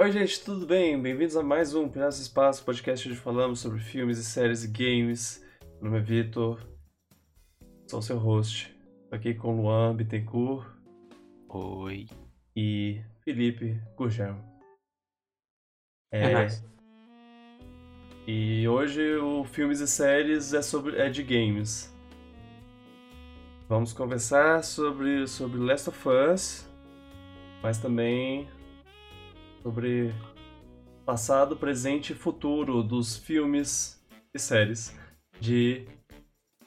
Oi, gente, tudo bem? Bem-vindos a mais um Pedaço Espaço, podcast onde falamos sobre filmes e séries e games. Meu nome é Vitor, sou o seu host. Tô aqui com Luan Bittencourt Oi. e Felipe Gurgel. É nóis. E hoje o filmes e séries é sobre é de games. Vamos conversar sobre sobre Last of Us, mas também sobre passado, presente e futuro dos filmes e séries de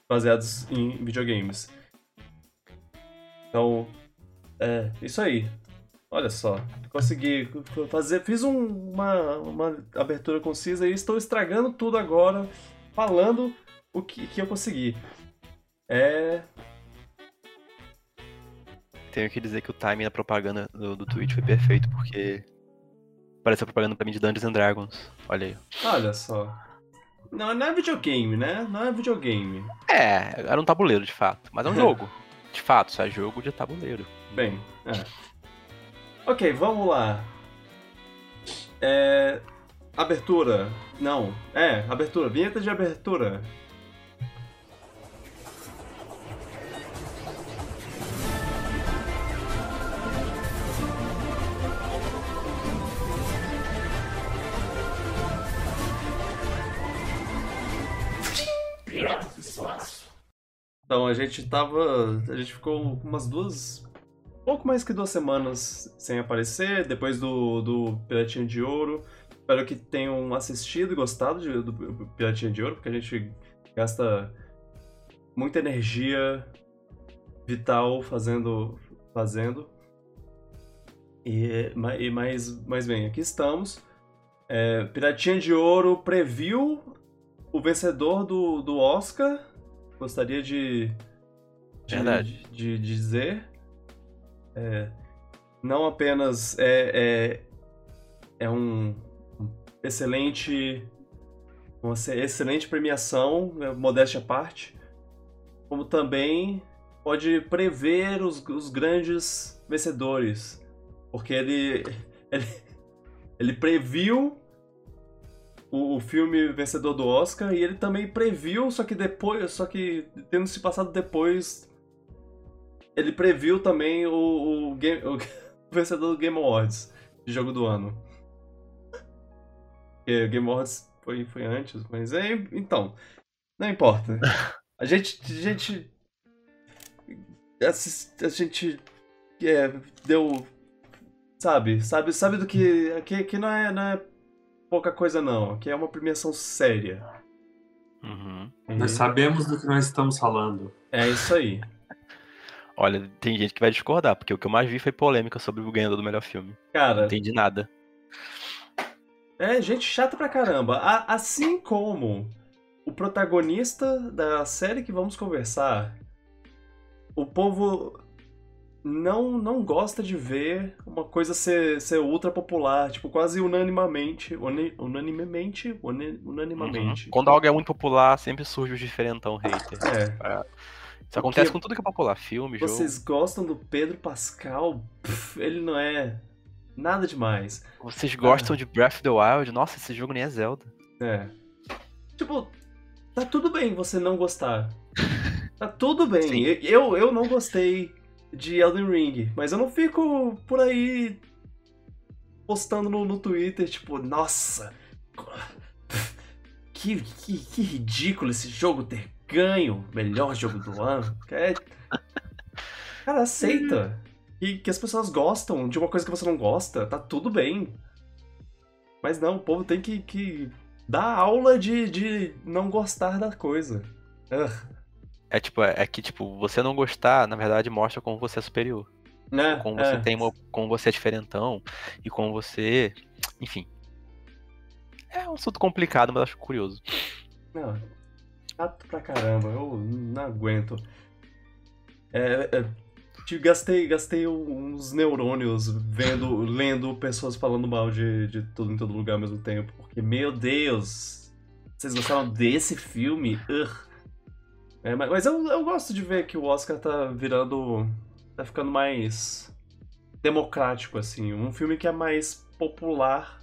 baseados em videogames. Então, é isso aí. Olha só, consegui fazer, fiz um- uma, uma abertura concisa e estou estragando tudo agora, falando o que, que eu consegui. É. Tenho que dizer que o timing da propaganda do, do Twitch foi perfeito, porque pareceu propaganda pra mim de Dungeons and Dragons. Olha aí. Olha só. Não, não é videogame, né? Não é videogame. É, era um tabuleiro de fato, mas é um jogo. De fato, só é jogo de tabuleiro. Bem, é. Ok, vamos lá. É. Abertura. Não. É, abertura. Vinheta de abertura. Então, a gente tava. A gente ficou umas duas. Pouco mais que duas semanas sem aparecer, depois do, do Piratinha de Ouro. Espero que tenham assistido e gostado de- do Piratinha de Ouro, porque a gente gasta muita energia vital fazendo. fazendo. E, e mais, mais bem, aqui estamos. É, Piratinha de Ouro previu o vencedor do, do Oscar. Gostaria de, de, Verdade. de dizer. É, não apenas é, é, é um excelente. Uma ce- excelente premiação, é, modéstia à parte, como também pode prever os, os grandes vencedores. Porque ele, ele, ele previu o, o filme vencedor do Oscar e ele também previu, só que depois, só que tendo se passado depois, ele previu também o, o, game- o vencedor do Game Awards de jogo do ano. Game Awards foi, foi antes, mas é, então, não importa. A gente, a gente, a gente é, deu, sabe, sabe, sabe do que, aqui não é, não é pouca coisa não, aqui é uma premiação séria. Uhum. E Nós sabemos do que nós estamos falando. É isso aí. Olha, tem gente que vai discordar, porque o que eu mais vi foi polêmica sobre o ganhador do melhor filme. Não Cara, entendi nada. é gente chata pra caramba. A- assim como o protagonista da série que vamos conversar, o povo não não gosta de ver uma coisa ser, ser ultra popular, tipo, quase unanimamente, uni- unanimemente, uni- unanimamente. Uhum. Quando algo é muito popular, sempre surge o diferentão hater. É. Isso acontece Porque com tudo que é popular, filme, jogo. Vocês gostam do Pedro Pascal? Pff, ele não é nada demais. Vocês gostam de Breath of the Wild? Nossa, esse jogo nem é Zelda. É. Tipo, tá tudo bem você não gostar. Tá tudo bem. Sim. Eu, eu não gostei de Elden Ring, mas eu não fico por aí postando no, no Twitter, tipo, nossa, que, que, que ridículo esse jogo ter ganho melhor jogo do ano. É... Cara, aceita. E que as pessoas gostam de uma coisa que você não gosta, tá tudo bem. Mas não, o povo tem que, que dar aula de, de não gostar da coisa. Ugh. É tipo, é, é que tipo, você não gostar, na verdade, mostra como você é superior. Né? Como É. você tem uma, como você é diferentão e como você. Enfim. É um assunto complicado, mas acho curioso. Não, chato pra caramba, eu não aguento. É, é, te- gastei, gastei uns neurônios vendo, lendo pessoas falando mal de, de tudo em todo lugar ao mesmo tempo. Porque, meu Deus, vocês gostaram desse filme? Ugh. É, mas eu, eu gosto de ver que o Oscar tá virando. tá ficando mais democrático, assim. Um filme que é mais popular.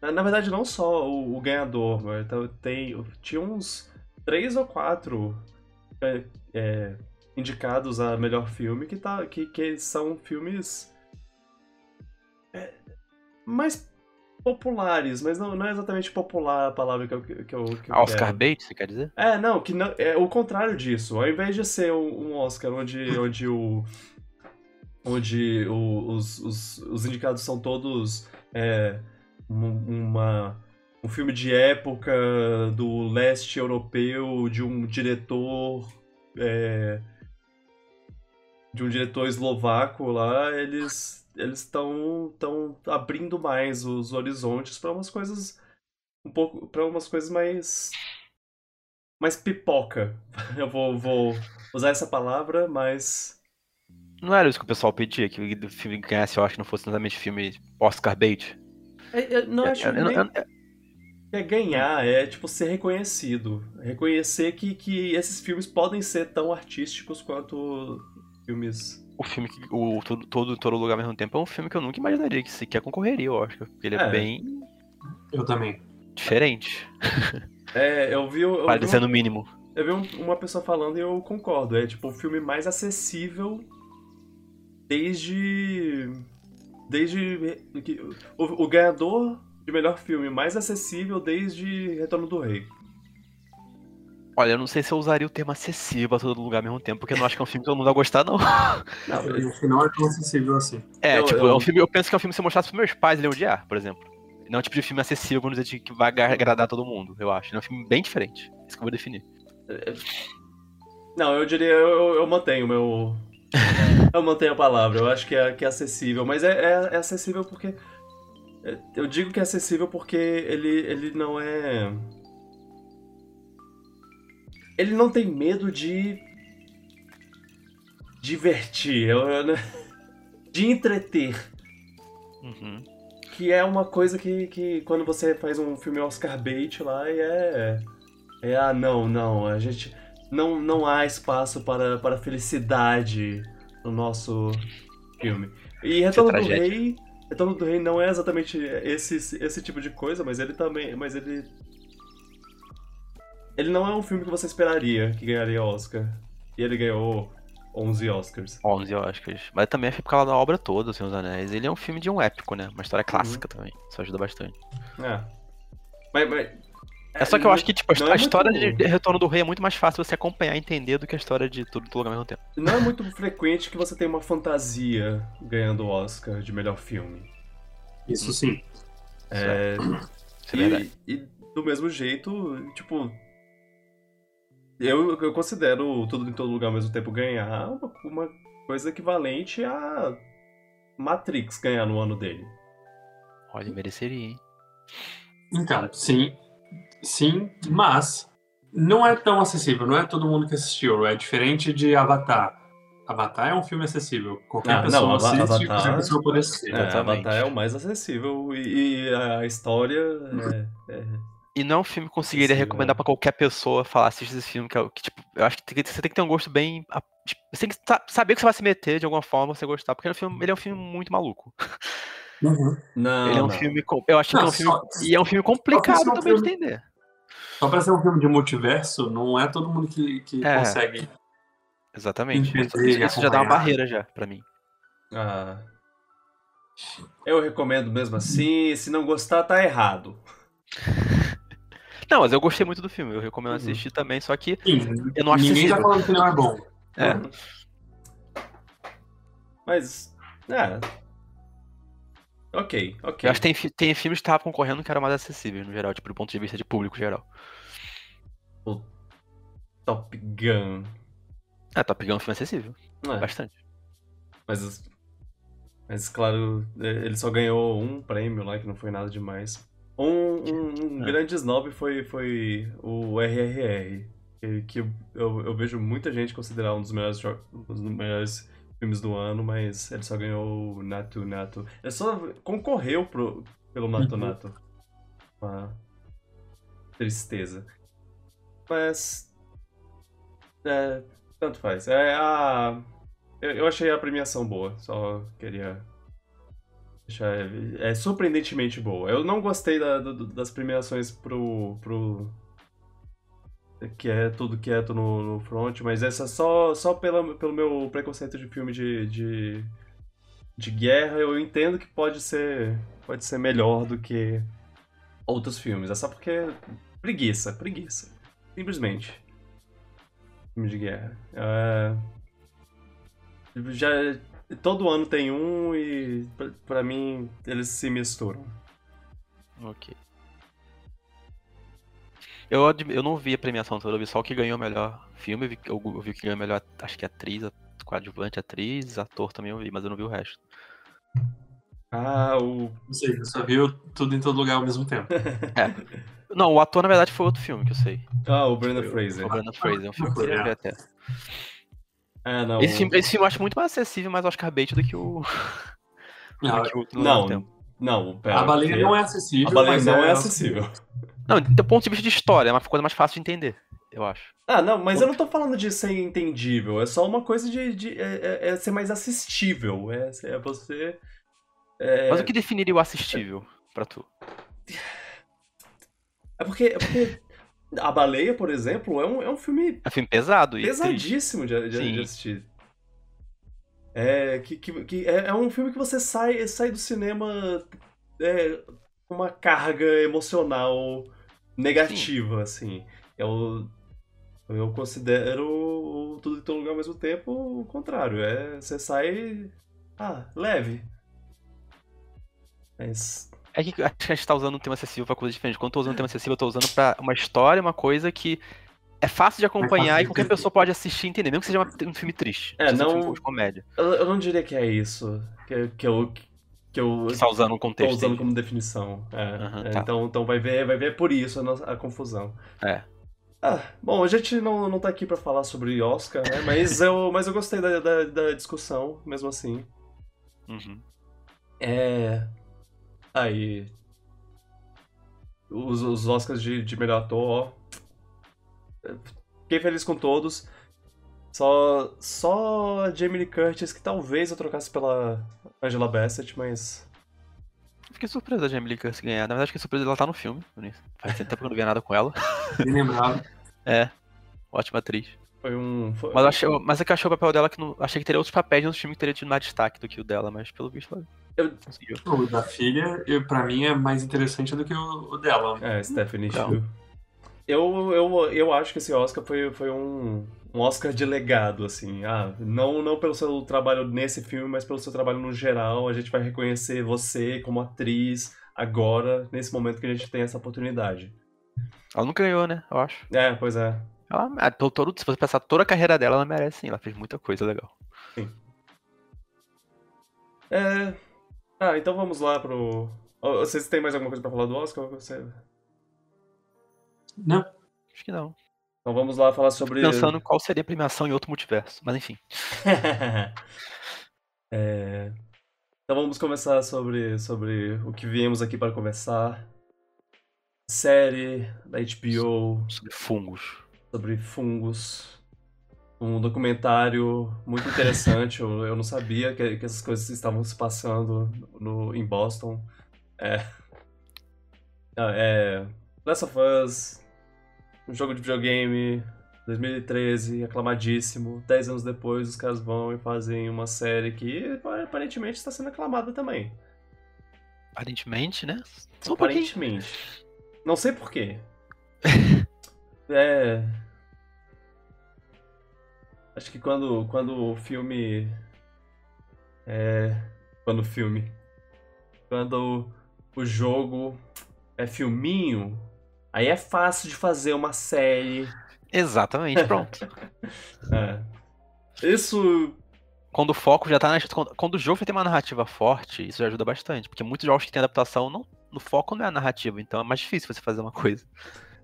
Na, verdade, não só o, o ganhador, mas então tem, tinha uns três ou quatro é, é, indicados a melhor filme que, tá, que, que são filmes é, mais populares, mas não, não é exatamente popular a palavra que eu, que eu, que eu Oscar quero. bait, você quer dizer? É, não, que não, é o contrário disso. Ao invés de ser um, um Oscar onde, onde o. onde o- os, os, os indicados são todos é, um- uma, um filme de época do leste europeu, de um diretor. é, de um diretor eslovaco lá, eles eles estão tão abrindo mais os horizontes para umas coisas um pouco para umas coisas mais mais pipoca. Eu vou, vou usar essa palavra, mas Não era isso que o pessoal pedia, que o filme ganhasse, eu acho que não fosse exatamente filme Oscar bait? é- é- não acho Eu- eu- nem eu- que é ganhar, é tipo ser reconhecido, reconhecer que, que esses filmes podem ser tão artísticos quanto filmes. O filme que. O todo, todo, todo lugar ao mesmo tempo é um filme que eu nunca imaginaria que sequer concorreria, eu acho. Porque ele é, É. bem Eu também. diferente. É, eu vi, eu, vi Parecer uma, no mínimo. eu vi um- uma pessoa falando e eu concordo. É tipo o filme mais acessível desde desde que- o, o ganhador de melhor filme mais acessível desde Retorno do Rei. Olha, eu não sei se eu usaria o termo acessível a todo lugar ao mesmo tempo, porque eu não acho que é um filme que todo mundo vai gostar, não. Não, E o final é tão acessível assim. É, Eu- tipo, eu- é um filme, eu penso que é um filme que se eu mostrasse pros meus pais, ele ia odiar, por exemplo. Não é um tipo de filme acessível, vamos dizer, que vai agra- agradar todo mundo, eu acho. É um filme bem diferente. Isso que eu vou definir. Não, eu diria, eu, eu, eu mantenho meu. eu mantenho a palavra, eu acho que é, que é acessível, mas é, é, é acessível porque. é, Eu digo que é acessível porque ele, ele não é. Ele não tem medo de. divertir, eu- eu- né? de entreter. Uhum. Que é uma coisa que, que quando você faz um filme Oscar bait lá, e é. É, ah, não, não, a gente. Não, não há espaço para, para felicidade no nosso filme. E Retorno do. Rei. Retorno do Rei não é exatamente esse, esse tipo de coisa, mas ele também. Mas ele. Ele não é um filme que você esperaria que ganharia Oscar. E ele ganhou 11 Oscars. 11 Oscars. Mas também é por causa da obra toda, Senhor dos Anéis. Ele é um filme de um épico, né? Uma história clássica também. Isso ajuda bastante. É. Mas. mas É só que eu acho que, tipo, a, é história muito- de Retorno do Rei é muito mais fácil você acompanhar e entender do que a história de tudo, tudo lugar ao mesmo tempo. Não é muito frequente que você tenha uma fantasia ganhando o Oscar de melhor filme. Isso sim. É, Isso é verdade. e, e do mesmo jeito, tipo. Eu, eu considero tudo em todo lugar ao mesmo tempo ganhar uma, uma coisa equivalente a Matrix ganhar no ano dele. Olha, mereceria, hein? Então, sim. Sim, mas não é tão acessível. Não é todo mundo que assistiu. É diferente de Avatar. Avatar é um filme acessível. Qualquer Ah, pessoa não, assiste, Avatar- qualquer pessoa pode assistir. É. Avatar é o mais acessível e, e a história é, é- E não é um filme que conseguiria Sim, recomendar é. pra qualquer pessoa falar, assiste esse filme, que, é, o- que tipo, eu acho que, tem que- você tem que ter um gosto bem. tipo, Você tem que sa- saber que você vai se meter de alguma forma você gostar, porque ele é um filme, ele é um filme muito maluco. Uhum. Não, ele é um não. filme. Eu acho que Não, é um filme. só- E é um filme complicado um também de filme- entender. Só pra ser um filme de multiverso, não é todo mundo que, que É. consegue. Exatamente. Entender Isso, isso já dá uma barreira já, pra mim. Ah. Eu recomendo mesmo assim, se não gostar, tá errado. Não, mas eu gostei muito do filme, eu recomendo Uhum. assistir também, só que Sim, eu não acho ninguém tá falando que não é bom. É. Uhum. Mas, é. Ok, ok. Eu acho que tem, tem filmes que estavam concorrendo que eram mais acessíveis, no geral, tipo, do ponto de vista de público geral. Top Gun. É, Top Gun é um filme acessível, É, bastante. mas, mas, claro, é, ele só ganhou um prêmio lá, que não foi nada demais. Um, um- um É. grande snob foi, foi o RRR, que, eu, eu, vejo muita gente considerar um dos melhores, dos melhores filmes do ano, mas ele só ganhou o Natu Natu. Ele só concorreu pro, pelo Natu Uhum. Natu. Uma tristeza. Mas. É, tanto faz. É a. Eu, eu achei a premiação boa, só queria É surpreendentemente boa. Eu não gostei da, do, das premiações pro, pro. Que é tudo quieto no, no front, mas essa só, só pela, pelo meu preconceito de filme de, de, de guerra, eu entendo que pode ser, pode ser melhor do que outros filmes. É só porque. Preguiça, preguiça. Simplesmente. Filme de guerra. É... Já Todo ano tem um e para mim eles se misturam. Ok. Eu, eu não vi a premiação toda, eu vi só o que ganhou o melhor filme, eu vi, eu vi o que ganhou melhor, acho que atriz, coadjuvante, atriz, ator também eu vi, mas eu não vi o resto. Ah, o. Não sei, eu só vi tudo em todo lugar ao mesmo tempo. é. Não, o ator na verdade foi outro filme que eu sei. Ah, o Brandon Fraser. O Brandon Fraser, é um filme que eu queria ver até. É, não. Esse filme, esse filme eu acho muito mais acessível, mais Oscar bait do que o. Não, que o não, não, pera, A baleia não é acessível. A baleia não é, é acessível. Não, do ponto de vista de história, é uma coisa mais fácil de entender, eu acho. Ah, não, mas eu não tô falando de ser entendível, é só uma coisa de, de é, é, é ser mais assistível. É, é você. É... Mas o que definiria o assistível pra tu? É porque, é porque a Baleia, por exemplo, é um, é um filme. É um filme pesado Pesadíssimo de, de, de, assistir. É, que, que, que é, é, um filme que você sai, sai do cinema é, com uma carga emocional negativa, Sim. assim. Eu, eu considero o Tudo em Todo Lugar ao mesmo tempo o contrário. É, você sai. Ah, leve. Mas é que a gente tá usando um tema acessível pra coisa diferente. Quando eu tô usando um tema acessível, eu tô usando pra uma história, uma coisa que é fácil de acompanhar e qualquer pessoa pode assistir e entender, mesmo que seja um filme triste. É, não. Um de comédia. Eu, eu, não diria que é isso. Que, que eu. Que eu que tá usando um contexto. Tô usando como definição. É, uhum, é, tá. então, então vai ver, vai ver por isso a, a confusão. É. Ah, bom, a gente não, não tá aqui pra falar sobre Oscar, né? Mas eu, mas eu gostei da, da, da discussão, mesmo assim. Uhum. É. Aí. Os, os Oscars de, de melhor ator, ó. Fiquei feliz com todos. Só, só a Jamie Lee Curtis, que talvez eu trocasse pela Angela Bassett, mas. Fiquei surpreso da Jamie Lee Curtis ganhar. Na verdade, fiquei surpreso dela estar no filme. Faz tempo que eu não vi nada com ela. Bem lembrado. É. Ótima atriz. Foi um. Foi... Mas, achei, mas é que achei o papel dela que não. Achei que teria outros papéis no filme que teria tido mais destaque do que o dela, mas pelo visto ela eu... O da filha, pra mim, é mais interessante do que o, o dela. É, Stephanie então. Eu, eu, eu acho que esse Oscar foi, foi um, um Oscar de legado, assim. Ah, não, não pelo seu trabalho nesse filme, mas pelo seu trabalho no geral. A gente vai reconhecer você como atriz agora, nesse momento que a gente tem essa oportunidade. Ela não ganhou, né? Eu acho. É, pois é. Ela, é, todo, se você pensar toda a carreira dela, ela merece sim. Ela fez muita coisa legal. Sim. É, ah, então vamos lá pro. Vocês têm mais alguma coisa pra falar do Oscar? Você... Não. Acho que não. Então vamos lá falar sobre. Pensando qual seria a premiação em outro multiverso, mas enfim. é... Então vamos começar sobre, sobre o que viemos aqui para conversar. Série da HBO. Sobre fungos. Sobre fungos um documentário muito interessante. eu, eu não sabia que, que essas coisas estavam se passando no, em Boston. É. É. Last of Us, um jogo de videogame, 2013, aclamadíssimo. Dez anos depois, os caras vão e fazem uma série que aparentemente está sendo aclamada também. Aparentemente, né? Só aparentemente. Um não sei porquê. é. Acho que quando, quando o filme. É. Quando o filme. Quando o jogo é filminho, aí é fácil de fazer uma série. Exatamente, pronto. é. Isso. Quando o foco já tá na. Quando o jogo já tem uma narrativa forte, isso já ajuda bastante. Porque muitos jogos que tem adaptação, não, no foco não é a narrativa, então é mais difícil você fazer uma coisa.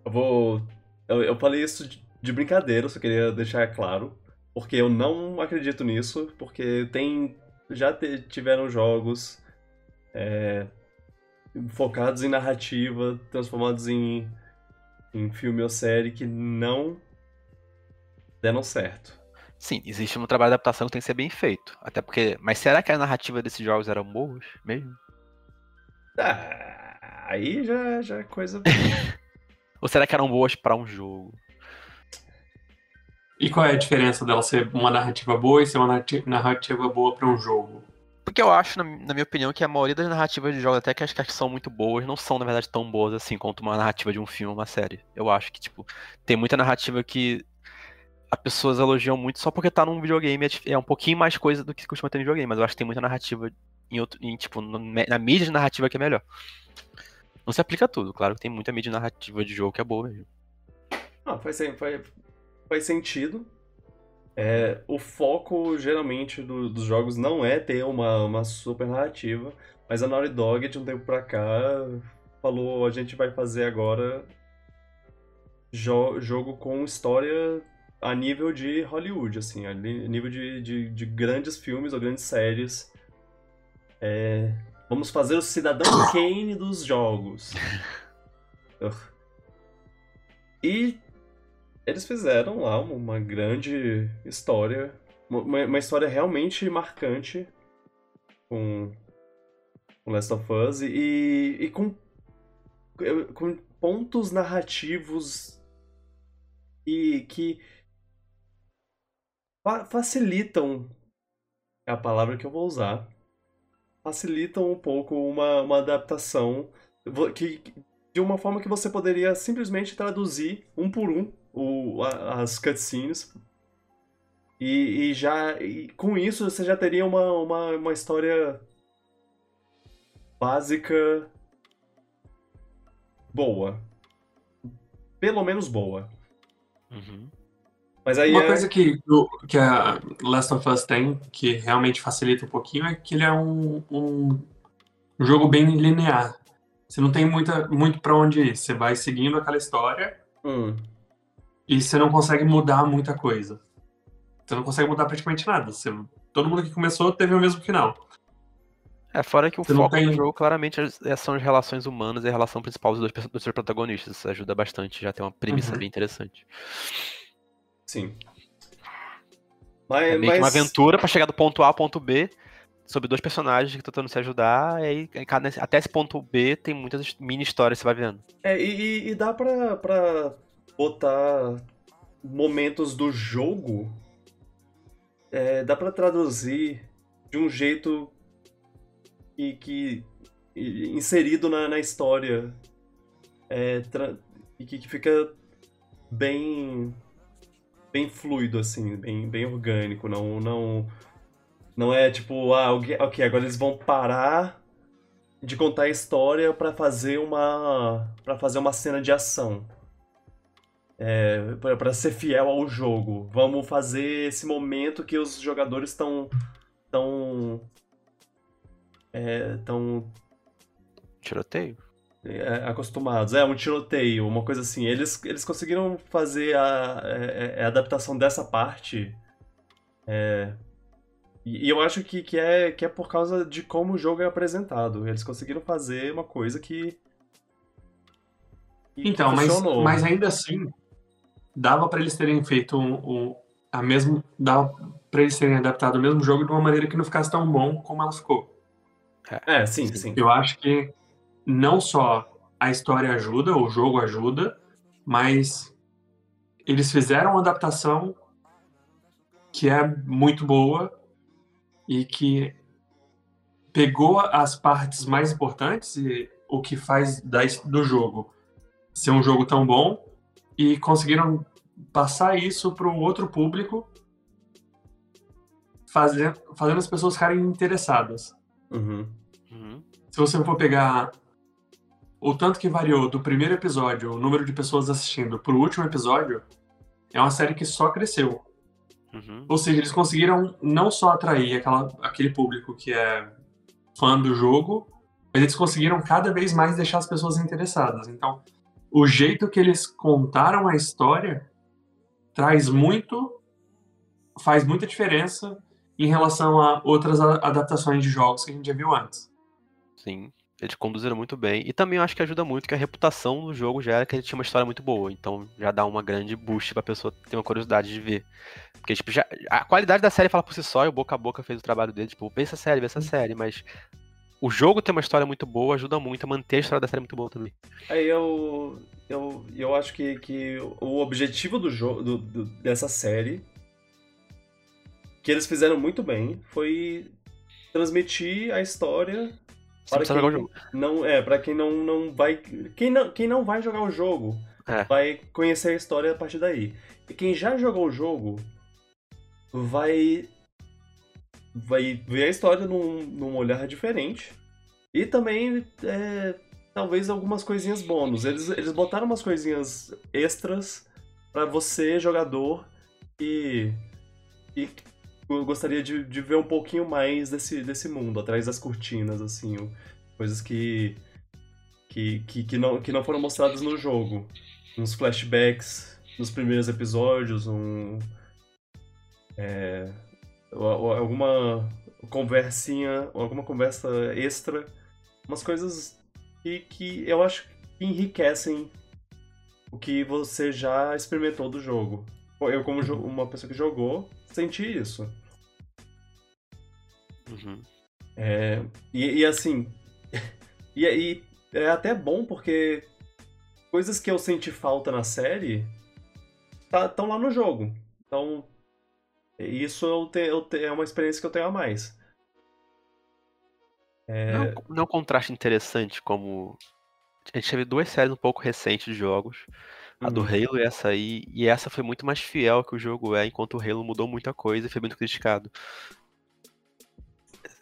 Eu vou. Eu, eu falei isso de, de brincadeira, só queria deixar claro porque eu não acredito nisso, porque tem já tiveram jogos é, focados em narrativa, transformados em, em filme ou série que não deram certo. Sim, existe um trabalho de adaptação que tem que ser bem feito. Até porque. Mas será que a narrativa desses jogos eram boas mesmo? Ah, aí já, já é coisa. Ou será que eram boas pra um jogo? E qual é a diferença dela ser uma narrativa boa e ser uma narrati- narrativa boa pra um jogo? Porque eu acho, na, minha opinião, que a maioria das narrativas de jogos, até que as que são muito boas, não são, na verdade, tão boas assim quanto uma narrativa de um filme ou uma série. Eu acho que, tipo, tem muita narrativa que as pessoas elogiam muito só porque tá num videogame. É, é um pouquinho mais coisa do que costuma ter no videogame, mas eu acho que tem muita narrativa em outro. Em, tipo, na mídia de narrativa que é melhor. Não se aplica a tudo, claro que tem muita mídia narrativa de jogo que é boa mesmo. Ah, faz, faz, faz sentido. É, o foco, geralmente, do- dos jogos não é ter uma, uma super narrativa, mas a Naughty Dog, de um tempo pra cá, falou: a gente vai fazer agora jo- jogo com história a nível de Hollywood, assim, a nível de, de, de grandes filmes ou grandes séries. É, vamos fazer o Cidadão Kane dos jogos. E eles fizeram lá uma grande história, uma, uma história realmente marcante com, com Last of Us e, e com, com pontos narrativos e que fa- facilitam é a palavra que eu vou usar facilitam um pouco uma, uma adaptação que, de uma forma que você poderia simplesmente traduzir um por um o, a- as cutscenes. E, e já e com isso você já teria uma, uma, uma história básica boa. Pelo menos boa. Uhum. Mas aí Uma é- coisa que, o- que a Last of Us tem, que realmente facilita um pouquinho, é que ele é um, um jogo bem linear. Você não tem muita, muito pra onde ir. Você vai seguindo aquela história Hum, e você não consegue mudar muita coisa. Você não consegue mudar praticamente nada. Você- todo mundo que começou teve o mesmo final. É, fora que o Você foco do tem- jogo claramente é- são as relações humanas e a relação principal dos dois, dos dois protagonistas. Isso ajuda bastante, já tem uma premissa Uhum. bem interessante. sim. Mas, É meio que uma mas- aventura pra chegar do ponto A ao ponto B, sobre dois personagens que estão tentando se ajudar, e aí até esse ponto B tem muitas mini histórias que você vai vendo. É, e, e- e dá pra, pra botar momentos do jogo. é, dá pra traduzir de um jeito que, que- e- inserido na, na história. É, e que, que fica bem bem fluido assim, bem, bem orgânico, não não não é tipo, ah, ok, agora eles vão parar de contar a história pra fazer uma para fazer uma cena de ação. É, pra pra ser fiel ao jogo. Vamos fazer esse momento que os jogadores estão tão é, tão Tiroteio? é, acostumados. É um tiroteio, uma coisa assim. Eles, eles conseguiram fazer a, é, é, a adaptação dessa parte. é, e, e eu acho que, que, é, que é por causa de como o jogo é apresentado. Eles conseguiram fazer uma coisa que. que Então, mas, funcionou. mas ainda assim, dava pra eles terem feito um, um- a mesma. Dava pra eles terem adaptado o mesmo jogo de uma maneira que não ficasse tão bom como ela ficou. É, sim, Sim. sim. Eu acho que não só a história ajuda, o jogo ajuda, mas eles fizeram uma adaptação que é muito boa e que pegou as partes mais importantes e o que faz do jogo ser um jogo tão bom e conseguiram passar isso para o outro público, fazendo, fazendo as pessoas ficarem interessadas. Uhum. Uhum. Se você for pegar o tanto que variou do primeiro episódio, o número de pessoas assistindo, pro último episódio, é uma série que só cresceu. Uhum. Ou seja, eles conseguiram não só atrair aquela, aquele público que é fã do jogo, mas eles conseguiram cada vez mais deixar as pessoas interessadas. Então, o jeito que eles contaram a história traz muito, faz muita diferença em relação a outras adaptações de jogos que a gente já viu antes. Sim. Eles conduziram muito bem. E também eu acho que ajuda muito que a reputação do jogo já era que ele tinha uma história muito boa. Então já dá uma grande boost pra pessoa ter uma curiosidade de ver. Porque, tipo, já, a qualidade da série fala por si só e o boca a boca fez o trabalho dele. Tipo, vê essa série, vê essa série. Mas o jogo ter uma história muito boa ajuda muito a manter a história da série muito boa também. Aí eu. Eu, eu acho que, que o objetivo do jogo do, do- dessa série que eles fizeram muito bem foi transmitir a história para quem jogar o jogo. não é para quem não, não vai quem não, quem não vai jogar o jogo É. vai conhecer a história a partir daí e quem já jogou o jogo vai vai ver a história num, num olhar diferente e também é, talvez algumas coisinhas bônus eles, eles botaram umas coisinhas extras para você jogador e e eu gostaria de, de ver um pouquinho mais desse, desse mundo, atrás das cortinas, assim, coisas que, que, que, que não, que não foram mostradas no jogo. Uns flashbacks nos primeiros episódios, um. é, alguma conversinha, alguma conversa extra, umas coisas que, que eu acho que enriquecem o que você já experimentou do jogo. Eu, como jo- uma pessoa que jogou, senti isso. Uhum. É, e, e assim, e aí é até bom porque coisas que eu senti falta na série estão lá no jogo. Então, isso eu te- eu te- é uma experiência que eu tenho a mais. É, Não, não é um contraste interessante como. A gente teve duas séries um pouco recentes de jogos. A do uhum. Halo e essa aí. E essa foi muito mais fiel que o jogo é, enquanto o Halo mudou muita coisa e foi muito criticado.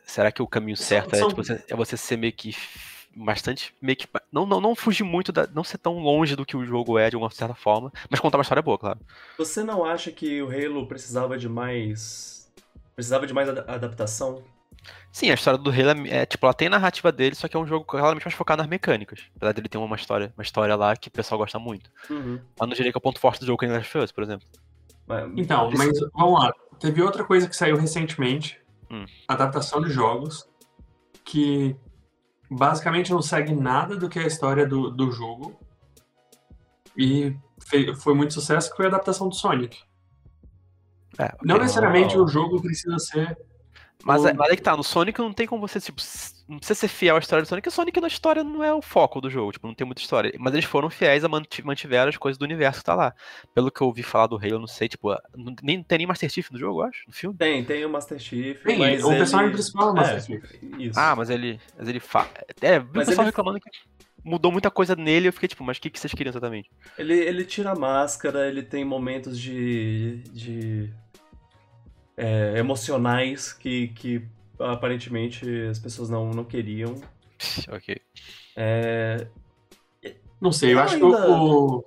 Será que o caminho São- certo é, são- tipo, você, é você ser meio que. Bastante. Meio que. Não, não, não fugir muito da. Não ser tão longe do que o jogo é, de alguma certa forma. Mas contar uma história boa, claro. Você não acha que o Halo precisava de mais. Precisava de mais ada- adaptação? Sim, a história do Halo é, é, tipo, ela tem a narrativa dele, só que é um jogo claramente mais focado nas mecânicas. Apesar dele ter uma história, uma história lá que o pessoal gosta muito. Uhum. Eu não diria que é o ponto forte do jogo que é Last of Us, por exemplo. Mas- Então, mas vamos lá. Teve outra coisa que saiu recentemente, Hum. adaptação de jogos, que basicamente não segue nada do que é a história do, do jogo. E foi muito sucesso, que foi a adaptação do Sonic. É. Não necessariamente Uau. o jogo precisa ser. Mas, o- é- mas aí que tá, no Sonic não tem como você, tipo, não precisa ser fiel à história do Sonic, porque o Sonic na história não é o foco do jogo, tipo, não tem muita história. Mas eles foram fiéis a manti- mantiveram as coisas do universo que tá lá. Pelo que eu ouvi falar do Halo, eu não sei, tipo, não, nem tem nem Master Chief no jogo, eu acho, no filme. Tem, tem o Master Chief, Bem, mas o ele... personagem principal é o Master É, Chief. Isso. Ah, mas ele. Mas ele fa... É, vi o Mas pessoal ele- reclamando que mudou muita coisa nele, eu fiquei tipo, mas o que, que vocês queriam exatamente? Ele, ele tira a máscara, ele tem momentos de. de é, emocionais que, que aparentemente as pessoas não, não queriam. ok. É, Não sei, eu Eu acho ainda- que o,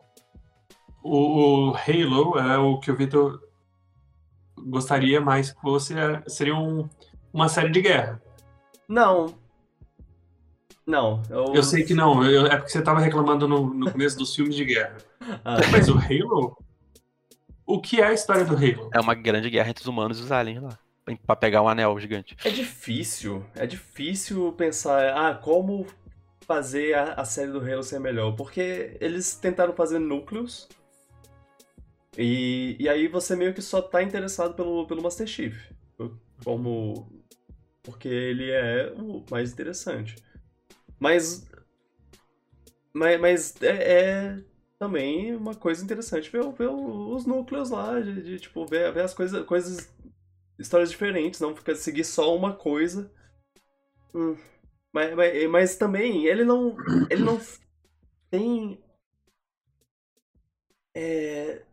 o, o Halo é o que o Vitor gostaria mais que fosse. é- Seria um- uma série de guerra. não. Não. Eu, Eu sei que não, eu- é porque você estava reclamando no, no começo dos filmes de guerra. Ah, Mas o Halo? O que é a história do Halo? É uma grande guerra entre os humanos e os aliens lá. Pra pegar um anel gigante. é difícil. É difícil pensar. Ah, como fazer a, a série do Halo ser melhor. Porque eles tentaram fazer núcleos. E, e aí você meio que só tá interessado pelo, pelo Master Chief. Como. Porque ele é o mais interessante. Mas. Mas, mas é, é também uma coisa interessante ver, ver os núcleos lá, de, de, tipo, ver, ver as coisas, coisas. histórias diferentes, não ficar seguir só uma coisa. Hum. Mas, mas, mas também, ele não. Ele não tem. É.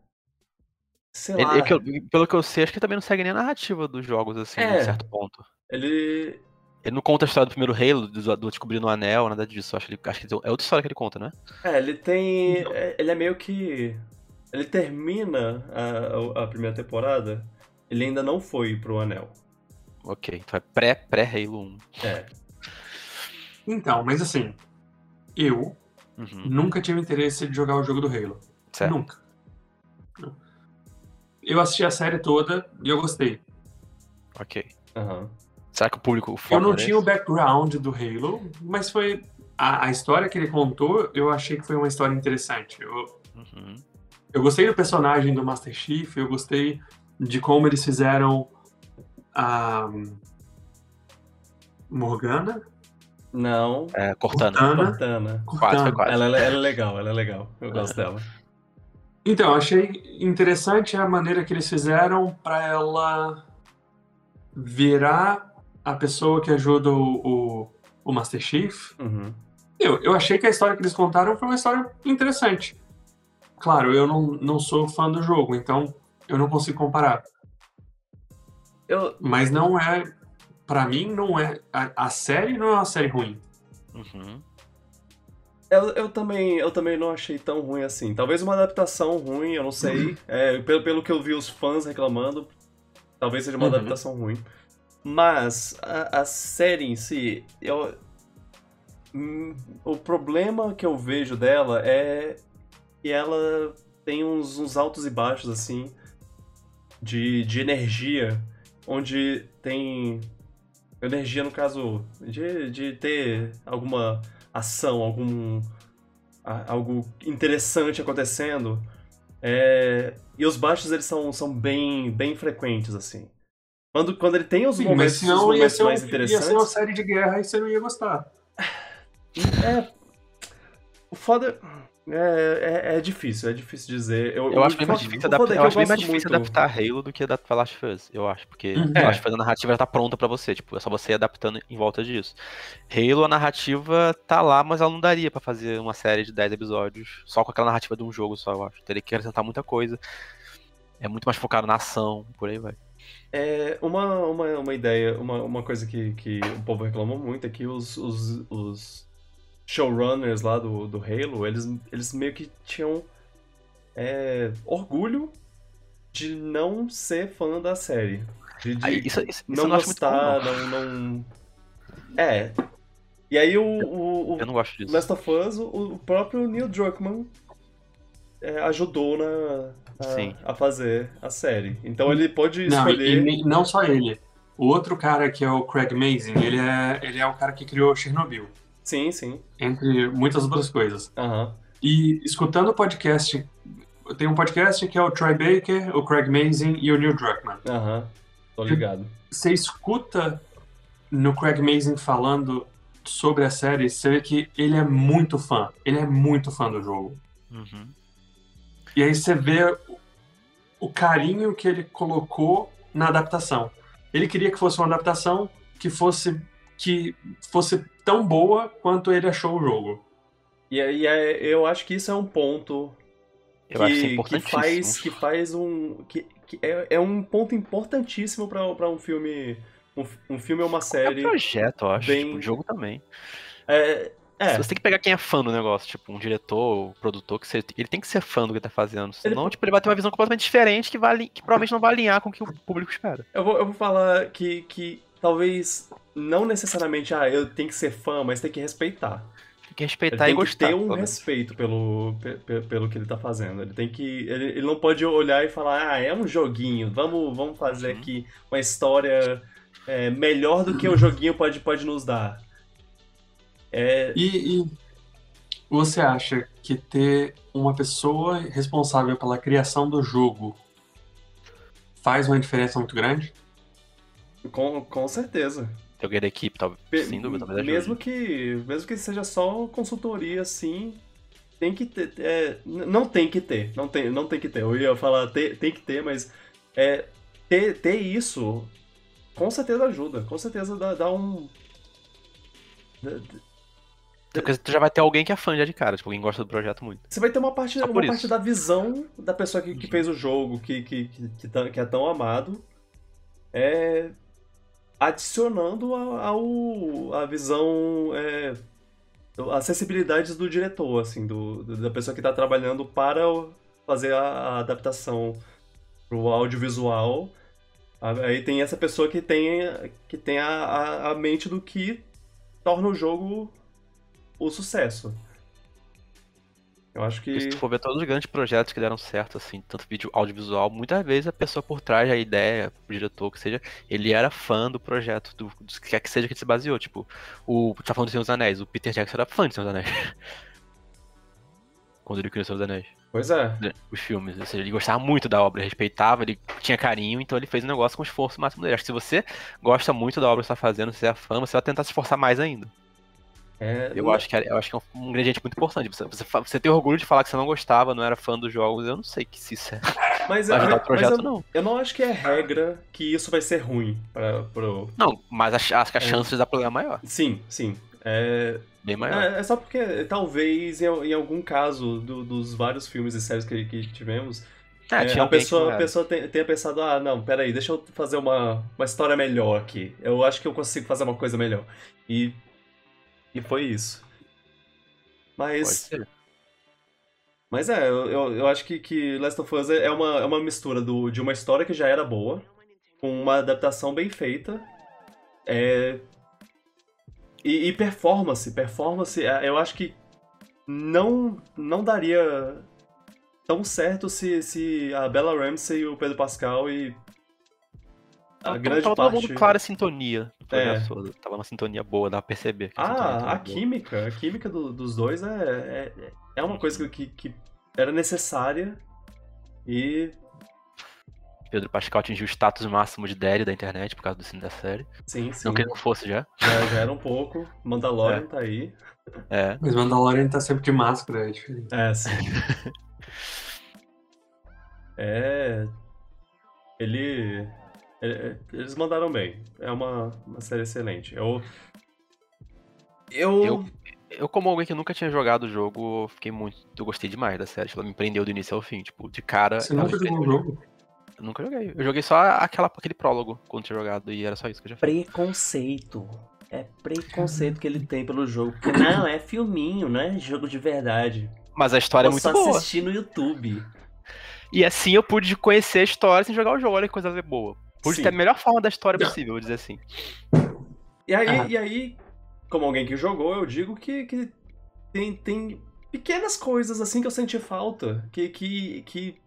Sei Ele- lá. é que eu- pelo que eu sei, acho que também não segue nem a narrativa dos jogos, assim, É. em certo ponto. Ele. Ele não conta a história do primeiro Halo, do, do descobrindo o anel, nada disso. Acho que, ele, acho que é outra história que ele conta, né? É, ele tem. Então. é, Ele é meio que. Ele termina a, a primeira temporada. Ele ainda não foi pro anel. Ok, então é pré- pré-Halo 1. É. Então, mas assim, eu Uhum, nunca tive interesse de jogar o jogo do Halo. certo. Nunca. Eu assisti a série toda e eu gostei. Ok. Aham. Será que o público. Eu não tinha o background do Halo, mas foi. A, a história que ele contou, eu achei que foi uma história interessante. Eu, Uhum. eu gostei do personagem do Master Chief, eu gostei de como eles fizeram a Morgana. Não. É, Cortana. Cortana. Cortana. Quase, foi quase. Ela, ela é legal, ela é legal. Eu gosto dela. Então, eu achei interessante a maneira que eles fizeram pra ela virar a pessoa que ajuda o, o, o Master Chief. Uhum. Eu, eu achei que a história que eles contaram foi uma história interessante. Claro, eu não, não sou fã do jogo, então eu não consigo comparar. Eu, Mas não é. Pra mim, não é. A, a série não é uma série ruim. Uhum. eu, eu, também, eu também não achei tão ruim assim. Talvez uma adaptação ruim, eu não sei. É, pelo, pelo que eu vi os fãs reclamando, talvez seja uma Uhum. adaptação ruim. Mas a, a série em si, eu, hum, o problema que eu vejo dela é que ela tem uns, uns altos e baixos, assim, de, de energia, onde tem. Energia, no caso, de, de ter alguma ação, algum. algo interessante acontecendo. É, e os baixos, eles são, são bem, bem frequentes, assim. Quando, quando ele tem os Sim, momentos, mas os senão ia momentos ser, um, mais ia interessantes. ser uma série de guerra e você não ia gostar. É. O foda. É, é, é difícil, é difícil dizer. Eu, Eu acho bem mais difícil, foda adaptar, é que eu acho bem mais difícil muito- adaptar Halo do que adaptar Last of Us, eu acho. Porque Uhum. Last of Us a narrativa já tá pronta pra você, tipo, é só você ir adaptando em volta disso. Halo, a narrativa tá lá, mas ela não daria pra fazer uma série de 10 episódios só com aquela narrativa de um jogo só, eu acho. Teria que acrescentar muita coisa. É muito mais focado na ação, por aí vai. É, uma, uma, uma ideia, uma, uma coisa que, que o povo reclamou muito é que os, os, os showrunners lá do, do Halo, eles, eles meio que tinham é, orgulho de não ser fã da série. De, de Aí, isso, isso, não muito bom, gostar, não. não, não. É. E aí o, o, o Eu não gosto disso. Last of Us, o, o próprio Neil Druckmann é, ajudou na. A, a fazer a série. Então ele pode Não, e, escolher. e nem- não só ele. O outro cara que é o Craig Mazin, ele é, ele é o cara que criou Chernobyl, Sim, sim. entre muitas outras coisas. Aham. E escutando o podcast, tem um podcast que é o Troy Baker, o Craig Mazin e o Neil Druckmann. Aham. Tô ligado. Você escuta no Craig Mazin falando sobre a série, você vê que ele é muito fã. Ele é muito fã do jogo. Uhum. E aí você vê o- carinho que ele colocou na adaptação. Ele queria que fosse uma adaptação que fosse que fosse tão boa quanto ele achou o jogo. E, aí é, eu acho que isso é um ponto Eu acho isso que, que importantíssimo. faz que faz um que, que é, é um ponto importantíssimo pra pra um filme um, um filme ou uma É série projeto, eu acho. bem- Tipo, o jogo também. é, é Você tem que pegar quem é fã do negócio, tipo, um diretor, um produtor, que você- ele tem que ser fã do que tá fazendo. Senão, Ele- tipo, ele vai ter uma visão completamente diferente que, vai, que provavelmente não vai alinhar com o que o público espera. eu vou, eu vou falar que, que talvez não necessariamente ah eu tenho que ser fã mas tem que respeitar Tem que Ele respeitar tem e que gostar. ter um pelo menos. respeito pelo, pe- pe- pelo que ele tá fazendo. Ele tem que. Ele, ele não pode olhar e falar, ah, é um joguinho, vamos, vamos fazer Uhum. aqui uma história é, melhor do que o joguinho pode, pode nos dar. É, E, e você acha que ter uma pessoa responsável pela criação do jogo faz uma diferença muito grande? com, com certeza. Tem alguém da equipe, talvez. Pe- Sem dúvida, talvez mesmo que Mesmo que seja só consultoria, assim. Tem que ter. é, não tem que ter. Não tem, não tem que ter. Eu ia falar tem, tem que ter, mas. É, ter, ter isso com certeza ajuda. Com certeza dá, dá um. Dá- Porque tu já vai ter alguém que é fã já de cara, tipo, alguém gosta do projeto muito. Você vai ter uma parte, uma parte da visão da pessoa que, que fez o jogo, que, que, que, que tá- é tão amado, é, adicionando a- ao, a visão, é, as sensibilidades do diretor, assim, do, da pessoa que está trabalhando para o- fazer a, a adaptação pro audiovisual. A- Aí tem essa pessoa que tem, que tem a, a, a mente do que torna o jogo o sucesso. Eu acho que. Se tu for ver todos os grandes projetos que deram certo, assim, tanto vídeo audiovisual, muitas vezes a pessoa por trás da ideia, o diretor, que seja, ele era fã do projeto, do, do que quer que seja que ele se baseou. Tipo, o. Tá falando do Senhor dos Anéis, o Peter Jackson era fã de Senhor dos Anéis. Quando ele criou o Senhor dos Anéis. Pois é. Os filmes. Ou seja, ele gostava muito da obra, respeitava, ele tinha carinho, então ele fez o negócio com esforço máximo dele. Acho que se você gosta muito da obra que você tá fazendo, se é fã, você vai tentar se esforçar mais ainda. É, Eu acho, que é, eu acho que é um ingrediente muito importante. Você, você, você ter orgulho de falar que você não gostava, não era fã dos jogos, eu não sei que se isso é. Mas, Vai eu, ajudar o mas projeto, eu, não. eu não acho que é regra que isso vai ser ruim para pro. Não, mas acho acho que a É. chance de dar problema é maior. Sim, sim. É, Bem maior. é, é só porque talvez em, em algum caso do- dos vários filmes e séries que, que tivemos, É, é, tinha a pessoa, não a pessoa tenha, tenha pensado, ah, não, peraí, deixa eu fazer uma, uma história melhor aqui. Eu acho que eu consigo fazer uma coisa melhor. E, e foi isso. Mas, mas é, eu, eu, acho que, que Last of Us é uma, é uma mistura do, de uma história que já era boa, com uma adaptação bem feita, é, e, e performance. Performance, é, eu acho que não, não daria tão certo se, se a Bella Ramsey e o Pedro Pascal e a Tava- grande tava todo parte... mundo clara sintonia É. todo. Tava uma sintonia boa, dá pra perceber. que a sintonia Ah, a boa. química, a química do- dos dois é, é, é uma coisa que, que era necessária e Pedro Pascal atingiu o status máximo de Daddy da internet por causa do cine da série. sim, sim, Não que ele não fosse já. já, já era um pouco. Mandalorian É. tá aí. É. Mas Mandalorian tá sempre de máscara, é diferente. É, sim. é. Ele- Eles mandaram bem. É uma, uma série excelente. Eu. Eu. Eu- Eu, como alguém que nunca tinha jogado o jogo, eu fiquei muito. Eu gostei demais da série. Ela me prendeu do início ao fim. Tipo, de cara. Você nunca jogou o jogo? Eu nunca joguei. Eu joguei só aquela, aquele prólogo quando tinha jogado e era só isso que eu já fiz. Preconceito. É preconceito que ele tem pelo jogo. Porque não, é filminho, não é jogo de verdade. Mas a história é muito só boa. assistir no YouTube. E assim eu pude conhecer a história sem jogar o jogo. Olha que coisa boa. Pude Sim. ter a melhor forma da história possível, vou dizer assim. E aí, Ah. e aí como alguém que jogou, eu digo que, que tem, tem pequenas coisas assim que eu senti falta, que, que, que,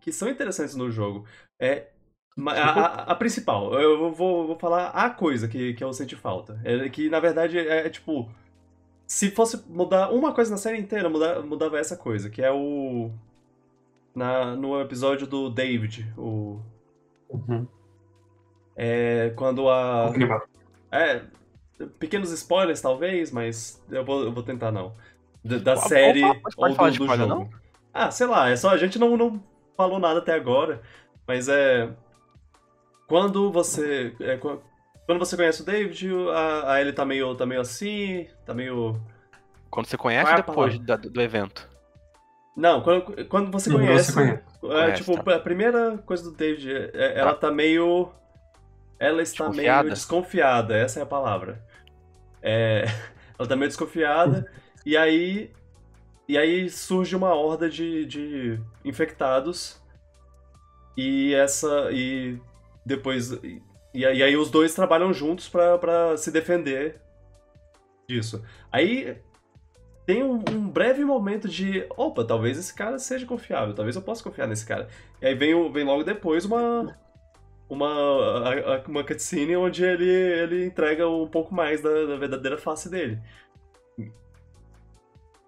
que são interessantes no jogo. É, a, a- a principal, eu vou, vou falar a coisa que, que eu senti falta. É que, na verdade, é, é tipo. Se fosse mudar uma coisa na série inteira, muda- mudava essa coisa, que é o. Na, no episódio do David, o. Uhum. É quando a. É, pequenos spoilers talvez, mas eu vou, eu vou tentar não. Da, da Qual- série qual- pode ou do, do spoiler, jogo. Ah, sei lá, é só a gente não, não falou nada até agora, mas é quando você é, qu- quando você conhece o David, a, a ele tá meio tá meio assim, tá meio Quando você conhece Qual é a depois da- do evento. não, quando, quando você Não, conhece, você conhece. é, Conhece, tipo, tá. a primeira coisa do David, é- ela tá meio. Ela está Desconfiada? meio desconfiada, essa é a palavra. É, ela tá meio desconfiada, e aí. E aí surge uma horda de, de infectados. E essa. E depois. E, e aí os dois trabalham juntos pra se defender disso. Aí tem um, um breve momento de, opa, talvez esse cara seja confiável, talvez eu possa confiar nesse cara. E aí vem, vem logo depois uma uma uma cutscene onde ele, ele entrega um pouco mais da, da verdadeira face dele.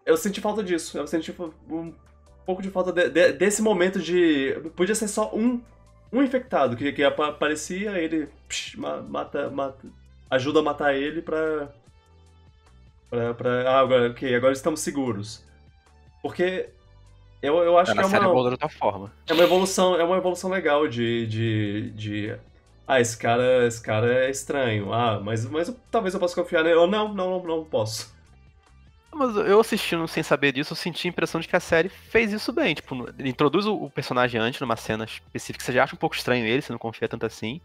Eu senti falta disso, eu senti um pouco de falta de- de- desse momento de podia ser só um um infectado que, que apa- aparecia, ele psh, ma- mata, mata ajuda a matar ele pra Pra, pra, ah, agora, ok, agora estamos seguros. Porque eu, eu acho É, que é uma, de outra forma. é uma evolução, é uma evolução legal de, de, de ah, esse cara, esse cara é estranho. Ah, mas, mas eu- talvez eu possa confiar nele. Ou não, não, não, não posso. Mas eu assistindo sem saber disso, eu senti a impressão de que a série fez isso bem. Tipo, introduz o personagem antes numa cena específica, você já acha um pouco estranho ele, você não confia tanto assim.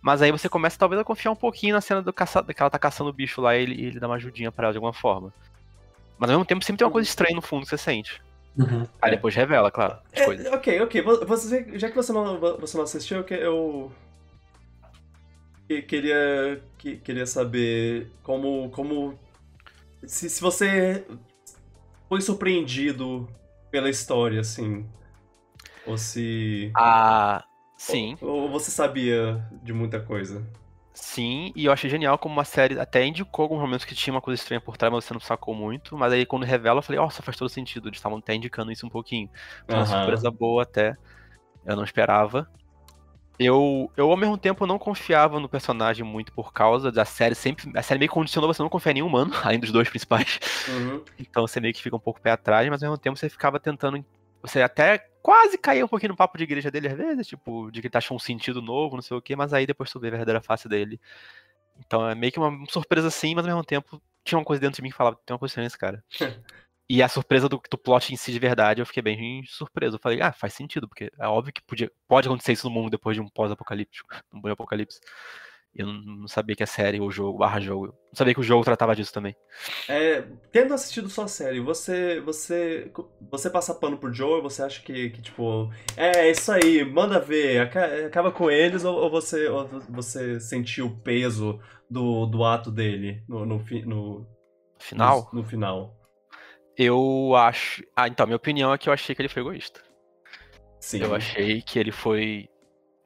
Mas aí você começa talvez a confiar um pouquinho na cena do caça... que ela tá caçando o bicho lá e ele, e ele dá uma ajudinha pra ela de alguma forma. Mas ao mesmo tempo sempre tem uma coisa estranha no fundo que você sente. Uhum. Aí É. depois revela, claro, as É, coisas. ok, ok. Vo- Você, já que você não, você não assistiu, eu, que- eu que- queria, que- queria saber como, como se, se você foi surpreendido pela história, assim, ou se Ah, sim. ou, ou você sabia de muita coisa. Sim, e eu achei genial como uma série até indicou alguns momentos que tinha uma coisa estranha por trás, mas você não sacou muito. Mas aí quando revela, eu falei, nossa, faz todo sentido. Eles estavam até indicando isso um pouquinho. Foi uma Aham. surpresa boa até. Eu não esperava. Eu, eu, ao mesmo tempo, não confiava no personagem muito por causa da série. Sempre, a série meio condicionou você não confiar em nenhum humano, além dos dois principais. Uhum. Então você meio que fica um pouco pé atrás, mas ao mesmo tempo você ficava tentando. Você até quase caía um pouquinho no papo de igreja dele às vezes, tipo, de que ele tá achando um sentido novo, não sei o quê, mas aí depois tu vê a verdadeira face dele. Então é meio que uma surpresa assim, mas ao mesmo tempo tinha uma coisa dentro de mim que falava, tem uma coisa nesse cara. e a surpresa do, do plot em si de verdade, eu fiquei bem surpreso. Eu falei, ah, faz sentido, porque é óbvio que podia, pode acontecer isso no mundo depois de um pós-apocalíptico, um apocalipse. Eu não, sabia que a série ou jogo, barra jogo, não sabia que o jogo tratava disso também. É, tendo assistido só a série, você você você passa pano por Joe você acha que, que tipo, é, é isso aí, manda ver, acaba com eles ou, ou você ou você sentiu o peso do, do ato dele no, no, no final? No, no final. Eu acho. Ah, então, minha opinião é que eu achei que ele foi egoísta. Sim. Eu achei que ele foi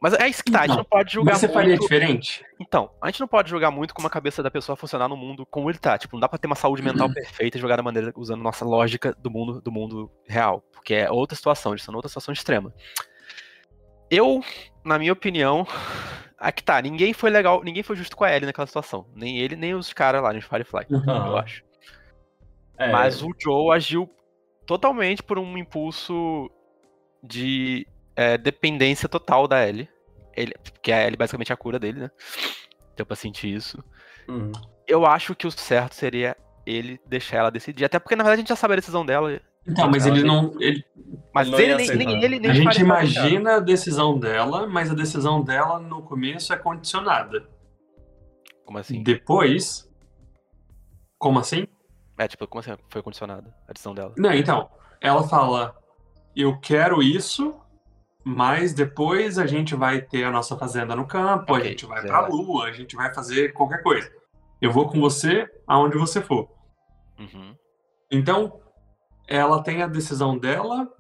mas é isso que tá, a gente não pode julgar Mas você muito... faria diferente? Então, a gente não pode julgar muito como a cabeça da pessoa funcionar no mundo como ele tá. Tipo, não dá pra ter uma saúde mental uhum. perfeita e jogar da maneira usando nossa lógica do mundo, do mundo real. Porque é outra situação, eles estão outra situação extrema. Eu, na minha opinião, aqui tá, ninguém foi legal, ninguém foi justo com a Ellie naquela situação. Nem ele, nem os caras lá no Firefly, uhum. eu acho. É... Mas o Joe agiu totalmente por um impulso de é, dependência total da Ellie. Ele, que a Ellie basicamente é a cura dele, né? Deu pra sentir isso. Uhum. Eu acho que o certo seria ele deixar ela decidir. Até porque, na verdade, a gente já sabe a decisão dela. Então, mas ele não. Ele... Mas não ele, nem, nem, ele nem A gente imagina a decisão dela, mas a decisão dela no começo é condicionada. Como assim? Depois. Como assim? É, tipo, como assim foi condicionada a decisão dela? Não, então. Ela fala: Eu quero isso, mas depois a gente vai ter a nossa fazenda no campo, okay, a gente vai pra lua, a gente vai fazer qualquer coisa. Eu vou com você aonde você for. Uhum. Então, ela tem a decisão dela,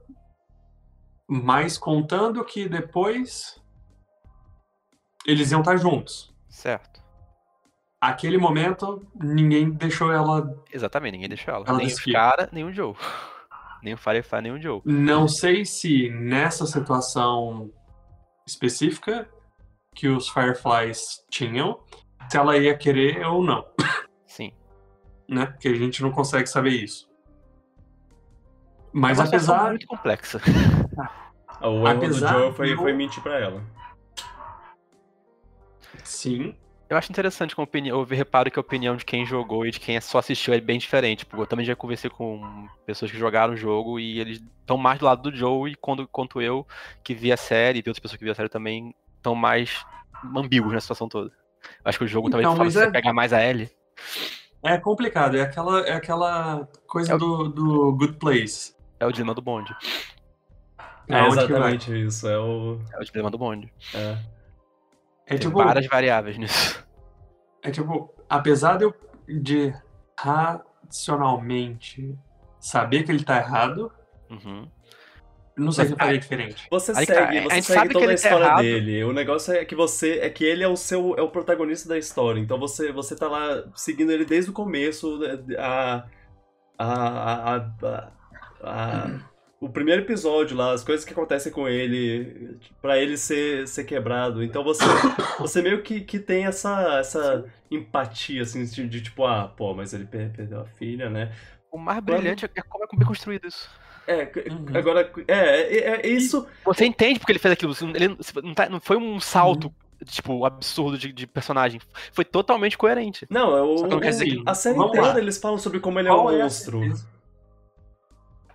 mas contando que depois eles iam estar juntos. Certo. Aquele momento, ninguém deixou ela. Exatamente, ninguém deixou ela. ela nem os cara, nem o Joe. Nem o Firefly, nem o Joe. Não sei se nessa situação específica que os Fireflies tinham, se ela ia querer ou não. Sim. Né? Porque a gente não consegue saber isso. Mas é apesar. muito complexa. o erro apesar do Joe foi, foi mentir pra ela. Sim. Eu acho interessante com a opinião, eu reparo que a opinião de quem jogou e de quem só assistiu é bem diferente. Porque eu também já conversei com pessoas que jogaram o jogo e eles estão mais do lado do Joe, e quando, quanto eu, que vi a série, e outras pessoas que vi a série também, estão mais ambíguos na situação toda. Eu acho que o jogo então, talvez fala é... pegar mais a Ellie. É complicado, é aquela, é aquela coisa é o... do, do Good Place. É o dilema do bonde. É, é exatamente isso, é o... É o dilema do bonde. É. É Tem tipo, várias variáveis nisso. É tipo, apesar de eu de racionalmente saber que ele tá errado, uhum. não sei se eu faria diferente. Você Aí, segue, você segue toda a tá história tá dele. O negócio é que você é que ele é o seu é o protagonista da história. Então você você tá lá seguindo ele desde o começo a a a, a, a, a o primeiro episódio lá, as coisas que acontecem com ele, para ele ser, ser quebrado. Então você, você meio que, que tem essa, essa empatia, assim, de, de tipo, ah, pô, mas ele perdeu a filha, né? O mais brilhante é como é bem construído isso. É, uhum. agora, é, é, é, isso. Você entende porque ele fez aquilo. Ele não, tá, não foi um salto uhum tipo, absurdo de, de, personagem. Foi totalmente coerente. Não, é o, não dizer, a série inteira lá. eles falam sobre como ele Qual é um monstro. É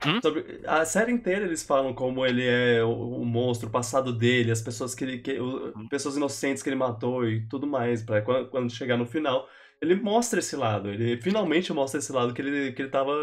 Hum? Sobre, a série inteira eles falam como ele é o, o monstro, o passado dele, as pessoas que ele. Que, o, hum. pessoas inocentes que ele matou e tudo mais. para quando, quando chegar no final, ele mostra esse lado. Ele finalmente mostra esse lado que ele, que ele tava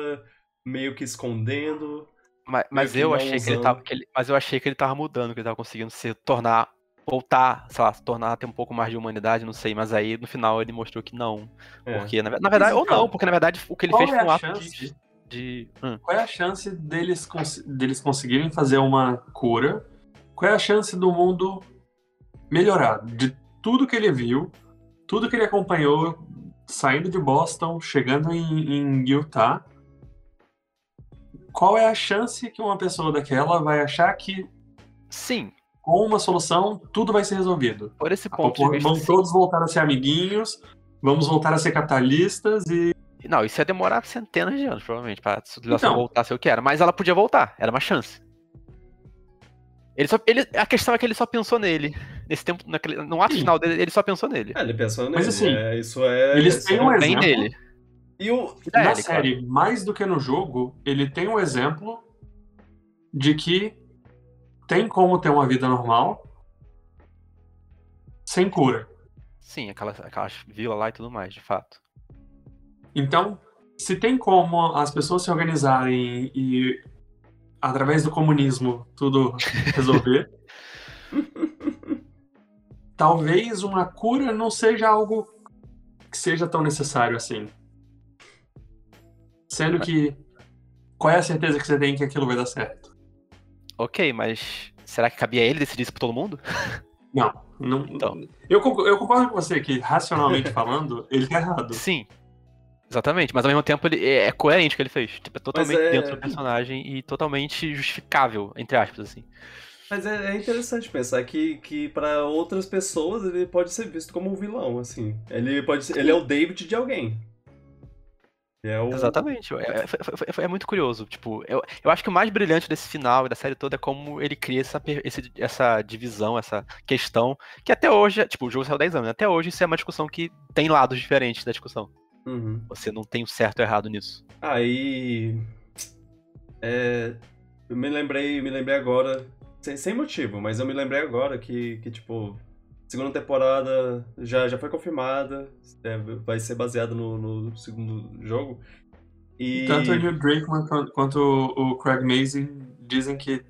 meio que escondendo. Mas, mas eu achei que ele tava. Que ele, mas eu achei que ele tava mudando, que ele tava conseguindo se tornar. Voltar, sei lá, se tornar ter um pouco mais de humanidade, não sei, mas aí no final ele mostrou que não. É. Porque, na, na verdade, ou não, porque na verdade o que ele fez foi é um ato de de. Hum. Qual é a chance deles, cons deles conseguirem fazer uma cura? Qual é a chance do mundo melhorar? De tudo que ele viu, tudo que ele acompanhou, saindo de Boston, chegando em, em Utah, qual é a chance que uma pessoa daquela vai achar que. Sim. com uma solução, tudo vai ser resolvido. Por esse A ponto Vamos todos voltar a ser amiguinhos, vamos voltar a ser capitalistas e. Não, isso ia demorar centenas de anos, provavelmente, pra civilização Então. voltar a ser o que era. Mas ela podia voltar, era uma chance. Ele só, ele, a questão é que ele só pensou nele. Nesse tempo, naquele, no ato Sim. final dele, ele só pensou nele. É, ele pensou nele. Mas assim, é, isso é. eles isso têm é- um Bem exemplo. nele. E o. Da Na claro. série, mais do que no jogo, ele tem um exemplo de que tem como ter uma vida normal sem cura. Sim, aquelas, aquelas vilas lá e tudo mais, de fato. Então, se tem como as pessoas se organizarem e, através do comunismo, tudo resolver, talvez uma cura não seja algo que seja tão necessário assim. Sendo que, qual é a certeza que você tem que aquilo vai dar certo? Ok, mas será que cabia ele decidir isso pra todo mundo? Não, não. Então. Eu, eu concordo com você que, racionalmente falando, ele tá errado. Sim. Exatamente, mas ao mesmo tempo ele é é coerente o que ele fez. Tipo, é totalmente é- dentro do personagem e totalmente justificável, entre aspas, assim. Mas é, é interessante pensar que, que para outras pessoas ele pode ser visto como um vilão, assim. Ele pode ser, ele é o David de alguém. É o... Exatamente. É, é- é muito curioso. Tipo, eu, eu acho que o mais brilhante desse final e da série toda é como ele cria essa, esse- essa divisão, essa questão, que até hoje, tipo, o jogo saiu 10 anos, né? até hoje isso é uma discussão que tem lados diferentes da discussão. Uhum. Você não tem o certo ou errado nisso. Aí. É, eu me lembrei, me lembrei agora, sem, sem motivo, mas eu me lembrei agora que, que tipo, segunda temporada já, já foi confirmada, é, vai ser baseada no, no segundo jogo. E Tanto o Neil Druckmann quan- quanto o Craig Mazin dizem que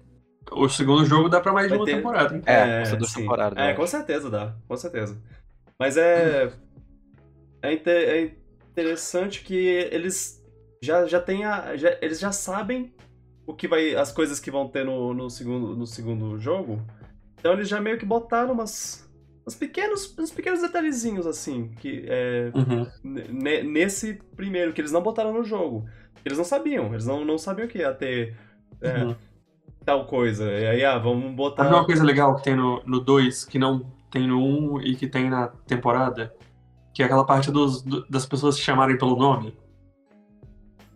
o segundo jogo dá pra mais de Vai uma ter- temporada. hein? É, essa duas temporadas, É, eu com certeza dá, com certeza. Mas é. É, inte- é interessante que eles já, já têm a. já- eles já sabem o que vai. as coisas que vão ter no, no, segundo, no segundo jogo. Então eles já meio que botaram umas. Uns pequenos, uns pequenos detalhezinhos assim, que é, Uhum. ne- nesse primeiro, que eles não botaram no jogo. Eles não sabiam, eles não, não sabiam que ia ter é, Uhum. tal coisa. E aí, ah, vamos botar. Sabe uma coisa legal que tem no 2 que não tem no 1 um, e que tem na temporada? Que é aquela parte dos, do- das pessoas se chamarem pelo nome.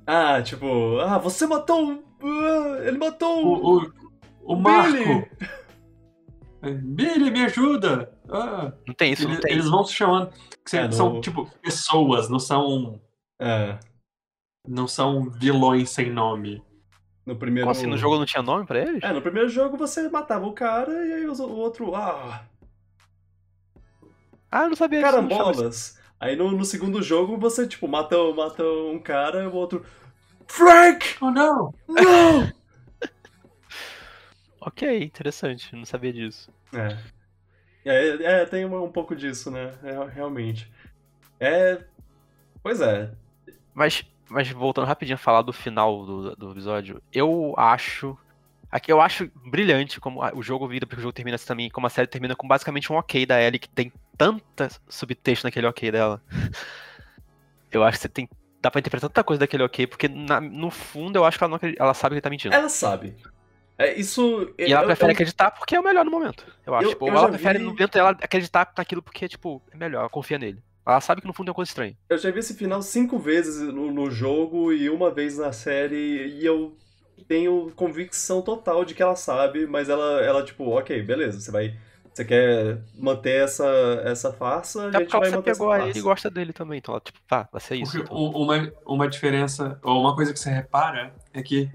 Ah, tipo, ah, você matou. o- ah, ele matou. O, o- o, o Marco! Billy. É, Billy, me ajuda! Ah, Não tem isso, eles, não tem. eles vão se chamando. que É, são, no- tipo, pessoas, não são, É, não são vilões sem nome. no primeiro. Como assim, no jogo não tinha nome pra eles? É, no primeiro jogo você matava o cara e aí o outro. Ah, Ah, eu não sabia chama isso. carambolas. Aí no, no segundo jogo você, tipo, mata, mata um cara e o outro. Frank! Oh, não! Não! Ok, interessante, não sabia disso. É. É, é, tem um, um pouco disso, né? É, realmente. É. Pois é. Mas, mas voltando rapidinho a falar do final do, do episódio, eu acho. Aqui eu acho brilhante como o jogo vira, porque o jogo termina assim também, como a série termina com basicamente um ok da Ellie, que tem tanta subtexto naquele ok dela. Eu acho que você tem. Dá pra interpretar tanta coisa daquele ok, porque na- no fundo eu acho que ela, não ela sabe que ele tá mentindo. Ela sabe. É, isso. E ela eu- prefere eu- acreditar porque é o melhor no momento. Eu acho. Eu- tipo, eu ela prefere vi- no momento dela acreditar naquilo porque, tipo, é melhor, ela confia nele. Ela sabe que no fundo é uma coisa estranha. Eu já vi esse final cinco vezes no, no jogo e uma vez na série, e eu tenho convicção total de que ela sabe, mas ela, ela tipo, ok, beleza, você vai. Você quer manter essa, essa farsa, a É gente porque ela vai se manter essa a e gosta dele também. Então ela, tipo, tá, vai ser isso. Porque então. uma, uma diferença, ou uma coisa que você repara é que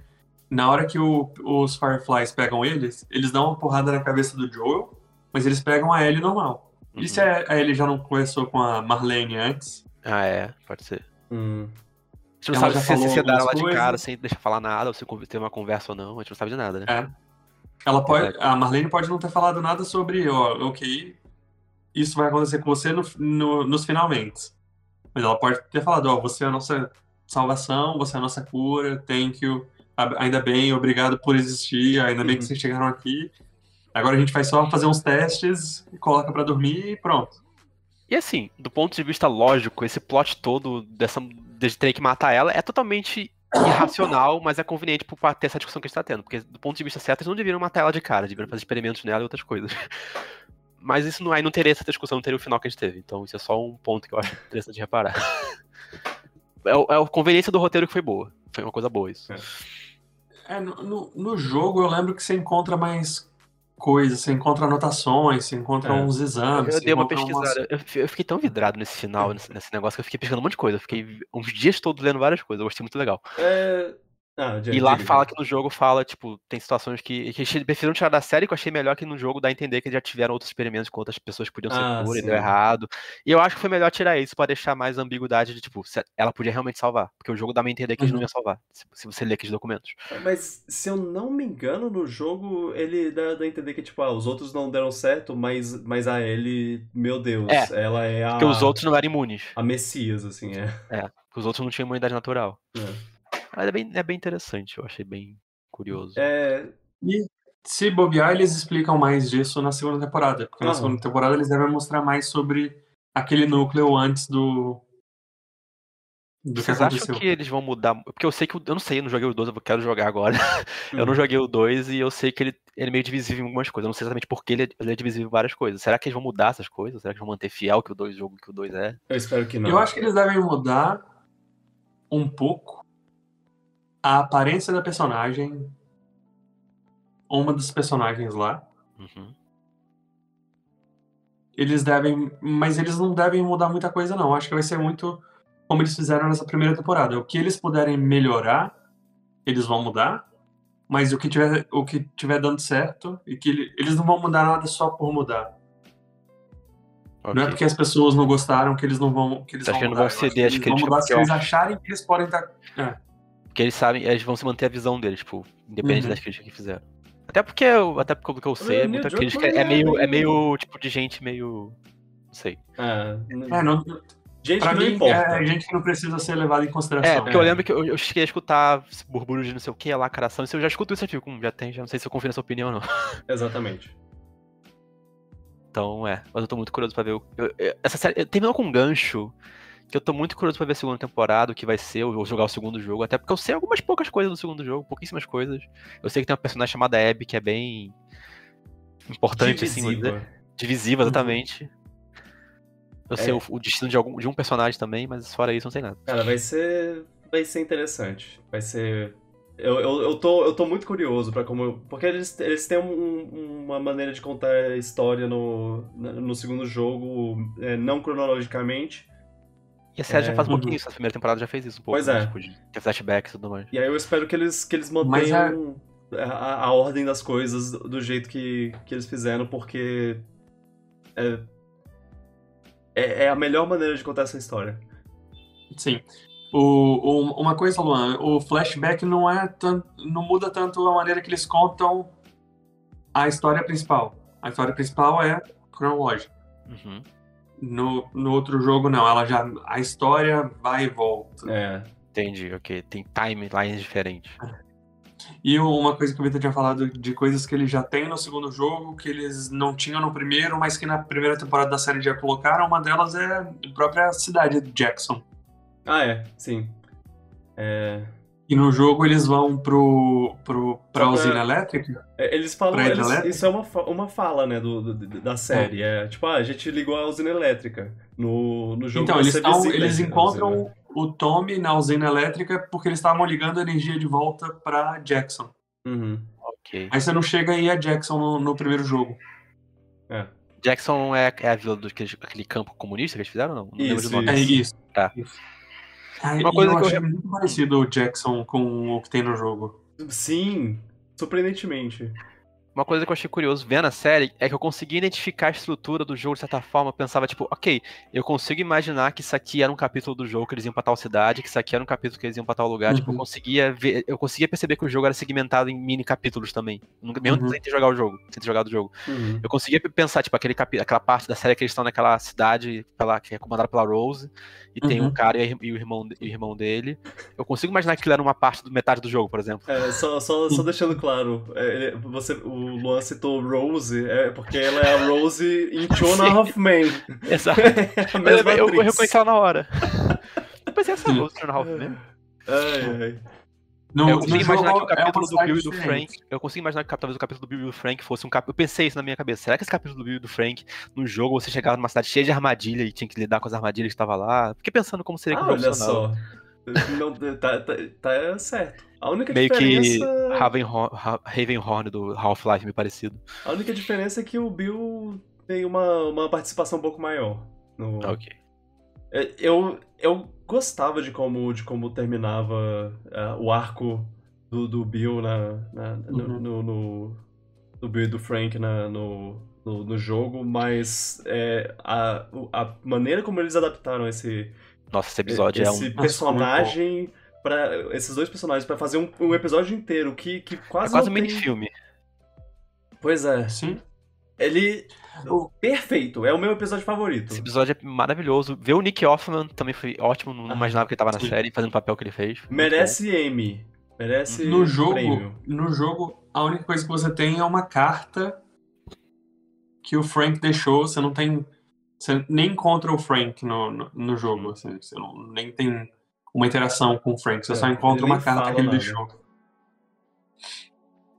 na hora que o- os Fireflies pegam eles, eles dão uma porrada na cabeça do Joel, mas eles pegam a Ellie normal. E Uhum. se a, a Ellie já não conversou com a Marlene antes? Ah, é, pode ser. Hum. A gente não Ela sabe se sedaram lá algumas de cara sem deixar falar nada, ou se teve uma conversa ou não, a gente não sabe de nada, né? É. Ela pode, a Marlene pode não ter falado nada sobre, ó, ok, isso vai acontecer com você no, no- nos finalmente. Mas ela pode ter falado, ó, você é a nossa salvação, você é a nossa cura, thank you, ainda bem, obrigado por existir, ainda bem que Uhum. vocês chegaram aqui. Agora a gente vai só fazer uns testes, coloca pra dormir e pronto. E assim, do ponto de vista lógico, esse plot todo dessa de ter que matar ela é totalmente irracional, mas é conveniente pra ter essa discussão que a gente tá tendo. Porque, do ponto de vista certo, eles não deveriam matar ela de cara, deveriam fazer experimentos nela e outras coisas. Mas isso não, aí não teria essa discussão, não teria o final que a gente teve. Então isso é só um ponto que eu acho interessante reparar. É, é a conveniência do roteiro que foi boa. Foi uma coisa boa isso. É, no, no, no jogo eu lembro que você encontra mais coisas, você encontra anotações, você encontra É. uns exames. Eu dei uma umas- pesquisada. Eu, fi- eu fiquei tão vidrado nesse final, nesse, nesse negócio, que eu fiquei pesquisando um monte de coisa. Eu fiquei uns dias todos lendo várias coisas. Eu gostei muito legal. É... Ah, E lá fala que no jogo fala, tipo, tem situações que, que preferiram tirar da série, que eu achei melhor que no jogo dá a entender que eles já tiveram outros experimentos com outras pessoas que podiam ser Ah, cura e deu errado. E eu acho que foi melhor tirar isso pra deixar mais ambiguidade de, tipo, se ela podia realmente salvar. Porque o jogo dá a entender que eles não Uhum. iam salvar, se, se você ler aqueles documentos. Mas se eu não me engano, no jogo ele dá, dá a entender que, tipo, ah, os outros não deram certo, mas, mas a Ellie, meu Deus, É, ela é a, Porque os outros não eram imunes. a Messias, assim, é. Porque os outros não tinham imunidade natural. É. Mas é bem, é bem interessante, eu achei bem curioso. É, E se bobear, eles explicam mais disso na segunda temporada. Porque na Aham. segunda temporada eles devem mostrar mais sobre aquele núcleo antes do. Do que Vocês acham aconteceu. que eles vão mudar? Porque eu sei que. o- Eu não sei, eu não joguei o 2, eu quero jogar agora. Eu Hum. não joguei o 2 e eu sei que ele, ele é meio divisível em algumas coisas. Eu não sei exatamente por que ele é, ele é divisível em várias coisas. Será que eles vão mudar essas coisas? Será que eles vão manter fiel que o 2 jogo que o 2 é? eu espero que não. Eu acho que eles devem mudar um pouco a aparência da personagem. Uma dos personagens lá. Uhum. Eles devem. Mas eles não devem mudar muita coisa, não. Acho que vai ser muito como eles fizeram nessa primeira temporada. O que eles puderem melhorar, eles vão mudar. Mas o que tiver, o que tiver dando certo, e que ele- eles não vão mudar nada só por mudar. Não é porque as pessoas não gostaram que eles não vão. Que eles acha vão que não mudar. vão Eu acho ceder às eles vão críticas mudar se eu eles acharem que eles podem estar. Porque eles sabem, eles vão se manter a visão deles, tipo, independente Uhum. das críticas que fizeram. Até porque, eu, até porque o que eu sei, é muita crítica. É é meio, é meio- tipo, de gente meio. Não sei. É, É, não, gente pra que não mim, importa. é gente que não precisa ser levada em É, consideração. porque eu lembro que eu, eu cheguei a escutar esse burburinho de não sei o que, lacração. E se eu já escuto isso, eu fico, hum, já tem, já não sei se eu confio nessa opinião ou não. Exatamente. Então, é. Mas eu tô muito curioso pra ver. o- eu- eu- essa série terminou com um gancho que eu tô muito curioso pra ver a segunda temporada, o que vai ser, ou jogar o segundo jogo. Até porque eu sei algumas poucas coisas do segundo jogo, pouquíssimas coisas. Eu sei que tem uma personagem chamada Abby que é bem importante, assim, Divisiva. dizer. Divisiva, Uhum. exatamente. Eu sei É. o, o destino de, algum, de um personagem também, mas fora isso, não sei nada. Cara, vai ser. Vai ser interessante. Vai ser. Eu, eu, eu, tô, eu tô muito curioso para como. Porque eles, eles têm um- uma maneira de contar a história no, no segundo jogo, é, não cronologicamente. E a série É, já faz um pouquinho uhum. isso, a primeira temporada já fez isso um pouco. Pois né, é. Tipo, de ter flashbacks e tudo mais. E aí eu espero que eles, que eles mantenham a, a ordem das coisas do, jeito que, que eles fizeram, porque. É, é, é a melhor maneira de contar essa história. Sim. O, o- uma coisa, Luan, o flashback não é tan- não muda tanto a maneira que eles contam a história principal. A história principal é cronológica. Uhum. No, no outro jogo, não. Ela já. A história vai e volta. É. Entendi, ok. Tem timelines diferentes. E uma coisa que o Vitor tinha falado de coisas que ele já tem no segundo jogo, que eles não tinham no primeiro, mas que na primeira temporada da série já colocaram. Uma delas é a própria cidade de Jackson. Ah, é, sim. É, E no jogo eles vão pro, pro, pra pra- usina elétrica. É, Eles falam, eles- hidrelétrica? isso é uma, uma fala, né, do, do- da série. É. tipo, ah, a gente ligou a usina elétrica. No, no jogo Então, eles, tão, visita eles a usina. encontram o Tommy na usina elétrica porque eles estavam ligando a energia de volta pra Jackson. Uhum. Ok. Aí você não chega aí a Jackson no, no primeiro jogo. É. Jackson é, é a vila do aquele, aquele campo comunista que eles fizeram? Não, não lembro Isso, nome. É isso. Tá. Isso. Uma coisa eu que eu achei muito parecido o Jackson com o que tem no jogo. Sim, surpreendentemente. Uma coisa que eu achei curioso vendo a série é que eu consegui identificar a estrutura do jogo de certa forma. Eu pensava, tipo, ok, eu consigo imaginar que isso aqui era um capítulo do jogo que eles iam pra tal cidade, que isso aqui era um capítulo que eles iam pra tal lugar. Tipo, eu Uhum. conseguia ver, eu conseguia perceber que o jogo era segmentado em mini capítulos também. Nunca- Mesmo Uhum. sem ter jogado o jogo, sem ter jogado o jogo. Uhum. Eu conseguia pensar, tipo, aquele capi aquela parte da série que eles estão naquela cidade pela, que é comandada pela Rose, e tem Uhum. um cara e, e o irmão, e o irmão dele. Eu consigo imaginar que aquilo era uma parte do metade do jogo, por exemplo. É, só, só, só deixando claro, é, ele- você, o Luan citou Rose, é porque ela é a Rose em Chona of Man. Exato. É a Eu, mesma eu, eu reconheci ela na hora. Eu pensei, essa Sim. Rose Turner Half mesmo. Ai, ai. No, eu consigo jogo imaginar que o é capítulo do cidade Bill e do diferente. Frank. Eu consigo imaginar que talvez o capítulo do Bill e do Frank fosse um capítulo. Eu pensei isso na minha cabeça. Será que esse capítulo do Bill e do Frank, no jogo, você chegava numa cidade cheia de armadilha e tinha que lidar com as armadilhas que estavam lá? Fiquei pensando como seria Ah, olha só. Não, tá, tá, tá certo. A única Meio que diferença. Ravenhorn, Ra- Ravenhorn do Half-Life, me parecido. A única diferença é que o Bill tem uma, uma participação um pouco maior. No... Ok. É, Eu, eu gostava de como, de como terminava ah, o arco do, do Bill na, na- no, Uhum. no, no- do Bill e do Frank na- no, no, no jogo, mas é, a, a maneira como eles adaptaram esse, Nossa, esse episódio é esse um. personagem para esses dois personagens pra fazer um, um episódio inteiro que, que É quase quase um tem- mini-filme. Pois é, Sim. Ele O- perfeito, é o meu episódio favorito. Esse episódio é maravilhoso. Ver o Nick Hoffman também foi ótimo. Não Ah, imaginava que ele tava na sim. série, fazendo o papel que ele fez. Merece M, merece No jogo, prêmio. no jogo, a única coisa que você tem é uma carta que o Frank deixou. Você não tem. Você nem encontra o Frank no, no, no jogo. assim, você não, nem tem uma interação com o Frank. Você É, só encontra uma carta que ele nada. deixou.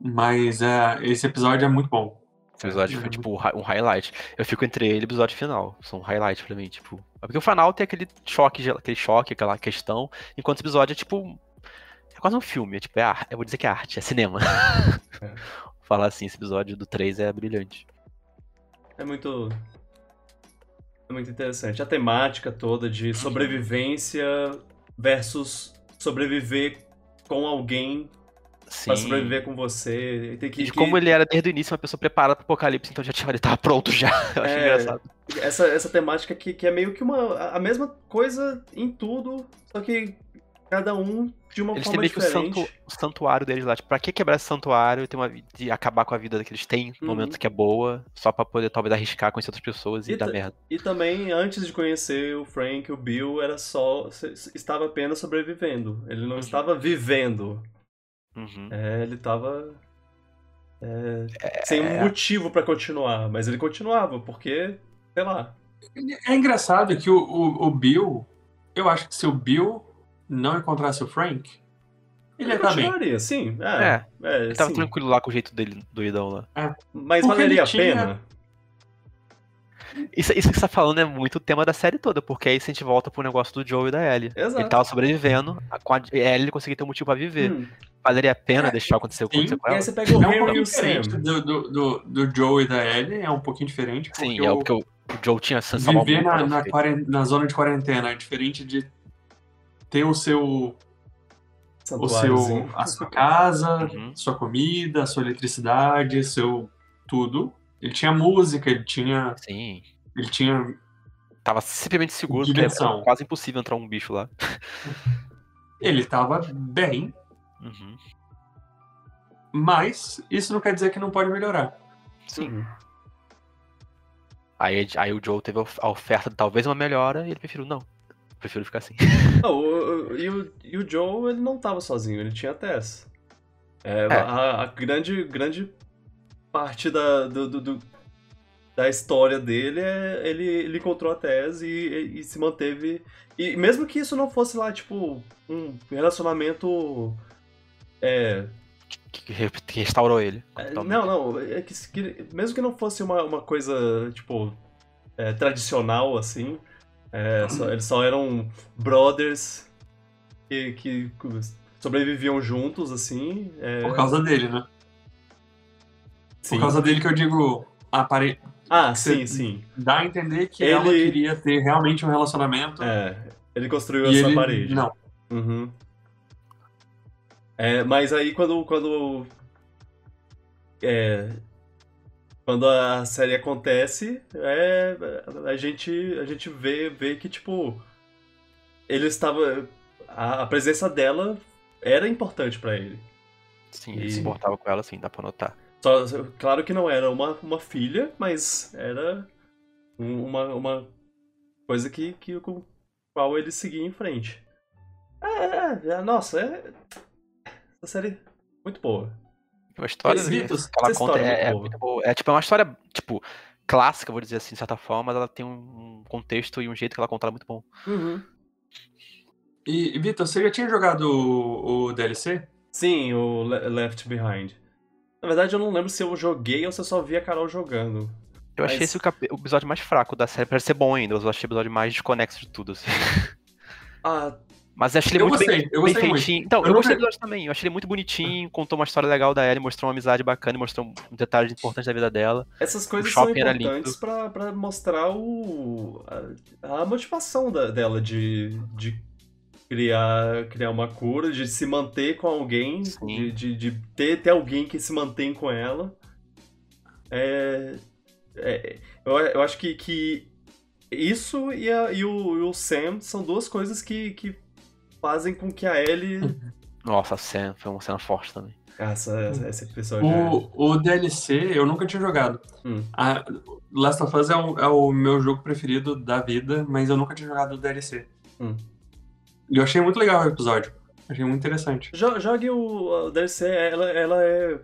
Mas é, esse episódio é muito bom. Esse episódio foi, tipo, um highlight. Eu fico entre ele e o episódio final. São um highlight pra mim, tipo. É porque o final tem aquele choque, aquele choque, aquela questão. Enquanto esse episódio é, tipo. É quase um filme. É, tipo, é ar... Eu vou dizer que é arte, é cinema. É. Falar assim, esse episódio do 3 é brilhante. É muito. É muito interessante. A temática toda de sobrevivência versus sobreviver com alguém Sim. pra sobreviver com você. Tem que, E de que- como ele era desde o início uma pessoa preparada pro apocalipse, então já tinha, ele tava pronto já. Eu acho É, engraçado. essa, essa temática que, que é meio que uma, a mesma coisa em tudo, só que cada um de uma Eles têm forma meio que o, santu- o santuário deles lá. Tipo, pra que quebrar esse santuário e uma, e acabar com a vida que eles têm no Uhum. momento que é boa, só pra poder talvez arriscar conhecer outras pessoas e, E dar merda. E também, antes de conhecer o Frank, o Bill era só. estava apenas sobrevivendo. Ele não Uhum. estava vivendo. Uhum. É, ele tava. é, sem um é. motivo pra continuar, mas ele continuava, porque, sei lá. É engraçado que o, o, o Bill. Eu acho que se o Bill não encontrasse o Frank, ele ia estar bem. sim. É, É, é, Ele tava sim. tranquilo lá com o jeito dele, doidão lá. Mas Porque valeria ele a tinha- pena? Isso, isso que você tá falando é muito o tema da série toda, porque aí a gente volta pro negócio do Joe e da Ellie. Exato. Ele tava sobrevivendo, a- com a Ellie ele conseguia ter um motivo pra viver. Hum. Valeria a pena É, deixar acontecer o que aconteceu com E aí ela? você pega o É um Henry e pouquinho o Sam. do, do, do, do Joe e da Ellie, é um pouquinho diferente. Sim, é o- porque o, o Joe tinha chance de salvar o viver na, na, na zona de quarentena é diferente de ter o seu, o seu a sua casa, Uhum. sua comida, sua eletricidade, seu tudo. Ele tinha música, ele tinha Sim. ele tinha Tava simplesmente seguro, porque era quase impossível entrar um bicho lá. ele estava bem, Uhum. mas isso não quer dizer que não pode melhorar. Sim. Uhum. Aí, aí o Joe teve a of- a oferta de talvez uma melhora e ele preferiu, não. Prefiro ficar assim. Não, o- e, o, e o Joe, ele não tava sozinho, ele tinha a Tess. É, É. A, a grande, grande parte da, do, do- do- da história dele é ele, ele encontrou a Tess e, e se manteve. E mesmo que isso não fosse lá, tipo, um relacionamento. É, Que, que re- que restaurou ele. é, não, não, é que, que- mesmo que não fosse uma, uma coisa, tipo, é, tradicional, assim, é, só- eles só eram brothers que, que sobreviviam juntos, assim. é, Por causa dele, né? Sim. Por causa dele que eu digo, apare... Ah, sim, sim. dá a entender que Ele- ela queria ter realmente um relacionamento. É, ele construiu e essa ele parede. não. Uhum. É, mas aí quando, quando é, quando a série acontece, é, a gente a gente vê, vê que tipo ele estava a, a presença dela era importante pra ele. Sim, ele E- se importava com ela, sim, dá pra notar. Só, claro que não era uma, uma filha, mas era um- uma, uma coisa que, que com qual ele seguia em frente. É, é, é, nossa, é. Essa série muito boa. Uma história Mas, né, Vitor, que ela conta história é é, é muito boa. É tipo é uma história, tipo, clássica, vou dizer assim, de certa forma, mas ela tem um contexto e um jeito que ela conta ela muito bom. Uhum. E, Vitor, você já tinha jogado o, o DLC? Sim, o Le- Left Behind. Na verdade, eu não lembro se eu joguei ou se eu só vi a Carol jogando. Eu achei Mas- esse o, cap- o episódio mais fraco da série, parece ser bom ainda, eu achei o episódio mais desconexo de tudo, assim. Ah, Mas eu achei ele Eu muito gostei, bem, eu bem muito. feitinho. Então, Eu eu, gostei do episódio também. Eu achei ele muito bonitinho, contou uma história legal da Ellie, mostrou uma amizade bacana e mostrou um detalhe importante da vida dela. essas coisas são importantes pra, pra mostrar o, a, a motivação da- dela de, de criar, criar uma cura, de se manter com alguém, Sim. de, de, de ter, ter alguém que se mantém com ela. É, é, eu, eu acho que, que isso e, a- e o, e o Sam são duas coisas que, que fazem com que a Ellie. Nossa, a Sam foi uma cena forte também. Essa, essa, esse episódio. é- O, o DLC eu nunca tinha jogado. Hum. A Last of Us é o, é o meu jogo preferido da vida, mas eu nunca tinha jogado o DLC. Hum. Eu achei muito legal o episódio. Achei muito interessante. Jo- Jogue o, DLC, ela, ela é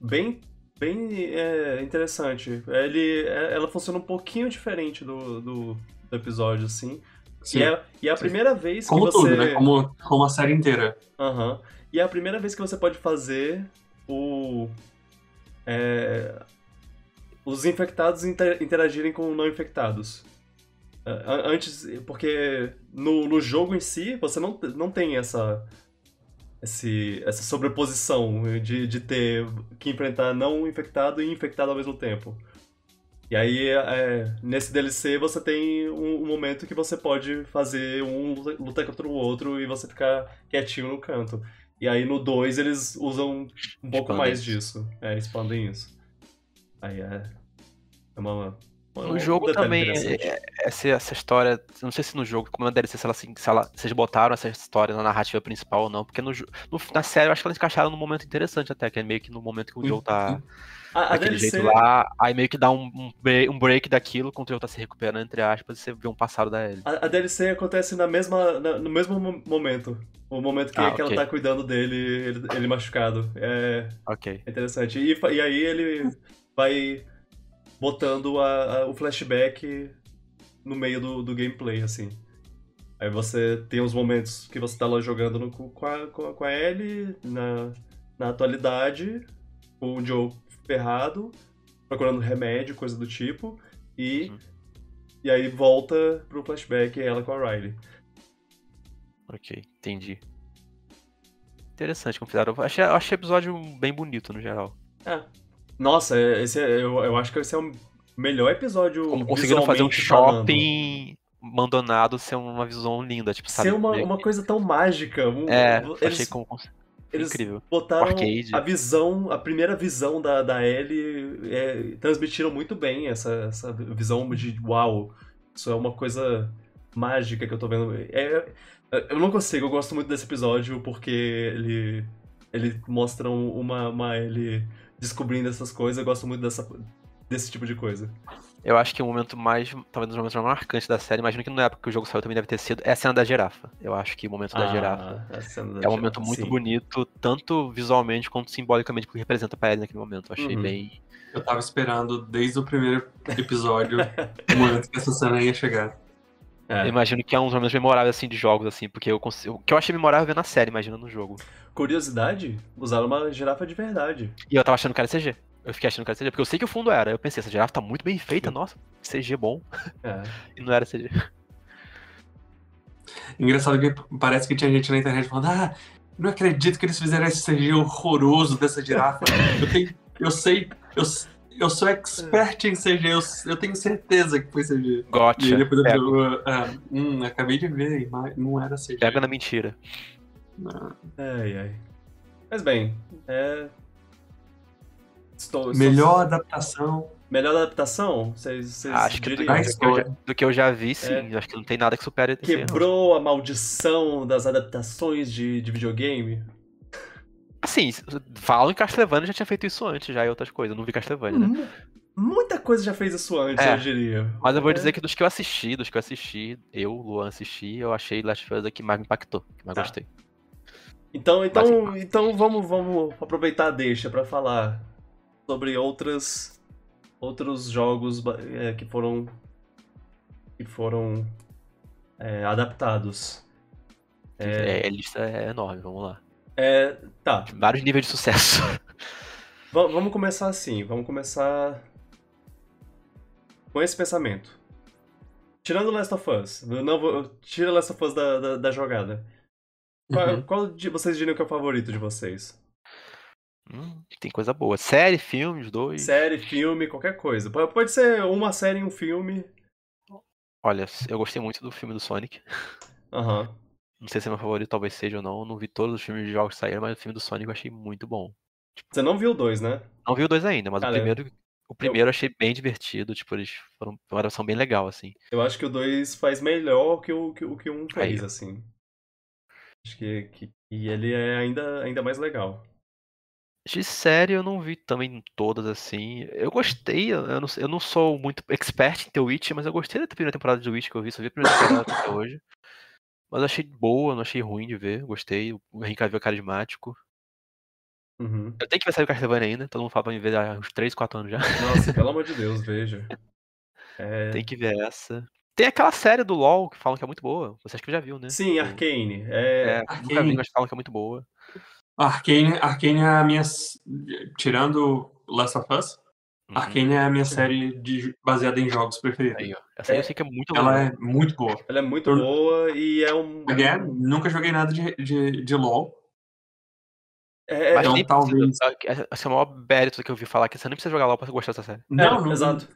bem, bem é, interessante. Ele, é- ela funciona um pouquinho diferente do, do, do episódio, assim. Sim. E é, e é a Sim. primeira vez Como que você. tudo, né? Como, como a série inteira. Aham. E é a primeira vez que você pode fazer o. é, os infectados inter- interagirem com não infectados. É, an- Antes, porque no, no jogo em si, você não, não tem essa. Esse, essa sobreposição de, de ter que enfrentar não infectado e infectado ao mesmo tempo. E aí, é, nesse DLC, você tem um, um momento que você pode fazer um luta- lutar contra o outro e você ficar quietinho no canto. E aí no 2 eles usam um pouco Expandem mais isso. disso. É, expandem isso. Aí é. É uma. No jogo também, interessante. é- essa, essa história, não sei se no jogo, como é uma DLC, se, ela, assim, se, ela, se eles botaram essa história na narrativa principal ou não, porque no, no- na série eu acho que eles encaixaram num momento interessante até, que é meio que no momento que o Sim, Joe tá A, a daquele DLC, jeito lá, aí meio que dá um, um, break, um break daquilo, quando o Joe tá se recuperando, entre aspas, e você vê um passado da Ellie. a, a DLC acontece na mesma, na- no mesmo mo- momento. O momento que, Ah, que ok. ela tá cuidando dele, ele, ele machucado. É, Ok. É interessante. E, e aí ele vai botando a- a- o flashback no meio do, do gameplay, assim. Aí você tem os momentos que você tá lá jogando no- com, a, com, a, Ellie na, na atualidade, com o Joe ferrado, procurando remédio, coisa do tipo, e, Uhum. e aí volta pro flashback ela com a Riley. Ok, entendi. Interessante como fizeram. Eu achei, eu achei o episódio bem bonito no geral. É. Nossa, esse é- eu, eu acho que esse é o melhor episódio Como conseguiram fazer um visualmente falando. shopping abandonado ser uma visão linda, tipo, sabe? ser uma, uma coisa tão mágica. um- É, eles, achei como. eles incrível. botaram Arcade. a visão, a primeira visão da, da Ellie, é, transmitiram muito bem essa, essa visão de uau, isso é uma coisa mágica que eu tô vendo. É, eu não consigo, eu gosto muito desse episódio porque ele, ele mostra um- uma, uma Ellie descobrindo essas coisas, eu gosto muito dessa, desse tipo de coisa. Eu acho que o momento mais. Talvez um dos momentos mais marcantes da série, imagino que na época que o jogo saiu também deve ter sido. É a cena da girafa. Eu acho que o momento da girafa. Ah, a cena da É um momento girafa, muito sim. bonito, tanto visualmente quanto simbolicamente, porque representa pra ele naquele momento. Eu achei Uhum. bem. Eu tava esperando desde o primeiro episódio o momento que essa cena ia chegar. É. Eu imagino que é um dos momentos memoráveis assim de jogos, assim, porque eu consigo. O que eu achei memorável é ver na série, imagina no jogo. Curiosidade, usaram uma girafa de verdade. E eu tava achando que era CG. Eu fiquei achando que era CG, porque eu sei que o fundo era. Eu pensei, essa girafa tá muito bem feita, nossa, CG bom. É. E não era CG. Engraçado que parece que tinha gente na internet falando: Ah, não acredito que eles fizeram esse CG horroroso dessa girafa. Eu, tenho, eu sei, eu, eu sou expert em CG, eu, eu tenho certeza que foi CG. E Gotcha. depois eu ah, hum, acabei de ver, mas não era CG. pega na mentira. Não. Ai, ai. Mas bem, é. Estou, estou- Melhor adaptação. Melhor adaptação? Vocês, vocês Acho que do, da do que eu já, do que eu já vi, sim. Acho que não tem nada que supere erro. Quebrou a maldição das adaptações de, de videogame? Assim, falam que Castlevania já tinha feito isso antes, já e outras coisas. Eu não vi Castlevania, né? Mu- Muita coisa já fez isso antes, É. eu diria. Mas eu vou É. dizer que dos que eu assisti, dos que eu assisti, eu, Luan, assisti, eu achei Last of Us a que mais me impactou, que mais Tá. gostei. Então, então, então vamos, vamos aproveitar a deixa pra falar sobre outras, outros jogos é, que foram que foram é, adaptados. É, É, a lista é enorme, vamos lá. é, tá, Vários níveis de sucesso. Va- vamos começar assim, vamos começar com esse pensamento. Tirando Last of Us, não vou, tira Last of Us da, da, da jogada. Qual, Uhum. qual de vocês diriam que é o favorito de vocês? Hum, tem coisa boa. Série, filmes, dois. Série, filme, qualquer coisa. Pode ser uma série e um filme. Olha, eu gostei muito do filme do Sonic. Aham. Não sei se é meu favorito, talvez seja ou não. Não vi todos os filmes de jogos que saíram, mas o filme do Sonic eu achei muito bom. Você não viu dois, né? Não vi o dois ainda, mas Cara, o primeiro. O primeiro eu achei bem divertido, tipo, eles foram uma adaptação bem legal, assim. Eu acho que o 2 faz melhor que o que o que um Aí, fez, ó. assim. Acho que, que e ele é ainda, ainda mais legal. De série eu não vi também todas assim. Eu gostei, eu não, eu não sou muito expert em The Witch, mas eu gostei da primeira temporada de The Witch que eu vi, só vi a primeira temporada até hoje. Mas eu achei boa, não achei ruim de ver, gostei. O Henry Cavill é carismático. Uhum. Eu tenho que ver sair o Castlevania ainda, todo mundo fala pra me ver há uns 3, 4 anos já. Nossa, pelo amor de Deus, veja. É... Tem que ver essa. Tem aquela série do LoL que falam que é muito boa. Você acha que já viu, né? Sim, O- Arcane. É... É, nunca Arcane. vi, mas falam que é muito boa. Arcane, Arcane é a minha. Tirando Last of Us, Uhum. Arcane é a minha série de, baseada em jogos preferida. Aí, ó. Essa aí eu sei que é muito legal. Ela é muito boa. Ela é muito Eu- boa e é um. Again, nunca joguei nada de, de, de LoL. É, é- Mas Então, nem talvez- precisa. Essa essa é a maior mérito que eu ouvi falar, que você nem precisa jogar LoL pra gostar dessa série. Não, é, não, exato.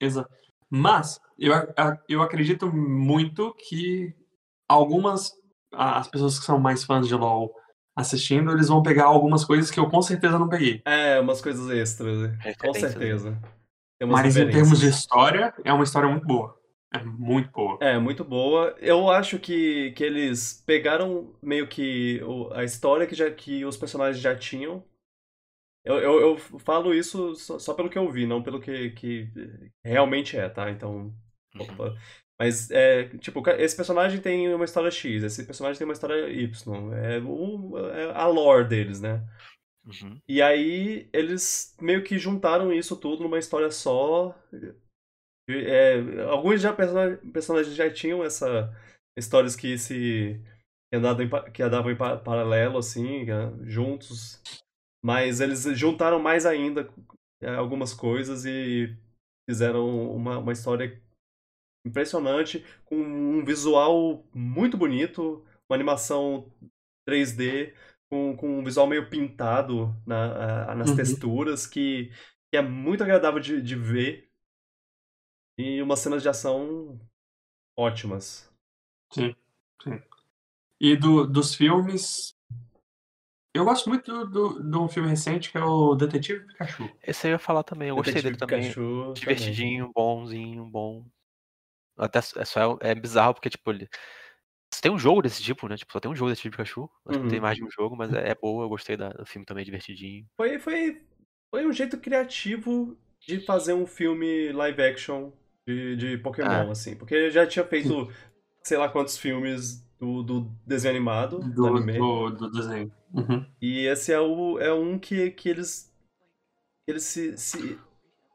Exato. Mas eu, eu acredito muito que algumas as pessoas que são mais fãs de LoL assistindo, eles vão pegar algumas coisas que eu com certeza não peguei. É, umas coisas extras, né? com Referências, certeza. Tem umas Mas em termos de história, é uma história muito boa. É muito boa. É, muito boa. Eu acho que, que eles pegaram meio que o- a história que, já, que os personagens já tinham. Eu, eu, eu falo isso só, só pelo que eu vi, não pelo que, que realmente é, tá? Então. Uhum. Mas, é, tipo, esse personagem tem uma história X, esse personagem tem uma história Y. É, o, é a lore deles, né? Uhum. E aí eles meio que juntaram isso tudo numa história só. É, alguns já persona- personagens já tinham essa histórias que se que andavam em, que andavam em pa- paralelo assim, eh, juntos, mas eles juntaram mais ainda eh, algumas coisas e fizeram uma, uma história impressionante com um visual muito bonito, uma animação 3D com, com um visual meio pintado na, a- nas Uhum. texturas, que, que é muito agradável de, de ver. E umas cenas de ação ótimas. Sim, sim. E do, dos filmes. Eu gosto muito do, do, de um filme recente que é o Detetive Pikachu. Esse aí eu ia falar também, eu gostei dele Detetive também. Pikachu também. Divertidinho, bonzinho, bom. Até é só é bizarro porque, tipo, ele. Só tem um jogo desse tipo, né? Tipo, só tem um jogo desse tipo de Pikachu. Acho que não tem Uhum. mais de um jogo, mas é, é boa, eu gostei da- do filme também, divertidinho. Foi, foi, foi um jeito criativo de fazer um filme live action de, de Pokémon, Ah. assim. Porque ele já tinha feito sei lá quantos filmes do, do desenho animado, do, Do, anime. do, do desenho. Uhum. E esse é, o, é um que, que eles, eles se, se,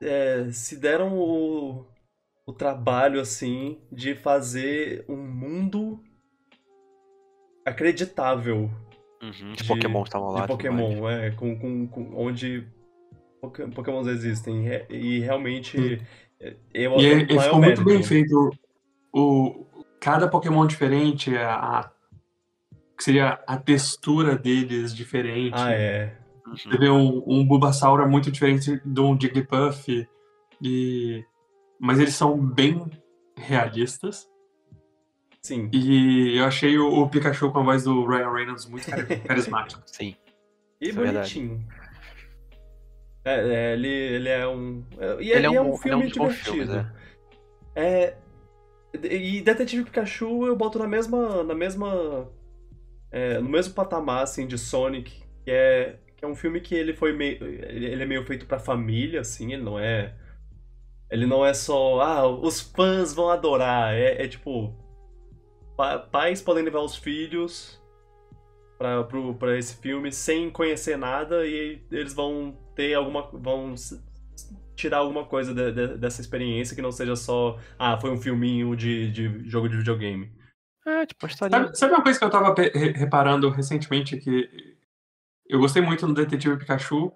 é, se deram o, o trabalho, assim, de fazer um mundo acreditável Uhum, De- de Pokémon estavam lá. de. Pokémon, é, com, com, com- onde Poké- Pokémons existem. Re- E realmente. é, Eu, E eu- é o ficou muito bem feito. O, cada Pokémon diferente, a, a- que seria a textura deles diferente. Ah, é. Você Uhum. vê um, um Bulbasaur muito diferente de um Jigglypuff. E... Mas eles são bem realistas. Sim. E eu achei o, o Pikachu com a voz do Ryan Reynolds muito cari- carismático. Sim. E Isso é bonitinho. É, é, ele, ele é um. é- E Ele é e um, ele é um filme divertido. filmes, é. É, e Detetive Pikachu eu boto na mesma, na mesma, é, no mesmo patamar assim de Sonic, que é, que é um filme que ele foi meio, ele é meio feito pra família, assim, ele não é, ele não é só, ah, os fãs vão adorar, é, é tipo, pa- pais podem levar os filhos pra esse filme sem conhecer nada e eles vão ter alguma, vão tirar alguma coisa de- de- dessa experiência que não seja só, ah, foi um filminho de, de jogo de videogame. É, tipo. Sabe, sabe uma coisa que eu tava re- reparando recentemente que eu gostei muito do Detetive Pikachu,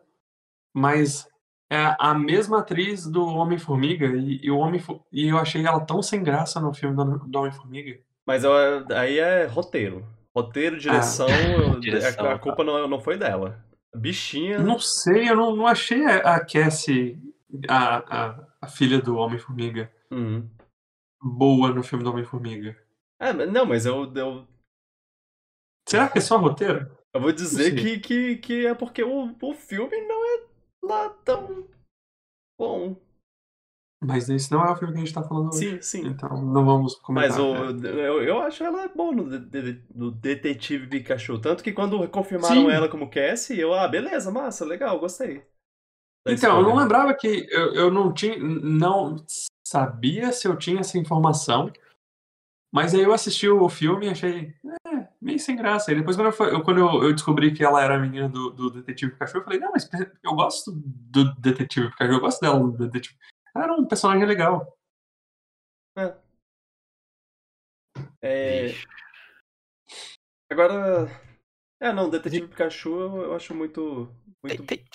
mas é a mesma atriz do Homem-Formiga e, e o Homem e eu achei ela tão sem graça no filme do, do Homem-Formiga. Mas eu- aí é roteiro. Roteiro, direção, eu- Direção, a, a culpa não, não foi dela. Bichinha. Não sei, eu não, não achei a, a Cassie, a, a, a filha do Homem-Formiga, Uhum. boa no filme do Homem-Formiga. Mas- não, mas eu, eu, Será que é só roteiro? eu vou dizer que, que, que é porque o, o filme não é lá tão bom. Mas esse não é o filme que a gente tá falando hoje. Sim, sim. Então não vamos comentar. Mas o, né? eu, eu acho ela boa no, de- no Detetive Pikachu. Tanto que quando confirmaram Sim. ela como Cassie, eu, ah, beleza, massa, legal, gostei. Então, eu não lembrava que eu, eu não tinha, não sabia se eu tinha essa informação, mas aí eu assisti o filme e achei é, meio sem graça. E depois quando, eu, foi- eu- quando eu, eu descobri que ela era a menina do, do Detetive Pikachu, eu falei, não, mas eu gosto do Detetive Pikachu, eu gosto dela do Detetive. Ela era um personagem legal. É, Ixi. agora. É, não, Detetive Pikachu eu, acho muito. Muito... tem, tem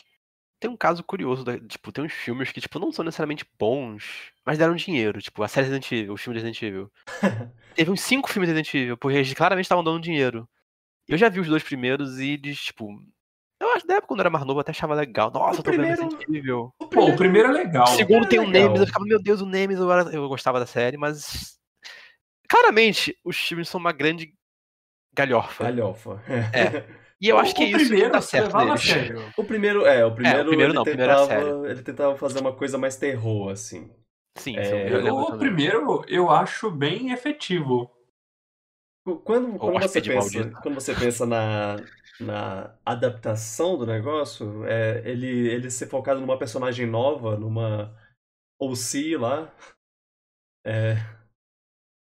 um caso curioso, da- tipo, tem uns filmes que, tipo, não são necessariamente bons, mas deram dinheiro, tipo, a série Resident Evil, o filme de Resident Evil. Teve uns cinco filmes de Resident Evil, porque eles claramente estavam dando dinheiro. Eu já vi os dois primeiros e eles, tipo. Eu acho que na época quando eu era mais novo eu até achava legal. Nossa, O eu tô vendo primeiro- Resident Evil. Pô, o primeiro é legal. O segundo é tem o legal. Nemesis, eu ficava, meu Deus, o Nemesis, eu, era- eu gostava da série, mas. Claramente, os filmes são uma grande galhofa. Galhofa. É. E eu O- acho que o isso primeiro dá se certo sério. O primeiro, é, o primeiro, primeiro ele, não, o primeiro era tentava, ele tentava fazer uma coisa mais terror, assim. Sim, É, sim, eu O primeiro eu acho bem efetivo. Quando, quando, você, pensa, quando você pensa na, na adaptação do negócio, é, ele, ele ser focado numa personagem nova, numa OC lá. É,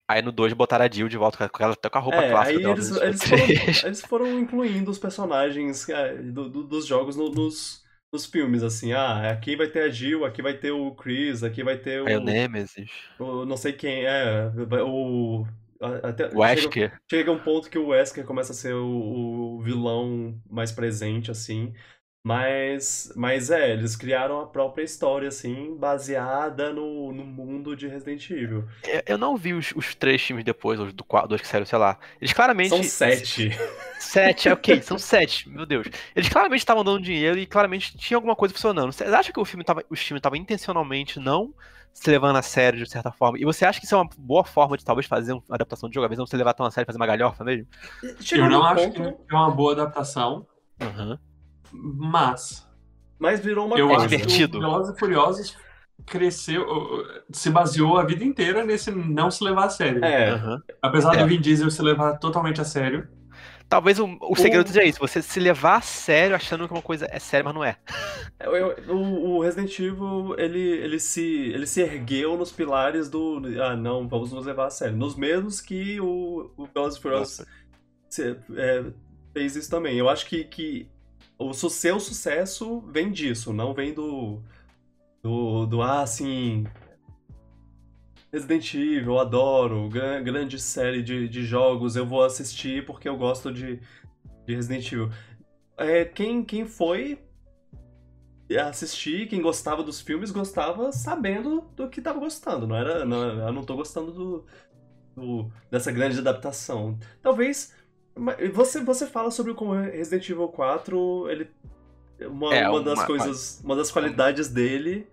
Aí no 2 botaram a Jill de volta com aquela, até com a roupa é, clássica aí eles, eles, foram, eles foram incluindo os personagens é, do- do- dos jogos no- nos, nos filmes, assim. Ah, aqui vai ter a Jill, aqui vai ter o Chris, aqui vai ter o, Aí o Nemesis, o não sei quem é, o... Até, o chega- Wesker. Chega um ponto que o Wesker começa a ser o, o vilão mais presente, assim. Mas, mas é, eles criaram a própria história, assim, baseada no, no mundo de Resident Evil. Eu- Eu não vi os, os três filmes depois, os do quatro, dois que saíram, sei lá. Eles claramente. São sete. Sete, é ok, são sete, meu Deus. Eles claramente estavam dando dinheiro e claramente tinha alguma coisa funcionando. Você acha que o filme tava, os filmes estavam intencionalmente não se levando a sério de certa forma? E você acha que isso é uma boa forma de talvez fazer uma adaptação de jogo? Às vezes não se levar tão a sério, fazer uma galhofa mesmo? Eu não acho ponto, que é uma boa adaptação, Aham. Mas mas virou uma eu É coisa. que o divertido. Velozes e Furiosos cresceu, se baseou a vida inteira nesse não se levar a sério. É, aham. Apesar É. do Vin Diesel se levar totalmente a sério, Talvez o, o segredo O- seja isso, você se levar a sério achando que uma coisa é séria, mas não é. eu- eu- o, o Resident Evil, ele, ele, se, ele se ergueu nos pilares do... Ah, não, vamos nos levar a sério. Nos mesmos que o, o Velozes e Furiosos se- é, fez isso também. Eu acho que, que o seu sucesso vem disso, não vem do. do, do ah, assim. Resident Evil, eu adoro, gran- grande série de, de jogos, eu vou assistir porque eu gosto de, de Resident Evil. É, quem, quem foi assistir, quem gostava dos filmes, gostava sabendo do que tava gostando, não era. Não, eu não tô gostando do, do- dessa grande adaptação. Talvez. Você, você fala sobre como Resident Evil 4, ele. Uma, É, uma das uma- coisas. Uma das qualidades dele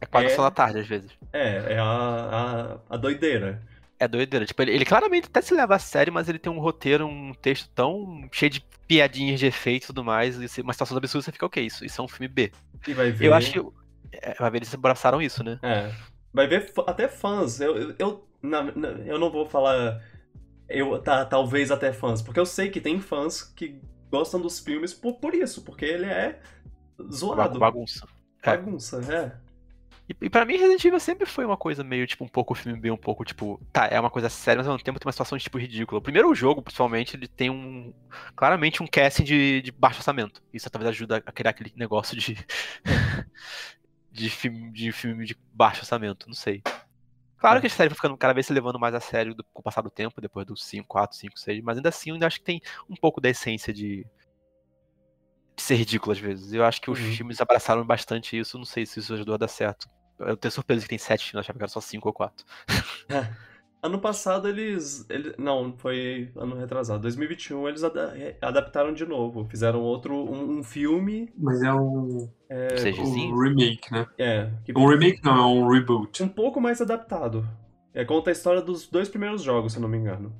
É quase É. só da tarde, às vezes. é, é a, a, a doideira. É doideira. Tipo, ele, ele claramente até se leva a sério, mas ele tem um roteiro, um texto tão cheio de piadinhas de efeito e tudo mais. E uma situação absurda, você fica, ok, isso, isso é um filme B. E vai ver. Eu acho que. É, vai ver, eles abraçaram isso, né? É. Vai ver até fãs. Eu, eu, eu, na- na- eu não vou falar. Eu, tá, talvez até fãs, porque eu sei que tem fãs que gostam dos filmes por, por isso, porque ele é zoado. Bagunça. é. Bagunça, é. E, e pra mim, Resident Evil sempre foi uma coisa meio, tipo, um pouco filme B, um pouco, tipo, tá, é uma coisa séria, mas ao mesmo tempo tem uma situação, tipo, ridícula. O primeiro jogo, principalmente, ele tem um, claramente um casting de, de baixo orçamento. Isso talvez ajuda a criar aquele negócio de, de, filme, de filme de baixo orçamento, não sei. Claro É. que a série vai ficando cada vez se levando mais a sério do- com o passar do tempo, depois dos 5, 4, 5, 6, mas ainda assim eu ainda acho que tem um pouco da essência de, de ser ridículo às vezes. Eu acho que os Uhum. filmes abraçaram bastante isso, não sei se isso ajudou a dar certo. Eu tenho surpresa que tem 7 filmes, eu achava que era só 5 ou 4. Ano passado eles, ele- Não, foi ano retrasado. 2021 eles ada- adaptaram de novo. Fizeram outro. Um, um filme. Mas é um, É, CGzinho? um remake, né? é, que- Um remake não, é um reboot. um pouco mais adaptado. É, conta a história dos dois primeiros jogos, se eu não me engano.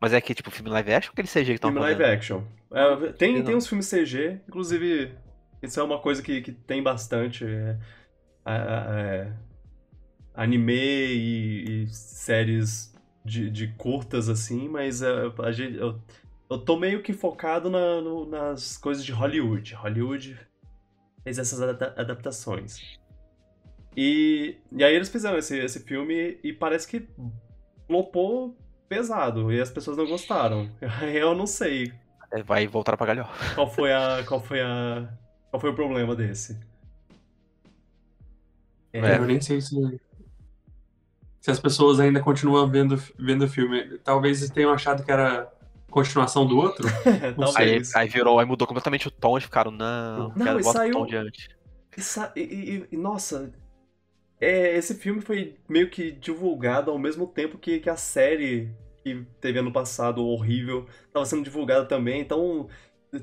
Mas é que, tipo, filme live action ou aquele CG que estão Filme fazendo? live action. É, tem, Não. tem uns filmes CG, inclusive. Isso é uma coisa que, que tem bastante. é, a- é, anime e, e séries de, de curtas, assim, mas é, a gente, eu, eu tô meio que focado na- no- nas coisas de Hollywood. Hollywood fez essas adapta- adaptações. E, e aí eles fizeram esse, esse filme e parece que flopou pesado e as pessoas não gostaram. Eu não sei É, Vai voltar pra galhó. qual foi a qual foi a qual foi o problema desse. É. Eu nem sei se, se as pessoas ainda continuam vendo vendo o filme. Talvez eles tenham achado que era continuação do outro. Não Aí, aí virou, aí mudou completamente o tom e ficaram, não, Não, quero e saiu- o tom de antes. E, sa- e- e- e- nossa, é, esse filme foi meio que divulgado ao mesmo tempo que, que a série que teve ano passado, horrível, tava sendo divulgada também, então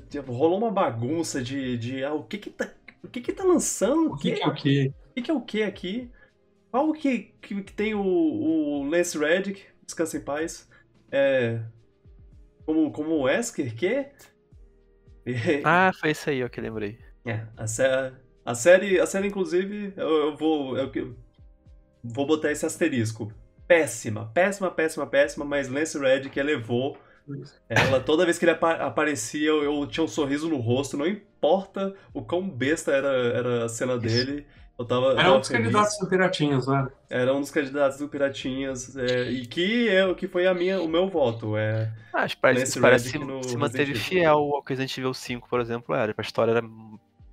tipo, rolou uma bagunça de, de ah, o que que tá, o que que tá lançando, O que, que é o que? O que, que é o que aqui? Qual que, que, que tem o, o Lance Reddick, descansa em paz, é, como, como o Wesker, que? Ah, foi isso aí, ó, que eu lembrei. é, a, sé- a série, a série inclusive, eu, eu vou, eu, que- vou botar esse asterisco. Péssima, péssima, péssima, péssima, mas Lance Reddick elevou ela. Toda vez que ele apa- aparecia, eu, eu tinha um sorriso no rosto, não importa o quão besta era, era a cena dele. Eu tava, eu Era um dos feliz. candidatos do Piratinhas, né? Era um dos candidatos do Piratinhas, é, e que, eu, que foi a minha, o meu voto. É, Ah, acho que parece, parece se, no se manteve fiel ao que Resident Evil 5, por exemplo, era. Tipo, A história era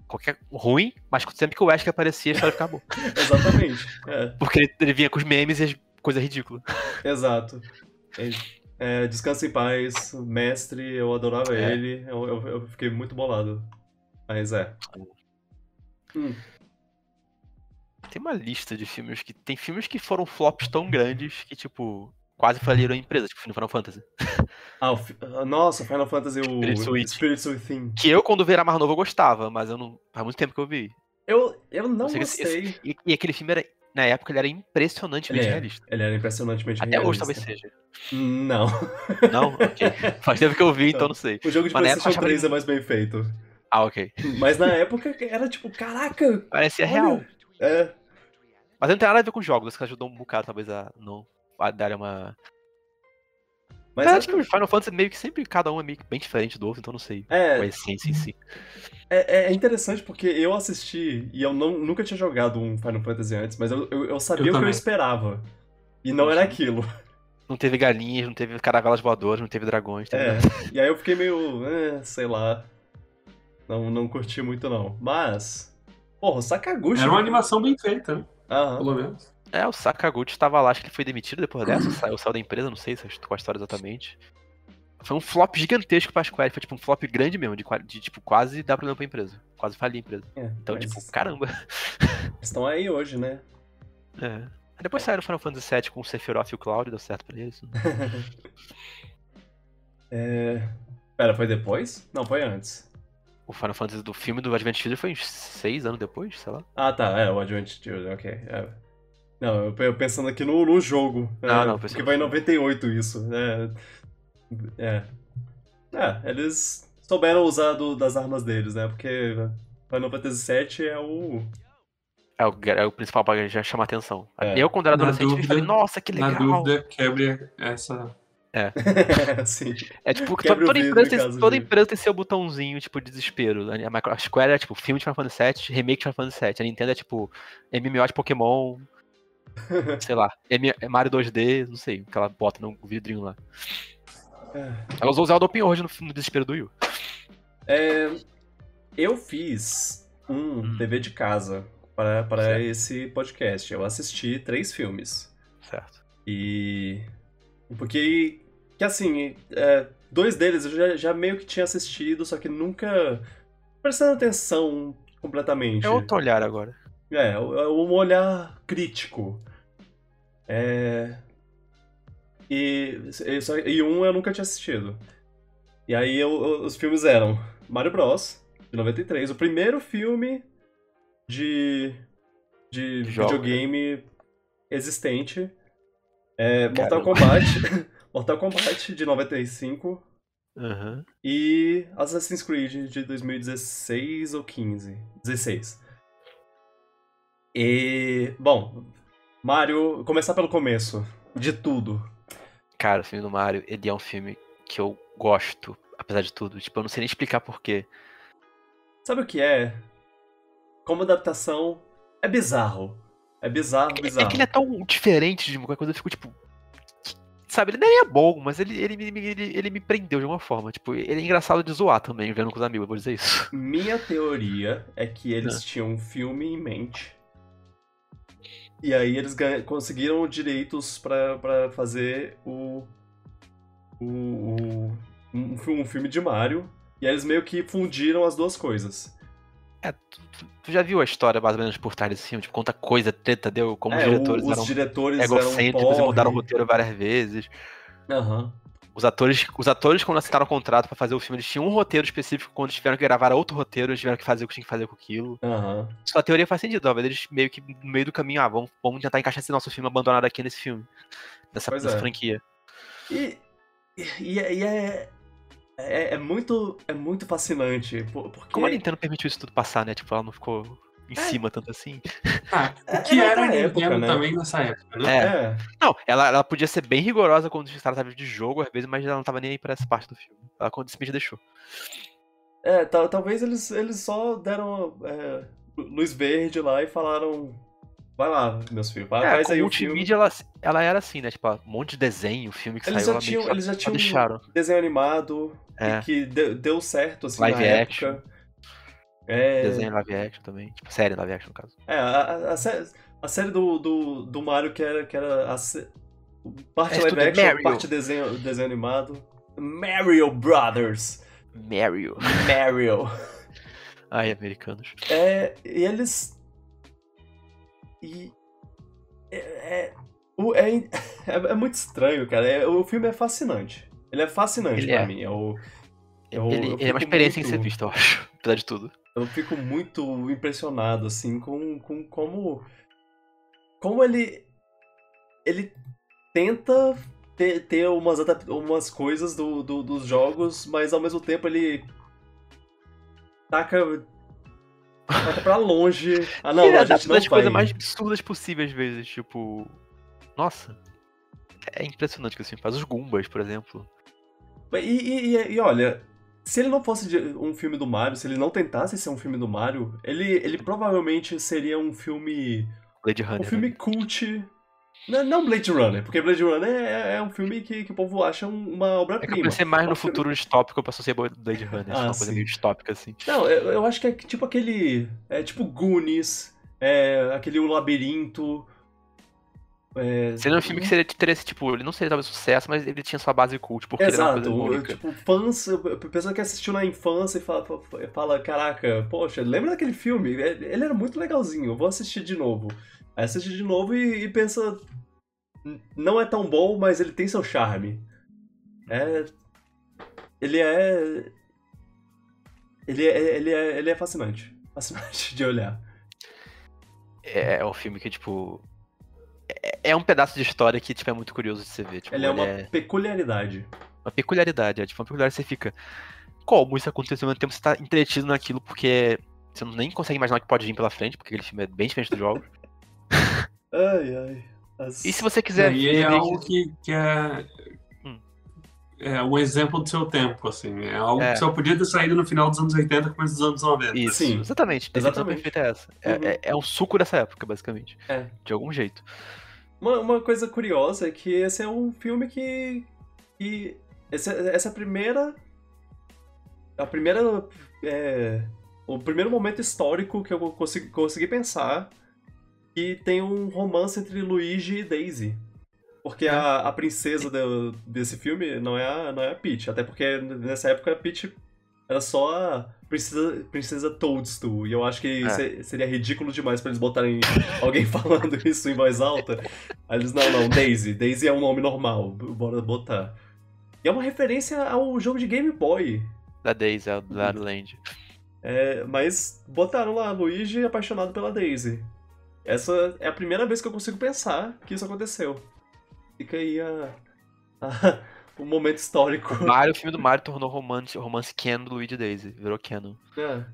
qualquer ruim, mas sempre que o Wesker aparecia, a história ficava boa. exatamente. é. Porque ele, ele vinha com os memes e as coisas ridículas. Exato. É, é, Descansa em paz, mestre, eu adorava É. ele, eu, eu, eu fiquei muito bolado. Mas é. Hum, Tem uma lista de filmes que. Tem filmes que foram flops tão grandes que, tipo, quase faliram a empresa, tipo Final Fantasy. Ah, o fi- ah, nossa, Final Fantasy, o Spirits Within. Spirits Within. Que eu, quando era mais novo, eu gostava, mas eu não. Faz muito tempo que eu vi. Eu, eu não sei que esse- gostei. E, e aquele filme era. Na época ele era impressionantemente Ele, é, realista. ele era impressionantemente Até hoje realista. talvez seja. Não. Não? Ok. Faz tempo que eu vi, então não sei. O jogo de Mas na época PlayStation eu achava 3 é mais bem feito. Ah, ok. Mas na época era tipo, caraca! Parecia olha. real. É. Mas não tem nada a ver com jogos, que ajudou um bocado, talvez, a não a dar uma. Mas é, acho que o Final Fantasy meio que sempre cada um é meio que bem diferente do outro, então não sei. é, A essência em si. É, é interessante porque eu assisti e eu não, nunca tinha jogado um Final Fantasy antes, mas eu, eu, eu sabia Eu o que eu esperava. E não era aquilo. Não teve galinhas, não teve caravelas voadoras, não teve dragões. Teve É. E aí eu fiquei meio. eh, sei lá. Não, não curti muito não. Mas. Porra, o Sakaguchi. Era uma animação bem feita, né? Aham. Pelo menos. É, o Sakaguchi estava lá, acho que ele foi demitido depois dessa, saiu, saiu da empresa, não sei se qual a história exatamente. Foi um flop gigantesco pra Square, foi tipo um flop grande mesmo, de, de, tipo, quase dar problema pra empresa. Quase falir a empresa. É, Então, mas tipo, caramba. Estão aí hoje, né? É. Aí depois saíram Final Fantasy VII com o Sephiroth e o Cloud, deu certo pra eles. É. Pera, foi depois? Não, foi antes. O Final Fantasy do filme do Advent Children foi uns seis anos depois, sei lá. Ah, tá. É, o Advent Children, ok. é. Não, eu pensando aqui no, no jogo. Ah, é, não, Porque foi em filme. 98 isso. né? É. É, eles souberam usar do- das armas deles, né? Porque Final Fantasy VII é o. É o, é o principal pra já chamar atenção. É. Eu, quando era Na adolescente, dúvida- falei, nossa, que Na legal. dúvida, quebre essa. Sim. É tipo, toda, toda empresa, em tem, toda empresa tem seu botãozinho, tipo, de desespero. A Micro- a Square é, tipo, filme de Final Fantasy VII, remake de Final Fantasy VII. A Nintendo é, tipo, MMO de Pokémon, sei lá, M- Mario 2D, não sei, o que ela bota no vidrinho lá. É. Ela usou o Zelda Open World no, no desespero do Wii. É, eu fiz um Hum. dever de casa para, para Certo. esse podcast. Eu assisti três filmes. Certo. E. Porque. Que assim, é, dois deles eu já, já meio que tinha assistido, só que nunca prestando atenção completamente. É outro olhar agora. É, é um olhar crítico. É. E, e, um eu nunca tinha assistido. E aí eu- os filmes eram Mario Bros, de 93, o primeiro filme de, de videogame existente. É, Mortal. Kombat. Mortal Kombat, de 95. Aham. E Assassin's Creed de 2016 ou 15? 16. E. Bom, Mario. Começar pelo começo. De tudo. Cara, o filme do Mario, ele é um filme que eu gosto, apesar de tudo. Tipo, eu não sei nem explicar porquê. Sabe o que é? Como adaptação, é bizarro. É bizarro, É, bizarro. é que ele é tão diferente de qualquer coisa, eu fico tipo. Sabe, ele nem é bom, mas ele, ele, me- ele, ele me prendeu de alguma forma. Tipo, ele é engraçado de zoar também, vendo com os amigos, eu vou dizer isso. Minha teoria é que eles Ah. tinham um filme em mente. E aí eles conseguiram direitos pra, pra fazer o. o, um, um filme de Mario. E aí eles meio que fundiram as duas coisas. É, tu, tu- já viu a história mais ou menos por trás desse filme? Tipo, quanta coisa treta deu, como É, os diretores os eram diretores eram egocêntricos e porre. mudaram o roteiro várias vezes. Aham. Os atores, os atores, quando assinaram o contrato pra fazer o filme, eles tinham um roteiro específico. Quando tiveram que gravar outro roteiro, eles tiveram que fazer o que tinham que fazer com aquilo. Aham. Sua teoria faz sentido, talvez eles meio que no meio do caminho, ah, vamos, vamos tentar encaixar esse nosso filme abandonado aqui nesse filme. Nessa, nessa é. franquia. E, e, é- e é, é. É muito, é muito fascinante. por- Porque Como a Nintendo permitiu isso tudo passar, né? Tipo, ela não ficou em É. cima tanto assim. Ah, É- o que é era a outra Nintendo época, né? também nessa época, né? É. É. Não, ela, ela podia ser bem rigorosa quando se tratava de jogo, às vezes, mas ela não tava nem aí pra essa parte do filme. Ela simplesmente deixou. É, tal- talvez eles, eles só deram é, luz verde lá e falaram. Vai lá, meus filhos, vai, É, faz aí o filme. multimídia, ela, ela era assim, né? Tipo, um monte de desenho, filme que Eles saiu, já meio tinham, que eles já tinham deixaram. um desenho animado É, que de- deu certo assim Live na action. época. É, desenho live action também. Tipo, série live action, no caso. é a, a- a sé- a série do, do, do Mario que era, que era a sé- parte É, live é action, Mario. parte desenho, desenho animado. Mario Brothers. Mario. Mario. Ai, americanos. É, e eles. E. É, é, é, é, é muito estranho, cara. É- o filme é fascinante. Ele é fascinante Ele pra é. mim. Eu, Eu- ele, eu ele é uma experiência em muito- ser visto, eu acho. Apesar de tudo. eu fico muito impressionado, assim, com, com como. Como ele. Ele tenta ter, ter umas, umas coisas do, do- dos jogos, mas ao mesmo tempo ele. Taca. Taca pra longe. Ah, não, ele a gente não das vai. coisas mais absurdas possíveis, às vezes. Tipo. Nossa. É impressionante o que esse filme faz. Os Goombas, por exemplo. E, e- e- olha, se ele não fosse um filme do Mario, se ele não tentasse ser um filme do Mario, ele, ele provavelmente seria um filme. Blade Runner. Um filme cult. Não, não Blade Runner, porque Blade Runner é, é um filme que, que o povo acha um- uma É que eu obra-prima. pensei mais É no futuro distópico pra ser Blade Runner. Ah, uma coisa sim. meio distópica, assim. Não, eu, eu acho que é tipo aquele. É tipo Goonies, é aquele O Labirinto. É, Seria um filme que seria, teria esse, tipo, ele não seria talvez sucesso, mas ele tinha sua base cult, porque ele era uma Exato, coisa única. tipo, fãs, a pessoa que assistiu na infância e fala, fala, caraca, poxa, lembra daquele filme? Ele era muito legalzinho, eu vou assistir de novo. Aí assiste de novo e, e pensa, "N- não é tão bom, mas ele tem seu charme. É, ele é, ele é, ele é, ele é fascinante, fascinante de olhar. É, é um filme que, tipo. É, é um pedaço de história que, tipo, é muito curioso de você ver. Tipo, Ele é uma é peculiaridade. uma peculiaridade, é tipo uma peculiaridade você fica. Como isso aconteceu ao mesmo tempo você tá entretido naquilo, porque você não nem consegue imaginar o que pode vir pela frente, porque aquele filme é bem diferente do jogo. Ai, ai. As- E se você quiser E é algo que- que, que é. É um exemplo do seu tempo, assim. É algo É. que só podia ter saído no final dos anos 80, começo dos anos 90. Isso, Sim, exatamente. Exatamente. perfeita é essa. É, Uhum. é, é um suco dessa época, basicamente. É. De algum jeito. Uma, uma coisa curiosa é que esse é um filme que. que essa é a primeira. A primeira. é, o primeiro momento histórico que eu consegui, consegui pensar que tem um romance entre Luigi e Daisy. Porque a, a princesa do- desse filme não é a, não é a Peach. Até porque nessa época a Peach era só a princesa, princesa Toadstool. E eu acho que É. se- seria ridículo demais pra eles botarem alguém falando isso em voz alta. Aí eles, não, não, Daisy. Daisy é um nome normal. Bora botar. E é uma referência ao jogo de Game Boy. Da Daisy, é da Land. É, mas botaram lá Luigi apaixonado pela Daisy. Essa é a primeira vez que eu consigo pensar que isso aconteceu. Fica aí a, a- o momento histórico. Mario, o filme do Mario tornou romance, romance canon do Luigi Daisy. Virou canon. É.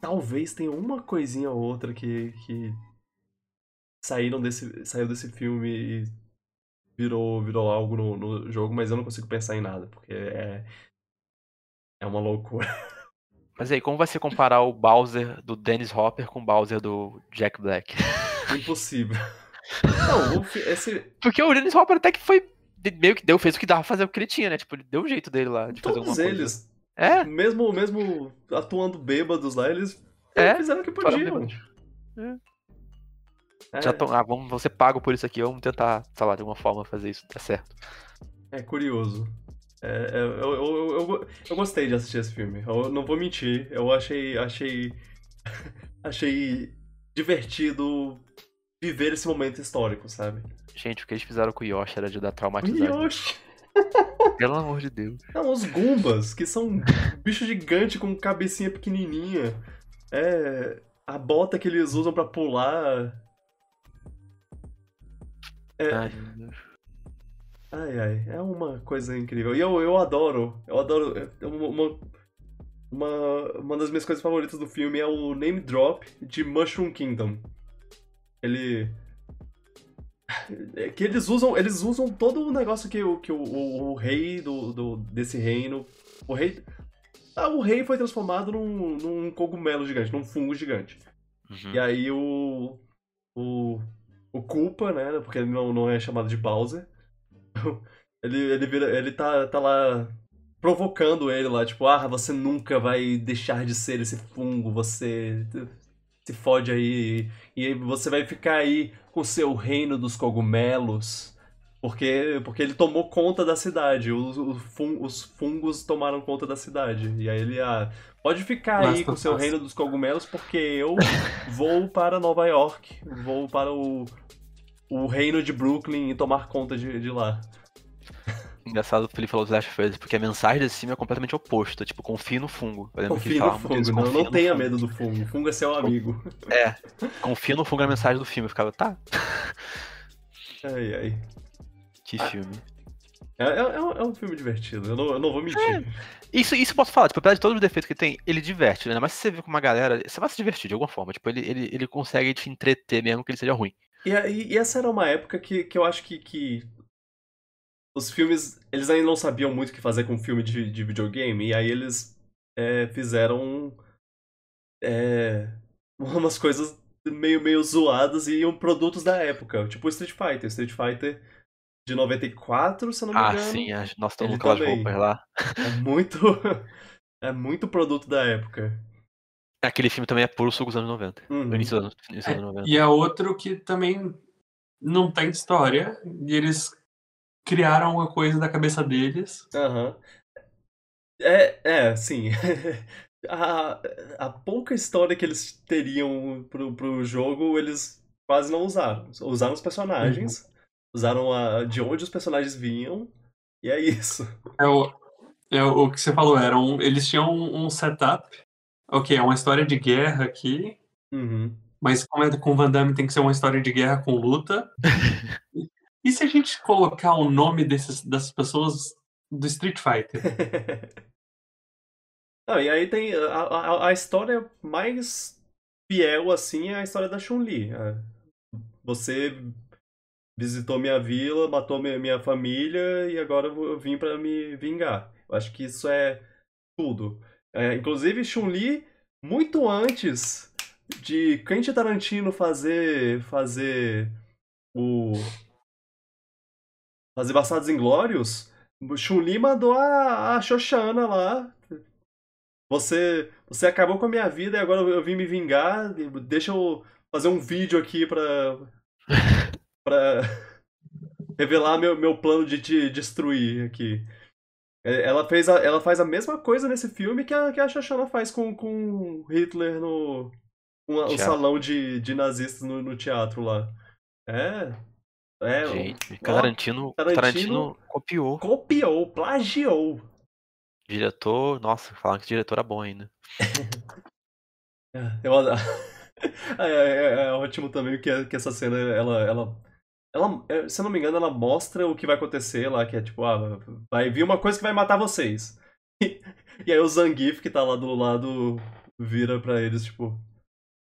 Talvez tenha uma coisinha ou outra que, que saíram desse, saiu desse filme e virou, virou algo no, no jogo, mas eu não consigo pensar em nada, porque é, é uma loucura. Mas aí, como vai ser comparar o Bowser do Dennis Hopper com o Bowser do Jack Black? Impossível. Não, o fi- esse, Porque o Dennis Hopper até que foi. Meio que deu, fez o que dava pra fazer o que ele tinha, né? Tipo, ele deu o jeito dele lá de fazer alguma todos coisa. eles, É, mesmo, mesmo atuando bêbados lá, eles É, fizeram o que podiam. É, já tão, ah, vamos, você paga por isso aqui, vamos tentar, sei lá, de alguma forma fazer isso dar certo. é curioso. É, é, eu, eu, eu, eu, eu gostei de assistir esse filme. Eu não vou mentir. Eu achei. Achei. achei divertido viver esse momento histórico, sabe? Gente, o que eles fizeram com o Yoshi era de dar traumatizar. Yoshi! Pelo amor de Deus. Não, os Goombas, que são bicho gigante com cabecinha pequenininha. É. A bota que eles usam pra pular. É, Ai, meu Deus. Ai, ai, é uma coisa incrível. E eu, eu adoro, eu adoro. é Uma, uma, uma, uma das minhas coisas favoritas do filme é o name drop de Mushroom Kingdom. Ele. É que eles usam, eles usam todo o negócio que, o, que o, o, o rei do, do, desse reino. O rei. Ah, o rei foi transformado num, num cogumelo gigante, num fungo gigante. Uhum. E aí o. O. O Culpa, né? Porque ele não, não é chamado de Bowser. Ele, ele, vira, ele tá, tá lá provocando ele lá, tipo, ah, você nunca vai deixar de ser esse fungo, você se fode aí. E aí você vai ficar aí com o seu reino dos cogumelos. Porque, porque ele tomou conta da cidade. Os, os fun- os fungos tomaram conta da cidade. E aí ele, ah, pode ficar aí com seu reino dos cogumelos, porque eu vou para Nova York. Vou para o, o reino de Brooklyn e tomar conta de, de lá. Engraçado o Felipe falou dos Last of Us, porque a mensagem desse filme é completamente oposta. Tipo, confie no fungo. Ele no fungo, não, não tenha fungo. medo do fungo. O fungo é seu amigo. É, confia no fungo é a mensagem do filme. Eu ficava, tá, Ai, ai. que Ah. filme. É, é- é um, é um filme divertido, eu não, eu não vou mentir. Isso, isso eu posso falar, tipo, apesar de todos os defeitos que tem, ele diverte, né? Mas se você vê com uma galera, você vai se divertir de alguma forma. Tipo, ele, ele, ele consegue te entreter mesmo que ele seja ruim. E, aí- e essa era uma época que, que eu acho que, que os filmes, eles ainda não sabiam muito o que fazer com filme de, de videogame, e aí eles é, fizeram é, umas coisas meio, meio zoadas e iam produtos da época, tipo Street Fighter. Street Fighter de 94, se eu não me Ah, engano. sim, a- nossa, todo Ele mundo com aquelas também. roupas lá. É muito. é muito produto da época. Aquele filme também é puro suco dos anos 90. Uhum. No início dos anos, início dos anos 90. E é outro que também não tem história. E eles criaram uma coisa da cabeça deles. Aham. É, é, sim. a, a pouca história que eles teriam pro, pro jogo, eles quase não usaram. Usaram os personagens, usaram a, de onde os personagens vinham, e é isso. É o, é o que você falou, era um, eles tinham um, um setup. Ok, é uma história de guerra aqui, Uhum. mas como é com o Van Damme tem que ser uma história de guerra com luta. E- se a gente colocar o nome desses, dessas pessoas do Street Fighter? E aí tem a, a, a história mais fiel, assim, é a história da Chun-Li. É, Você visitou minha vila, matou minha, minha família e agora eu vim pra me vingar. Eu acho que isso é tudo. É, inclusive, Chun-Li, muito antes de Quentin Tarantino fazer, fazer o... Fazer Bastardos Inglórios, Chun-Li mandou a, a Xoxana lá você, você acabou com a minha vida e agora eu vim me vingar. Deixa eu fazer um vídeo aqui pra. pra. revelar meu, meu plano de te destruir aqui. É, Ela, fez a- ela faz a mesma coisa nesse filme que a, que a Shoshana faz com, com Hitler no o Teatro. salão de, de nazistas no, no teatro lá. É. É. Gente, ó, Tarantino, Tarantino- Tarantino copiou. Copiou, plagiou. Diretor, nossa, falaram que o diretor era bom ainda. É, Eu, adoro. é, é- é ótimo também que, que essa cena, ela, ela, ela, é, se eu não me engano, ela mostra o que vai acontecer lá, que é tipo, ah, vai vir uma coisa que vai matar vocês. E, aí o Zangief, que tá lá do lado, vira pra eles, tipo,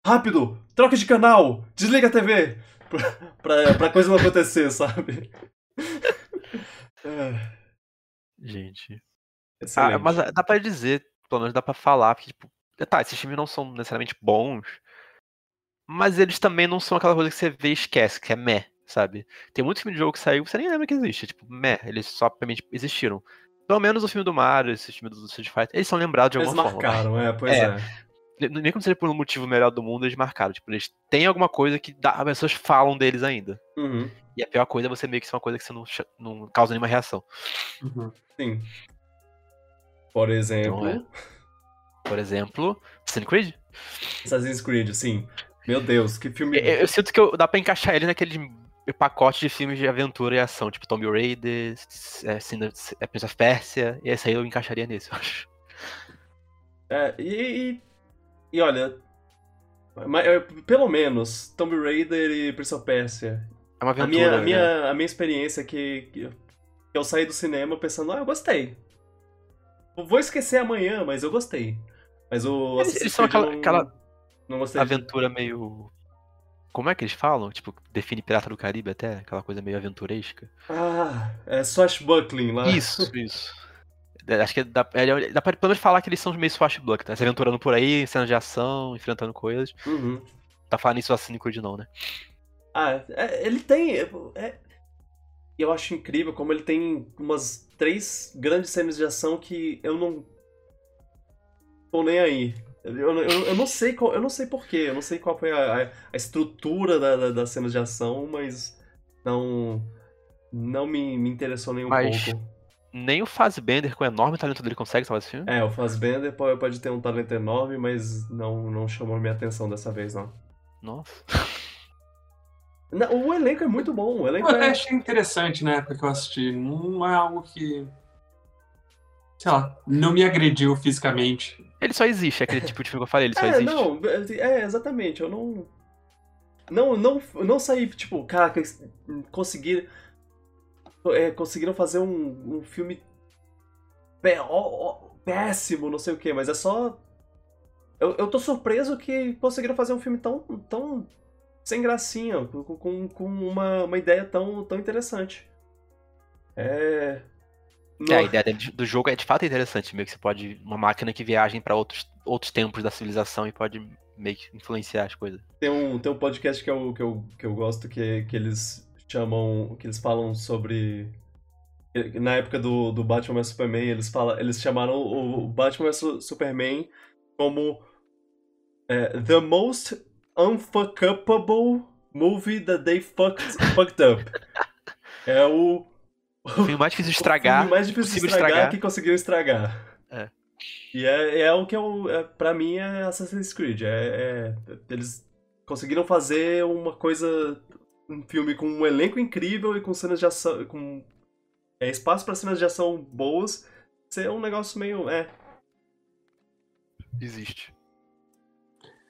rápido, troca de canal, desliga a TV, pra, pra, pra coisa não acontecer, sabe? É, Gente. Ah, mas dá pra dizer, pelo menos dá pra falar, porque, tipo, tá, esses filmes não são necessariamente bons, mas eles também não são aquela coisa que você vê e esquece, que é meh, sabe? Tem muito filme de jogo que saiu que você nem lembra que existe, tipo, meh, eles só realmente existiram. Pelo menos o filme do Mario, esse filme do Street Fighter, eles são lembrados de Eles alguma forma. vai. marcaram, é, pois É. é. Nem como seja por um motivo melhor do mundo, eles marcaram. Tipo, eles têm alguma coisa que dá- as pessoas falam deles ainda. Uhum, E a pior coisa é você meio que ser uma coisa que você não, não causa nenhuma reação. Uhum. sim. Por exemplo... Não é. Por exemplo, Assassin's Creed. Assassin's Creed, sim. Meu Deus, que filme. Eu, eu sinto que eu- dá pra encaixar ele naquele pacote de filmes de aventura e ação, tipo Tomb Raider, é, é, Prince of Persia, e esse aí eu encaixaria nesse, eu acho. É, e, e, e olha. pelo menos, Tomb Raider e Prince of Persia. É uma A aventura. minha, a, né? minha, a minha experiência é que, que eu saí do cinema pensando, ah, eu gostei. Eu Vou esquecer amanhã, mas eu gostei. Mas o Eles- eles são aquela- não, aquela não gostei. de- aventura meio. Como é que eles falam? Tipo, define Pirata do Caribe até? Aquela coisa meio aventuresca. Ah, é Swashbuckling lá. Isso, isso. É, Acho que dá, é, dá pra pelo menos falar que eles são meio swashbuck, tá? Se aventurando por aí, cenas de ação, enfrentando coisas. Uhum. Tá falando isso assim Creed não, né? Ah, é- ele tem. é- é- eu acho incrível como ele tem umas três grandes cenas de ação que eu não. tô nem aí. Eu, eu, eu não sei qual, eu não sei porquê, eu não sei qual foi a, a- a estrutura da, da- das cenas de ação, mas não. não me, me interessou nem um Mas- pouco. Nem o Fassbender, com o enorme talento dele, consegue salvar esse filme. É, o Fassbender pode, pode ter um talento enorme, mas não, não chamou minha atenção dessa vez, não. Nossa. Não, o elenco é muito bom, o elenco Eu até é. achei interessante na época que eu assisti. Não é algo que. Sei lá, não me agrediu fisicamente. Ele só existe, é aquele tipo de filme que eu falei, ele só É, existe. não, é, exatamente, eu não. Não, não, não saí, tipo, cara, conseguir. É, conseguiram fazer um, um filme pé- ó, ó, péssimo, não sei o que, mas é só. Eu, eu tô surpreso que conseguiram fazer um filme tão, tão sem gracinha, com, com, uma, uma ideia tão, tão interessante. É. É, a ideia do jogo é de fato interessante, meio que você pode. Uma máquina que viaja pra outros, outros tempos da civilização e pode meio que influenciar as coisas. Tem um, tem um podcast que eu, que eu, que eu gosto que, que eles chamam. que eles falam sobre. Na época do, do Batman vs Superman, eles, falam, eles chamaram o Batman vs Superman como é, The Most Unfuckable Movie That They Fucked, fucked Up. É o, O filme mais difícil de o estragar. filme mais difícil de estragar, estragar. que conseguiram estragar. É. E é, é o que eu. É, pra mim é Assassin's Creed. É, é- eles conseguiram fazer uma coisa. Um filme com um elenco incrível e com cenas de ação. com é, espaço pra cenas de ação boas. Ser um negócio meio. É. Existe.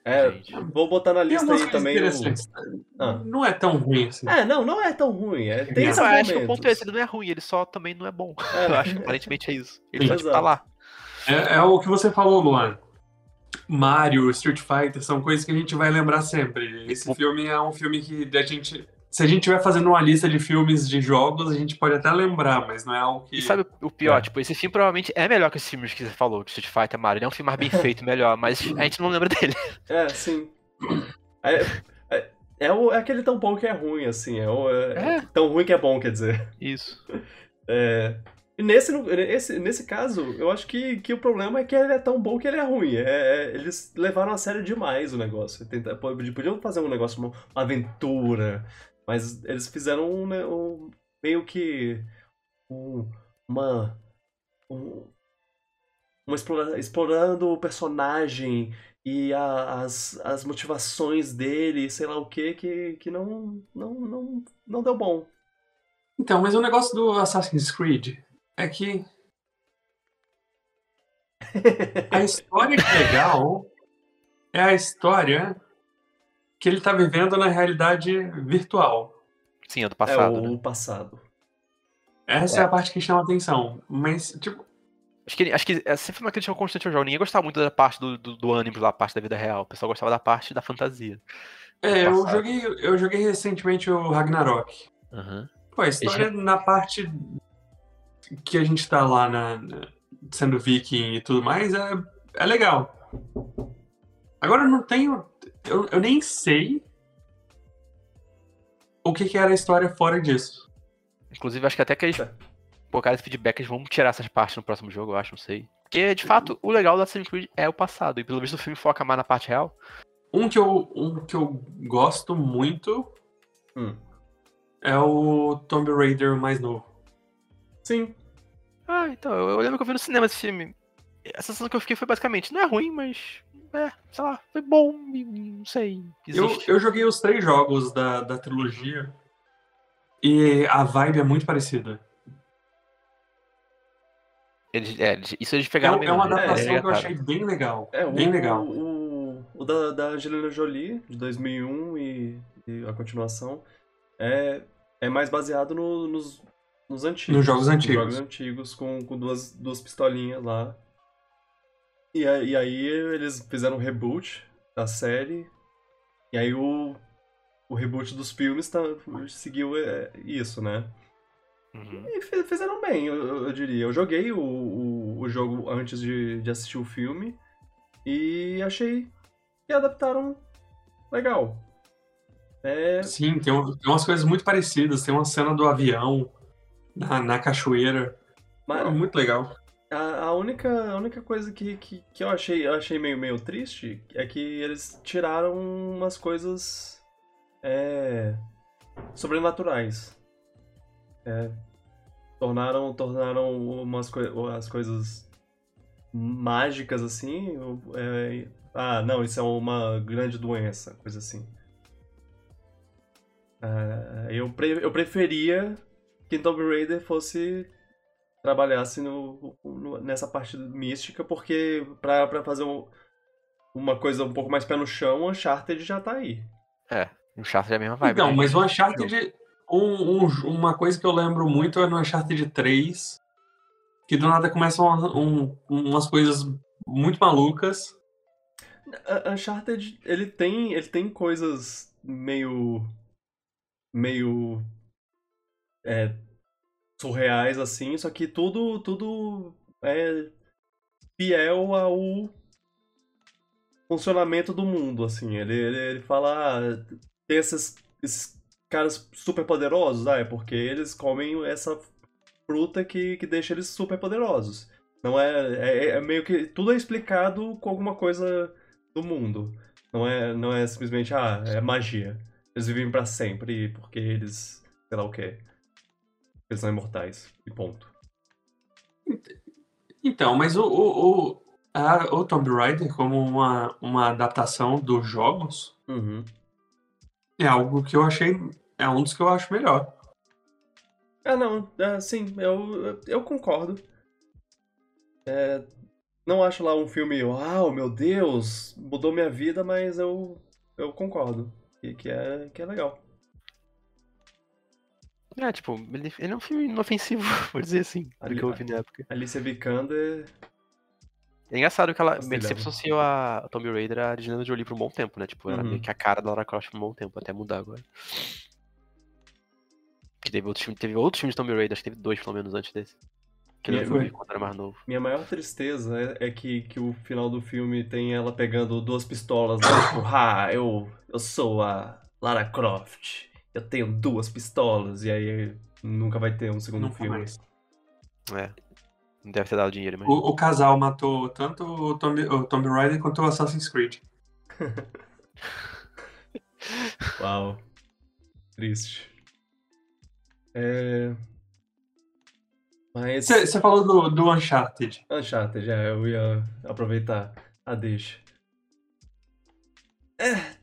É, Gente. vou botar na lista aí também. o-. Ah. Não é tão ruim assim. É, não, não é tão ruim. É, tem eu acho que o ponto é esse, ele não é ruim, ele só também não é bom. É. Eu acho que aparentemente é isso. Ele Sim. só tipo, tá lá. É, é o que você falou, Luan. Mario, Street Fighter são coisas que a gente vai lembrar sempre. Esse O- filme é um filme que a gente. Se a gente estiver fazendo uma lista de filmes de jogos, a gente pode até lembrar, mas não é algo que. E sabe o pior? É. Tipo, esse filme provavelmente é melhor que esses filmes que você falou, de Street Fighter, Mario. Ele é um filme mais bem feito, melhor, mas a gente não lembra dele. É, sim. É, é, é, o- é aquele tão bom que é ruim, assim. É, o- é- É. tão ruim que é bom, quer dizer. Isso. É, nesse, nesse, nesse caso, eu acho que, que o problema é que ele é tão bom que ele é ruim. É, é, eles levaram a sério demais o negócio. Podiam fazer um negócio, uma, uma aventura, mas eles fizeram um, né, um- meio que um, uma. Um, uma explora, explorando o personagem e a, as, as motivações dele, sei lá o que, que, que não, não, não, não deu bom. Então, mas o negócio do Assassin's Creed é que a história que é legal é a história que ele tá vivendo na realidade virtual. Sim, é do É passado, o né? passado. Essa é. a parte que chama atenção. Mas, tipo, Acho que, acho que é sempre uma crítica constante ao jogo. Ninguém gostava muito da parte do, do, do ânimo lá, a parte da vida real. O pessoal gostava da parte da fantasia. é, eu joguei, eu joguei recentemente o Ragnarok. Aham. Pô, a história na parte que a gente tá lá na, na- sendo viking e tudo mais é, é legal. Agora eu não tenho. Eu, eu nem sei o que, que era a história fora disso. Inclusive, acho que até que eles É. colocaram esse feedback, eles vão tirar essas partes no próximo jogo, eu acho, não sei. Porque, de fato, o legal da Assassin's Creed é o passado. E pelo visto o filme foca mais na parte real. Um que eu, um que eu gosto muito Hum. é o Tomb Raider mais novo. Sim. Ah, então, eu, eu lembro que eu vi no cinema esse filme. A sensação que eu fiquei foi basicamente, não é ruim, mas. É, sei lá, foi bom, não sei. Eu, eu joguei os três jogos da, da trilogia e a vibe é muito parecida. Eles- é, isso eles É, pegaram é mesmo, uma eles adaptação que eu achei bem legal. É, o, bem legal. O, o da, da Angelina Jolie, de 2001, e, e a continuação, é, é mais baseado no- nos, nos antigos. Nos jogos antigos. jogos antigos, com, com duas, duas pistolinhas lá. E, e aí eles fizeram um reboot da série. E aí o, o reboot dos filmes tá, seguiu é, isso, né? Uhum. E fi- fizeram bem, eu, eu- diria. Eu joguei o, o, o jogo antes de, de assistir o filme e achei que adaptaram legal. É, Sim, tem, tem umas coisas muito parecidas. Tem uma cena do avião na, na cachoeira. mas Pô, muito legal. a, a única, a única coisa que, que, que eu achei, eu achei meio, meio triste é que eles tiraram umas coisas é, sobrenaturais. É, tornaram, tornaram umas coi as coisas mágicas assim. é, ah, não, isso é uma grande doença, coisa assim. Ah, eu, pre- eu preferia que Tomb Raider fosse trabalhasse no, no- nessa parte mística, porque pra, pra fazer um- uma coisa um pouco mais pé no chão, o Uncharted já tá aí. É, um chato é a mesma vibe. Então, né? mas o Uncharted. Um, um- uma coisa que eu lembro muito é no Uncharted 3. Que do nada começam um- umas coisas muito malucas. A- Uncharted, ele tem, ele tem coisas meio meio é, surreais assim, só que tudo tudo é fiel ao funcionamento do mundo, assim. Ele, ele, ele fala, ah, tem esses, esses caras super poderosos, ah, é porque eles comem essa fruta que, que deixa eles super poderosos. Não é, é, é meio que tudo é explicado com alguma coisa do mundo. Não é, não é simplesmente, ah, é magia. Eles vivem pra sempre porque eles, sei lá o quê. Eles são imortais. E ponto. Então, mas o, o, o, a- o Tomb Raider, como uma, uma adaptação dos jogos, Uhum. é algo que eu achei. É um dos que eu acho melhor. Ah, não, é, sim, eu, eu concordo. É, não acho lá um filme, uau, meu Deus, mudou minha vida, mas eu, eu concordo. Que, que, é, que é legal. É, tipo, ele, ele é um filme inofensivo, vou dizer assim, do Ali- que eu ouvi na época. Alicia Vikander. É engraçado que ela meio que dela. sempre associou a a Tomb Raider a Angelina Jolie por um bom tempo, né? Tipo, era Uhum. meio que a cara da Lara Croft por um bom tempo, até mudar agora. Que teve outros filmes, teve outros filmes de Tomb Raider, acho que teve dois pelo menos antes desse. Que E eu vi foi? quando era mais novo. Minha maior tristeza é, é que, que o final do filme tem ela pegando duas pistolas lá, tipo, ah, eu, eu sou a Lara Croft, eu tenho duas pistolas, e aí nunca vai ter um segundo Nunca filme. mais. É. Não deve ter dado dinheiro, mas. O, o casal matou tanto o Tomb, o Tomb Raider quanto o Assassin's Creed. Uau. Triste. É... Mas. Você falou do, do Uncharted. Uncharted, é, eu ia aproveitar a deixa.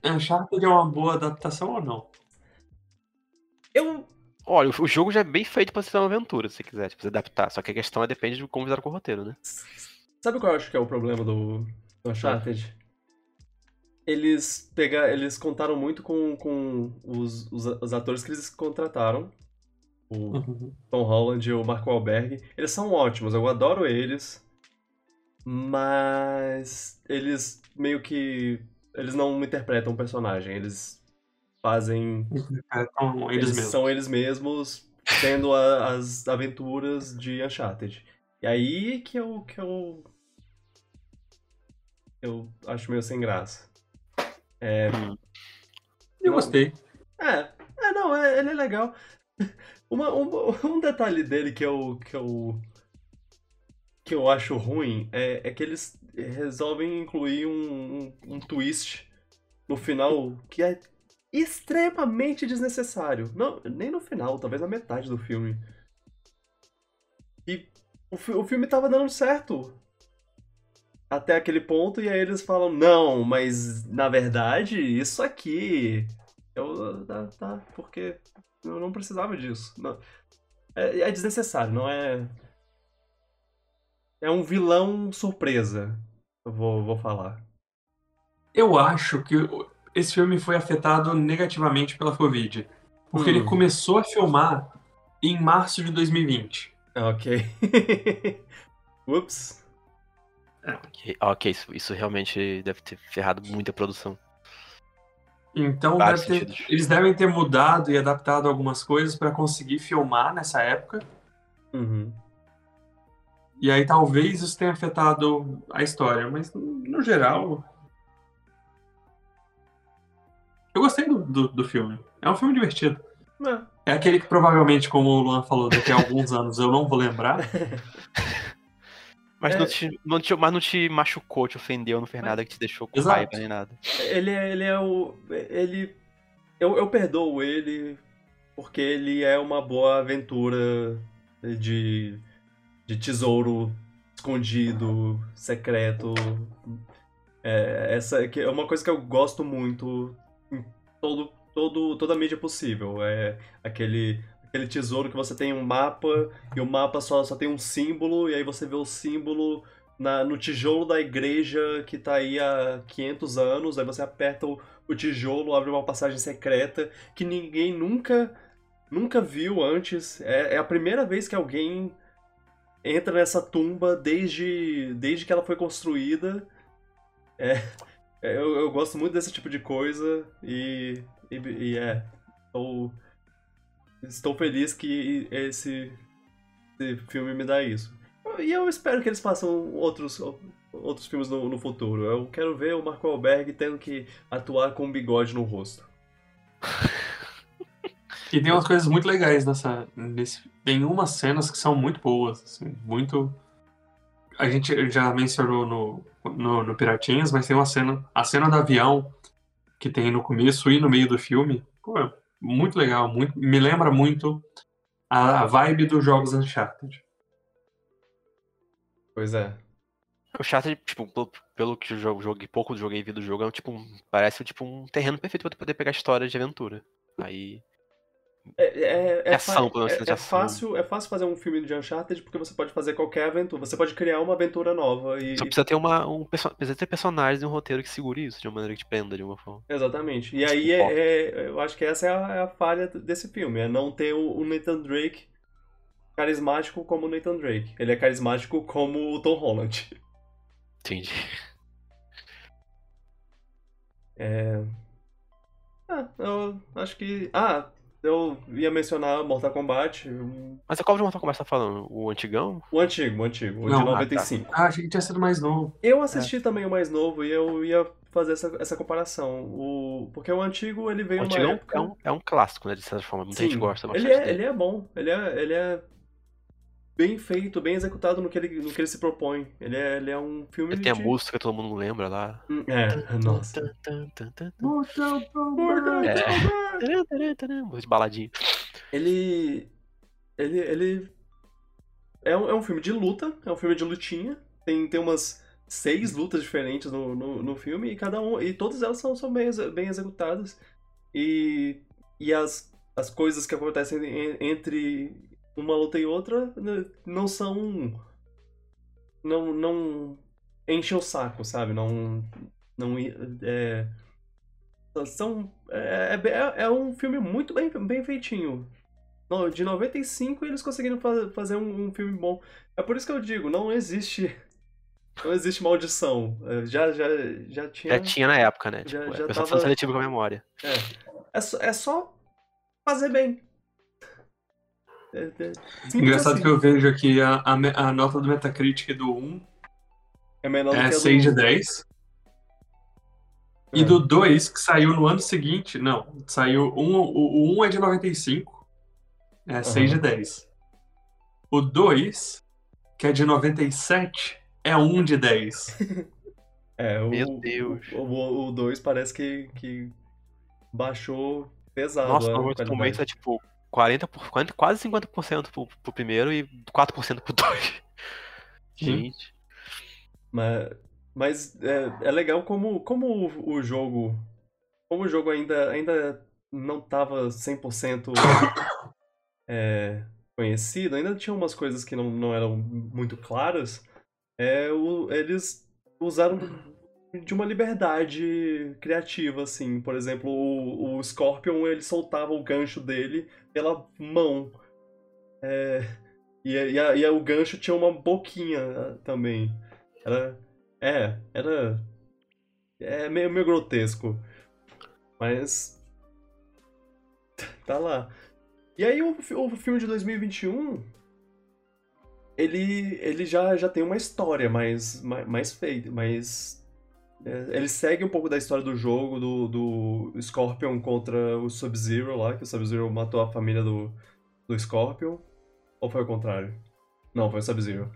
Uncharted é uma boa adaptação ou não? Eu. Olha, o- jogo já é bem feito pra ser uma aventura, se quiser, tipo, se adaptar. Só que a questão é depende de como fizeram com o roteiro, né? Sabe qual eu acho que é o problema do, do Uncharted? Eles pega, eles contaram muito com, com os, os, os atores que eles contrataram. O Tom Holland e o Marco Wahlberg. Eles são ótimos, eu adoro eles. Mas eles meio que. Eles não interpretam o personagem, eles fazem. Então, eles, mesmos. são eles mesmos tendo a- as aventuras de Uncharted. E aí que eu, que eu. Eu acho meio sem graça. É, Eu gostei. é, é não, é, ele é legal. Uma, uma- um detalhe dele que eu, que eu. que eu acho ruim é, é que eles resolvem incluir um, um, um twist no final que é extremamente desnecessário. Não, nem no final, talvez na metade do filme. E o, o filme tava dando certo. Até aquele ponto, e aí eles falam, não, mas na verdade, isso aqui. Eu. Tá, tá, porque eu não precisava disso. Não. É, é desnecessário, não é. É um vilão surpresa. Eu vou, vou falar. Eu acho que esse filme foi afetado negativamente pela Covid. Porque Hum. ele começou a filmar em março de 2020. Ah, Ok. Ups. Ok, ok, isso, isso realmente deve ter ferrado muita produção. Então deve ter- eles devem ter mudado e adaptado algumas coisas para conseguir filmar nessa época. Uhum. E aí talvez isso tenha afetado a história, mas no geral. Eu gostei do, do, do filme. É um filme divertido. É. É aquele que provavelmente, como o Luan falou, daqui a alguns anos eu não vou lembrar. Mas, É. não te, não te- mas não te machucou, te ofendeu, não fez nada que te deixou com Exato. raiva nem nada. Ele é, ele é o. Ele. Eu, eu perdoo ele porque ele é uma boa aventura de, de tesouro escondido, secreto. É, essa que é uma coisa que eu gosto muito todo, todo, toda a mídia possível. É aquele, aquele tesouro que você tem um mapa e o mapa só, só tem um símbolo, e aí você vê o símbolo na, no tijolo da igreja que tá aí há 500 anos, aí você aperta o, o tijolo, abre uma passagem secreta que ninguém nunca nunca viu antes. É, é a primeira vez que alguém entra nessa tumba desde, desde que ela foi construída. É, eu, eu gosto muito desse tipo de coisa e, e, e é. Estou, estou feliz que esse, esse filme me dá isso. E eu espero que eles façam outros, outros filmes no, no futuro. Eu quero ver o Marco Alberg tendo que atuar com um bigode no rosto. E tem umas coisas muito legais nessa. Nesse, tem umas cenas que são muito boas, assim, muito. A gente já mencionou no, no, no Piratinhas, mas tem uma cena. A cena do avião que tem no começo e no meio do filme. Pô, é muito legal, muito, me lembra muito a, a vibe dos jogos Uncharted. Pois é. O chato, tipo, pelo, pelo que eu jogo- joguei, pouco joguei e vi do jogo, é um, tipo, parece tipo um terreno perfeito pra tu poder pegar história de aventura. Aí. É, é, é, É ação, é- é fácil, é fácil fazer um filme de Uncharted porque você pode fazer qualquer aventura. Você pode criar uma aventura nova e. Só precisa ter uma. Um, precisa ter personagens e um roteiro que segure isso de uma maneira que te prenda de uma forma. Exatamente. E aí é, é- eu acho que essa é a, é a falha desse filme, é não ter o, o Nathan Drake carismático como o Nathan Drake. Ele é carismático como o Tom Holland. Entendi. É... Ah, eu acho que. Ah, eu ia mencionar Mortal Kombat. Mas qual de Mortal Kombat você tá falando? O antigão? O antigo, o antigo, o Não, de ah, tá. 95. Ah, achei que tinha sido mais novo. Eu assisti também o mais novo e eu ia fazer essa, essa comparação. O... Porque o antigo ele veio O uma antigão época... é um, é um clássico, né? De certa forma. Muita gente Sim, gosta bastante ele é, dele. ele é bom, ele é, ele é bem feito, bem executado no que ele, no que ele se propõe. Ele é, ele é um filme Ele tem a música que todo mundo lembra lá. Hum, É, nossa. Mortal Kombat. É. De baladinha. Ele... ele, ele é um, é um filme de luta, é um filme de lutinha. Tem, tem umas seis lutas diferentes no, no, no filme e cada um e todas elas são, são bem, bem executadas. E, e as, as coisas que acontecem entre uma luta e outra né, não são. Não, não enchem o saco, sabe? Não. não é, são, é, é, é um filme muito bem, bem feitinho. De 95 eles conseguiram fazer um, um filme bom. É por isso que eu digo, não existe não existe maldição. É, já, já, já tinha. Já tinha na época, né? Já, tipo, já é tava... seletivo com a memória. É. É só, é só fazer bem. É, é Engraçado assim. que eu vejo aqui a, a, a, nota do Metacritic do 1 é, menor é do que 6 de 10. E do 2, que saiu no ano seguinte, não, saiu um, o, o 1 é de 95, é 6 uhum. de 10. O 2, que é de 97, é 1 de 10. é, o, Meu Deus. O 2 parece que, que baixou pesado. Nossa, no momento é tipo 40, por, 40 quase 50% pro, pro primeiro e 4% pro 2. Gente. Mas, mas é, é legal como, como o, o jogo. Como o jogo ainda, ainda não tava 100% é, conhecido, ainda tinha umas coisas que não, não eram muito claras. É, o, eles usaram de uma liberdade criativa, assim. Por exemplo, o, o Scorpion, ele soltava o gancho dele pela mão. É, e, e, a, e o gancho tinha uma boquinha também. Era. É, era. É meio, meio grotesco. Mas. Tá lá. E aí o, o filme de 2021. Ele, ele já, já tem uma história mais, mais, mais feita, mais é, ele segue um pouco da história do jogo, do, do Scorpion contra o Sub-Zero lá, que o Sub-Zero matou a família do, do Scorpion. Ou foi o contrário? Não, foi o Sub-Zero.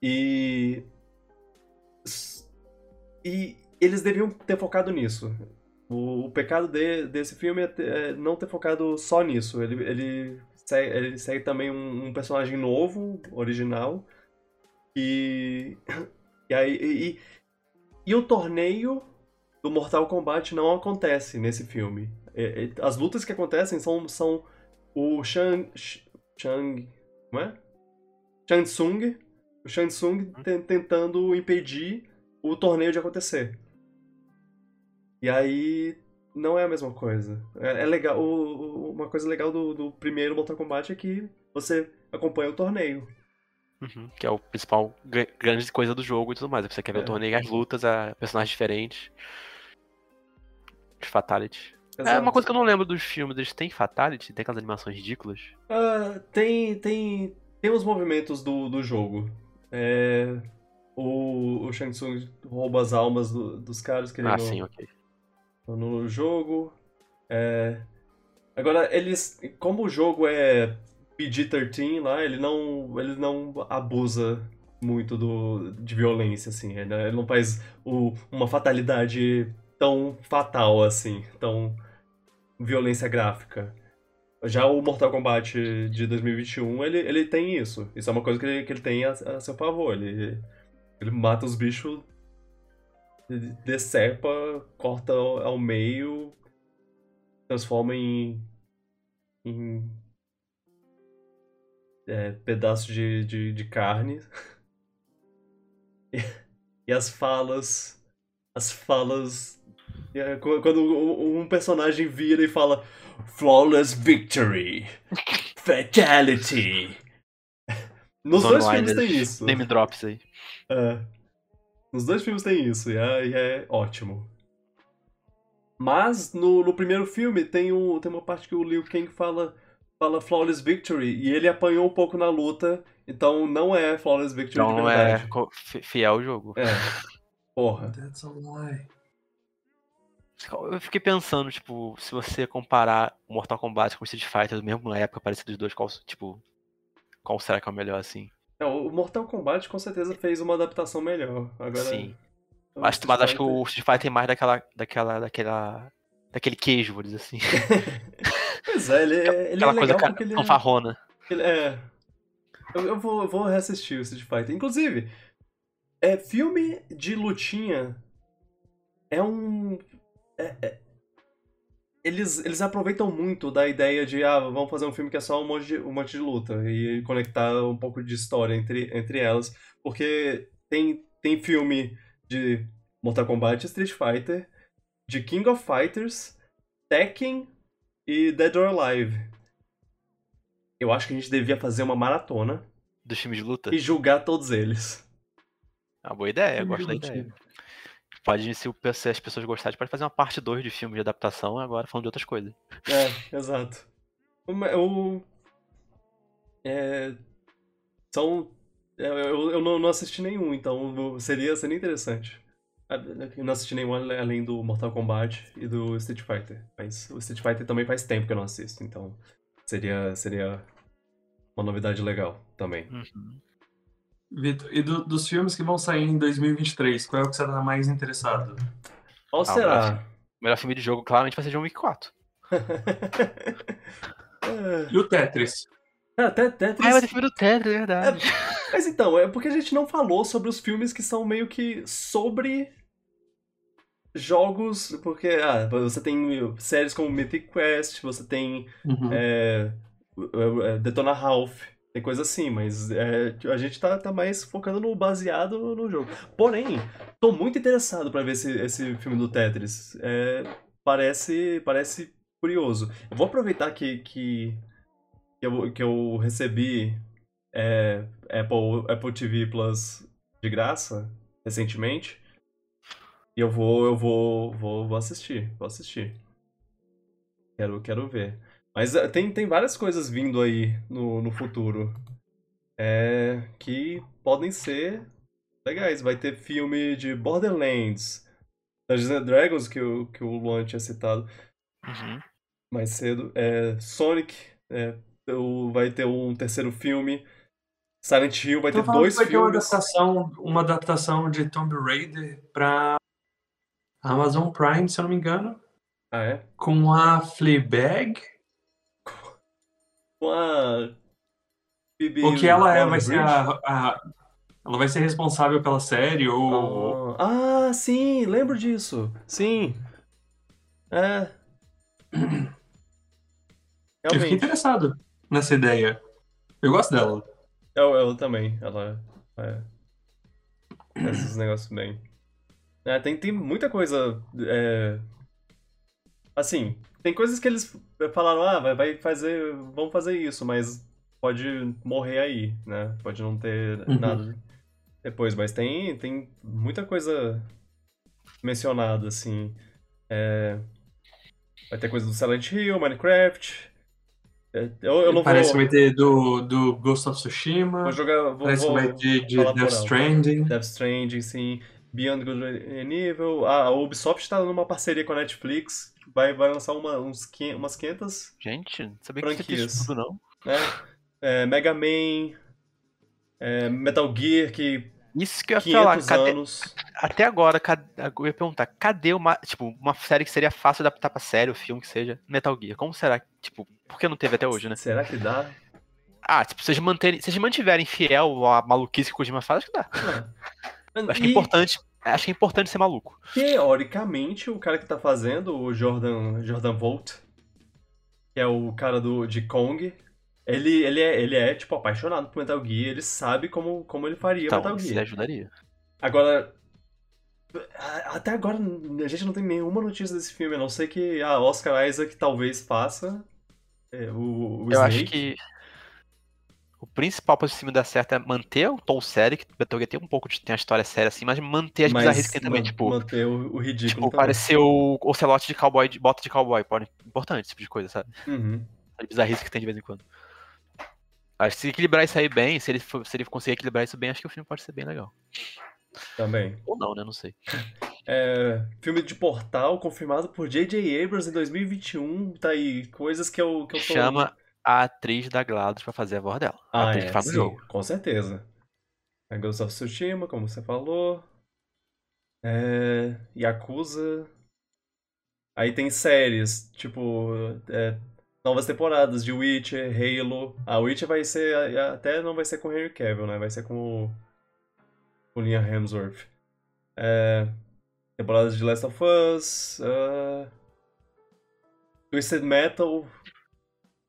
E. E eles deviam ter focado nisso. O, o pecado de, desse filme é, ter, é, não ter focado só nisso. Ele, ele, segue, ele segue também um, um personagem novo, original. E. E aí. E, e o torneio do Mortal Kombat não acontece nesse filme. É, é, as lutas que acontecem são, são o Shang. Shang. Como é? Shang Tsung. O Shang Tsung uhum. tentando impedir o torneio de acontecer. E aí. Não é a mesma coisa. É, é legal. O, uma coisa legal do, do primeiro Mortal Kombat é que você acompanha o torneio. Uhum, que é o principal grande coisa do jogo e tudo mais. Você quer ver é. o torneio, as lutas, a personagens diferentes. Fatality. Exato. É uma coisa que eu não lembro dos filmes, eles têm Fatality? Tem aquelas animações ridículas? Uh, tem, tem, tem os movimentos do, do jogo. É, o, o Shang Tsung rouba as almas do, dos caras que ele Ah, no, sim. No jogo. É, agora, eles. Como o jogo é PG-13 lá, ele não, ele não abusa muito do, de violência, assim. Ele, ele não faz o, uma fatalidade tão fatal, assim, tão violência gráfica. Já o Mortal Kombat de 2021, ele, ele tem isso. Isso é uma coisa que ele, que ele tem a, a seu favor. Ele, ele mata os bichos, decepa, corta ao, meio, transforma em, em é, pedaços de, de, de carne. E, e, as falas. As falas. É, quando um personagem vira e fala Flawless Victory! Fatality! Nos dois filmes tem isso. Name drops aí. É. Nos dois filmes tem isso, e é, e é ótimo. Mas no, no primeiro filme tem, um, tem uma parte que o Liu Kang fala fala Flawless Victory e ele apanhou um pouco na luta, então não é Flawless Victory então de verdade. Não é fiel ao jogo. É. Porra. That's a lie. Eu fiquei pensando, tipo, se você comparar Mortal Kombat com Street Fighter do mesmo na época, parecido dos dois, qual, tipo, qual será que é o melhor, assim? Não, o Mortal Kombat com certeza fez uma adaptação melhor. Agora, Sim. Mas, mas acho que o Street Fighter tem mais daquela, daquela, daquela, daquele queijo, vou dizer assim. Pois é, ele, é, ele é legal coisa porque ele fanfarrona. Ele- É. Eu, eu vou, eu vou reassistir o Street Fighter. Inclusive, é, filme de lutinha é um. É- é- eles, eles aproveitam muito da ideia de, ah, vamos fazer um filme que é só um monte de, um monte de luta e conectar um pouco de história entre, entre elas. Porque tem, tem filme de Mortal Kombat, Street Fighter, de King of Fighters, Tekken e Dead or Alive. Eu acho que a gente devia fazer uma maratona Dos filmes de luta? e julgar todos eles. É uma boa ideia, eu gosto da ideia. Pode, se, o, se as pessoas gostarem, pode fazer uma parte 2 de filme de adaptação, agora falando de outras coisas. É, exato. O, o- é, são. é, Eu, eu não, não assisti nenhum, então seria, seria interessante. Eu não assisti nenhum além do Mortal Kombat e do Street Fighter. Mas o Street Fighter também faz tempo que eu não assisto, então seria, seria uma novidade legal também. Uhum. Vitor, e do- dos filmes que vão sair em 2023, qual é o que você tá mais interessado? Qual Ah, será? O melhor filme de jogo, claramente, vai ser John Wick 4. É, E o Tetris? é, até, até Ah, vai ter filme do Tetris, é verdade. Mas então, é porque a gente não falou sobre os filmes que são meio que sobre jogos, porque ah, você tem séries como Mythic Quest, você tem Uhum. é, é, Detona Ralph, tem coisa assim, mas é, a gente tá, tá mais focando no baseado no, jogo. Porém, tô muito interessado pra ver esse, esse filme do Tetris. É, parece, parece curioso. Eu vou aproveitar que, que, que, eu, que eu recebi é, Apple, Apple TV Plus de graça recentemente. E eu vou, eu vou, vou, vou assistir, vou assistir. Quero, quero ver. Mas eh, tem, tem várias coisas vindo aí no, no futuro é, que podem ser legais. Vai ter filme de Borderlands, Dungeons and Dragons, que o, que o Luan tinha citado Uhum. mais cedo. É, Sonic, é, o- vai ter um terceiro filme. Silent Hill vai Tô ter dois que vai ter uma filmes. adaptação, uma adaptação de Tomb Raider pra Amazon Prime, se eu não me engano, Ah, é? com a Fleabag. Com a. Phoebe Ou que ela é, vai ser a, a- Ela vai ser responsável pela série, ou. Ah, ah, sim, lembro disso. Sim. É. Eu fiquei Realmente. interessado nessa ideia. Eu gosto dela. Eu, eu também. Ela é, faz esses negócios bem. É, tem, tem muita coisa. é, assim, tem coisas que eles falaram, ah, vai, fazer. Vamos fazer isso, mas pode morrer aí, né? Pode não ter Uhum. nada depois, mas tem, tem muita coisa mencionada, assim. É, vai ter coisa do Silent Hill, Minecraft. É, Eu, eu não Parece vou, que vai ter do, do Ghost of Tsushima. vou jogar. Vou, Parece vou que vai ter de Death. Stranding. Death Stranding, sim. Beyond Good and Evil. Ah, a Ubisoft tá numa parceria com a Netflix. Vai, vai lançar uma, uns, umas 500, Gente, não sabia que Franquias. isso tudo, não. né? É, Mega Man. é, Metal Gear, que Isso que eu ia falar, 500 cadê, até agora, cadê, eu ia perguntar, cadê uma, tipo, uma série que seria fácil adaptar pra série, ou filme que seja, Metal Gear? Como será, tipo, por que não teve até hoje, né? Será que dá? Ah, tipo, se vocês, manterem, vocês mantiverem fiel à maluquice que o Kojima faz, acho que dá. Não. Acho que é importante, acho que é importante ser maluco. teoricamente, o cara que tá fazendo, o Jordan, Jordan Volt, que é o cara do, de Kong, ele, ele, é, ele é, tipo, apaixonado por Metal Gear, ele sabe como, como ele faria Então, Metal isso Gear. ajudaria. Agora, até agora a gente não tem nenhuma notícia desse filme, a não ser que a Oscar Isaac talvez faça é, o, o Eu Snake. acho que o principal filme dar certo é manter o tom sério, que Metal Gear tem um pouco de tem a história séria assim, mas manter as bizarrices também, tipo, manter o, o ridículo tipo, também. parecer o Ocelote de cowboy, de bota de cowboy, pode, importante esse tipo de coisa, sabe? Uhum. A bizarrice que tem de vez em quando. Acho que se equilibrar isso aí bem, se ele, for- se ele conseguir equilibrar isso bem, acho que o filme pode ser bem legal. Também. Ou não, né? Não sei. É, filme de portal confirmado por J.J. Abrams em 2021. Tá aí, coisas que eu, que eu tô... Chama a atriz da GLaDOS pra fazer a voz dela. a Ah, atriz é, que faz sim, jogo. com certeza. É Ghost of Tsushima, como você falou. É, Yakuza. Aí tem séries, tipo é, novas temporadas de Witcher, Halo. A Witcher vai ser. Até não vai ser com o Henry Cavill, né? Vai ser com o. Com o Liam Hemsworth. É, temporadas de Last of Us. Uh, Twisted Metal.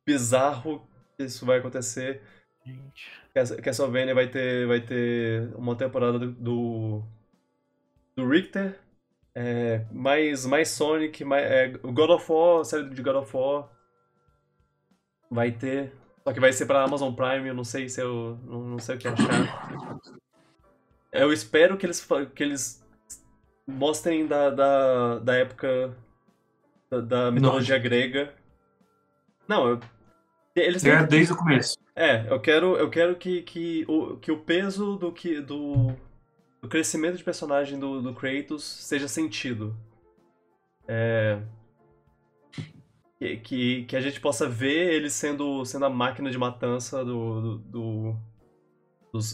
Bizarro que isso vai acontecer. Gente. Castlevania vai ter, vai ter uma temporada do. do Richter. É, mais, mais Sonic, mais, é, God of War, série de God of War. Vai ter. Só que vai ser pra Amazon Prime, eu não sei se eu. Não, não sei o que achar. Eu espero que eles, que eles mostrem da, da, da época da, da mitologia Nossa. grega. Não, eu, eles é, desde o começo. É, eu quero, eu quero que, que, o, que o peso do, que, do, do crescimento de personagem do, do Kratos seja sentido. É, que, que, que, a gente possa ver ele sendo, sendo a máquina de matança do, do, do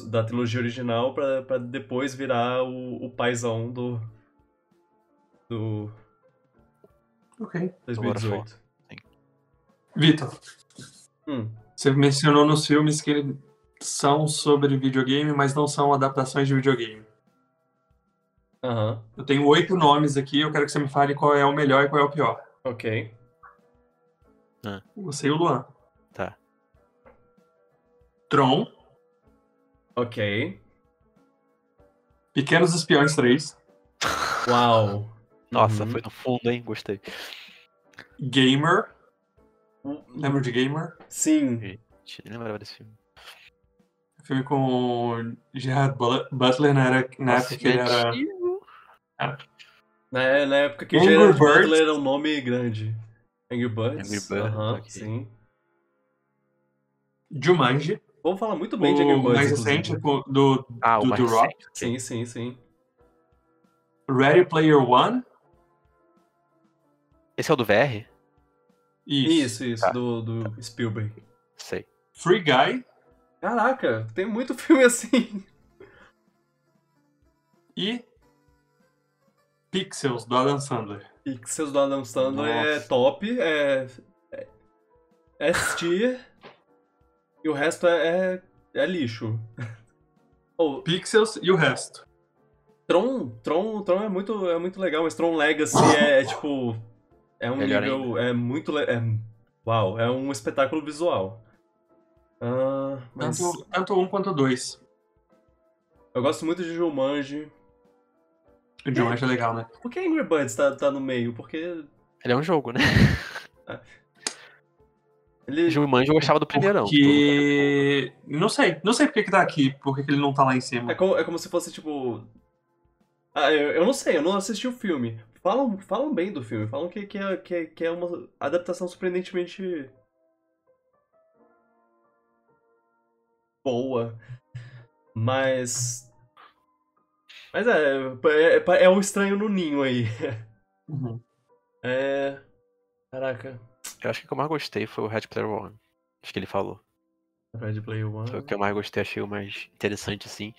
da trilogia original para depois virar o, o paizão do. do. Ok. 2018. Vitor. Hum. Você mencionou nos filmes que são sobre videogame, mas não são adaptações de videogame. Uhum. Eu tenho oito nomes aqui, eu quero que você me fale qual é o melhor e qual é o pior. Ok. Ah. Você e o Luan. Tá. Tron. Ok. Pequenos Espiões 3. Uau. Nossa, uhum. foi no fundo, hein? Gostei. Gamer. Lembra de Gamer? Sim. Gente, nem lembrava desse filme. Filme com Gerard Butler na, era, na época que ele era. Ah. Na, na época que Angry Gerard Birds. Butler era um nome grande. Angry Birds? Angry Birds, uh -huh, okay. sim. Jumanji. Vamos falar muito bem o de Angry Birds. mais recente do, ah, do, do Rock. Sim, sim, sim. Ready Player One. Esse é o do VR? Isso, isso, isso tá. do, do Spielberg. Sei. Free Guy. Caraca, tem muito filme assim. E Pixels, do Adam Sandler. Pixels do Adam Sandler é Nossa. é top, é, é, é tier, e o resto é, é, é lixo. oh, Pixels e o resto. Tron, Tron, Tron é muito, é muito legal, mas Tron Legacy é, é tipo é um Melhor nível. Ainda. É muito. É, uau, é um espetáculo visual. Uh, mas... tanto, tanto um quanto dois. Eu gosto muito de Jumanji. O Jumanji é, é legal, né? Por que Angry Birds tá, tá no meio? Porque. Ele é um jogo, né? É. Ele... Jumanji eu gostava do primeirão. Que... Não sei. Não sei por que, tá aqui. Por que, que ele não tá lá em cima. É como, é como se fosse, tipo... Ah, eu, eu não sei. Eu não assisti o filme falam, falam bem do filme, falam que, que, é, que, é, que é uma adaptação surpreendentemente boa. Mas. Mas é, é, é, é um estranho no ninho aí. Uhum. É. Caraca. Eu acho que o que eu mais gostei foi o Red Player One. Acho que ele falou. Red Player One. Foi o que eu mais gostei, achei o mais interessante, assim.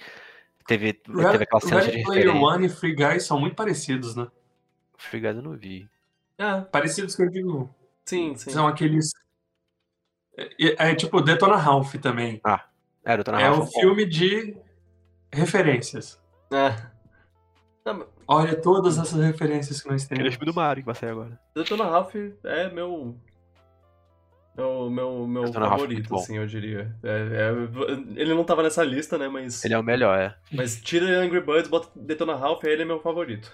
Teve, Red, teve aquela cena Red de Player One e Free Guy são muito parecidos, né? Free Guy eu não vi. É, parecidos que eu digo. Sim, sim. São aqueles. É, é tipo Detona Ralph também. Ah, é, Detona é Ralph. É um filme de referências. É. Olha todas essas referências que nós temos. Aquele é filme do Mario que vai sair agora. Detona Ralph é meu. Meu, meu, meu é favorito, assim, eu diria. É, é, ele não tava nessa lista, né, mas... Ele é o melhor, é. Mas tira Angry Birds, bota Detona Ralph, ele é meu favorito.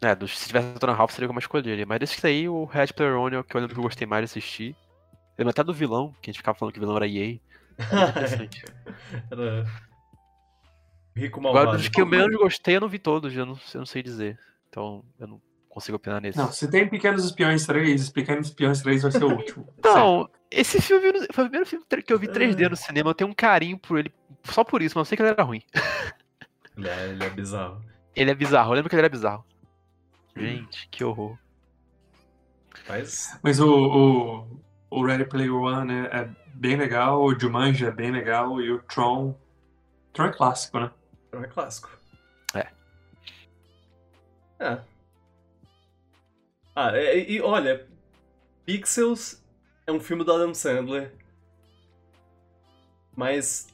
É, se tivesse Detona Ralph seria como eu escolheria. Mas desse aí, o Red Player One é o que eu lembro que eu gostei mais de assistir. Eu lembro até do vilão, que a gente ficava falando que o vilão era EA. Era interessante. era... Rico malvado. Agora, dos que eu menos gostei, eu não vi todos, eu não, eu não sei dizer. Então, eu não consigo opinar nesse. Não, se tem Pequenos Espiões 3, Pequenos Espiões 3 vai ser o último. Não, esse filme foi o primeiro filme que eu vi 3D no cinema. Eu tenho um carinho por ele, só por isso, mas eu sei que ele era ruim. Ele é, ele é bizarro. Ele é bizarro, eu lembro que ele era bizarro. Gente, que horror. Mas, Mas o, o, o Ready Player One é, é, bem legal, o Jumanji é bem legal e o Tron. Tron é clássico, né? Tron é clássico. É. É. Ah, e, e olha, Pixels é um filme do Adam Sandler. Mas.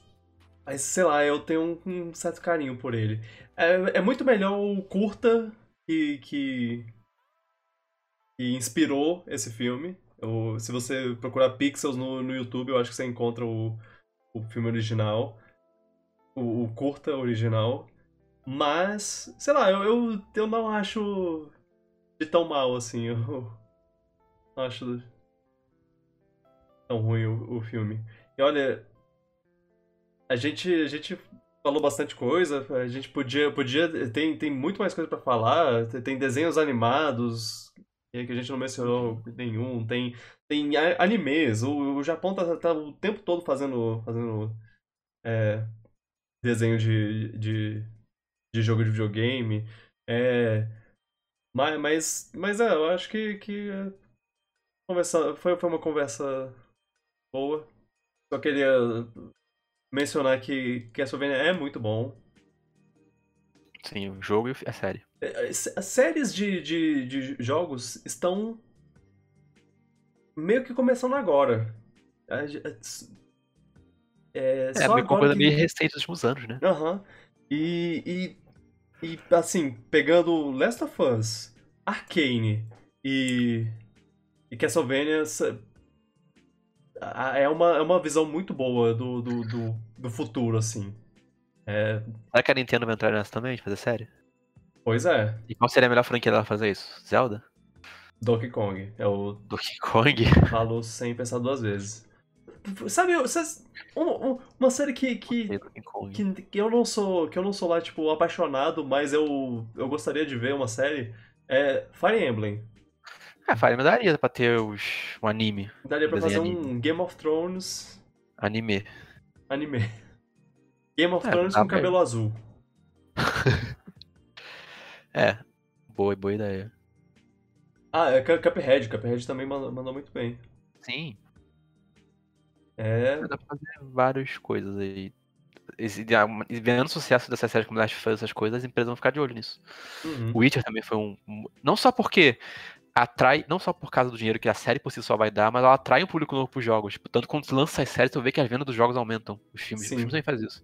Mas sei lá, eu tenho um, um certo carinho por ele. É, é muito melhor o curta que, que. que inspirou esse filme. Eu, se você procurar Pixels no, no YouTube, eu acho que você encontra o, o filme original. O, o curta original. Mas, sei lá, eu, eu, eu não acho de tão mal assim. Eu não acho tão ruim o, o filme. E olha, a gente, a gente falou bastante coisa, a gente podia. podia tem, tem muito mais coisa para falar, tem desenhos animados que a gente não mencionou nenhum, tem, tem animes, o, o Japão tá, tá o tempo todo fazendo, fazendo é, desenho de, de, de jogo de videogame. É, mas, mas, mas é, eu acho que, que conversa, foi, foi uma conversa boa. Só queria mencionar que Castlevania é muito bom. Sim, o jogo e a série. É, as séries de, de, de jogos estão meio que começando agora. É, é uma coisa que... meio recente dos últimos anos, né? Aham. Uhum. E, e, e, assim, pegando Last of Us, Arcane e, e Castlevania, é uma, é uma visão muito boa do, do, do, do futuro, assim. É... Será que a Nintendo vai entrar nessa também, de fazer série? Pois é. E qual seria a melhor franquia dela fazer isso? Zelda? Donkey Kong. É o. Donkey Kong? Falo sem pensar duas vezes. Sabe, uma, uma série que que, que, que eu não sou que eu não sou lá tipo apaixonado, mas eu eu gostaria de ver uma série é Fire Emblem. É, Fire Emblem daria pra ter os, um anime. Daria pra fazer anime. um Game of Thrones. Anime. Anime. Game of é, Thrones com cabelo azul. é, boa, boa ideia. Ah, é Cuphead. Cuphead também mandou muito bem. Sim. É. Dá pra fazer várias coisas aí. E vendo o sucesso dessa série como Last of Us, essas coisas, as empresas vão ficar de olho nisso. Uhum. O Witcher também foi um. Não só porque atrai, não só por causa do dinheiro que a série por si só vai dar, mas ela atrai um público novo pros jogos. Tipo, tanto quando lança as séries, tu vê que as vendas dos jogos aumentam. Os filmes, Sim. os filmes também fazem isso.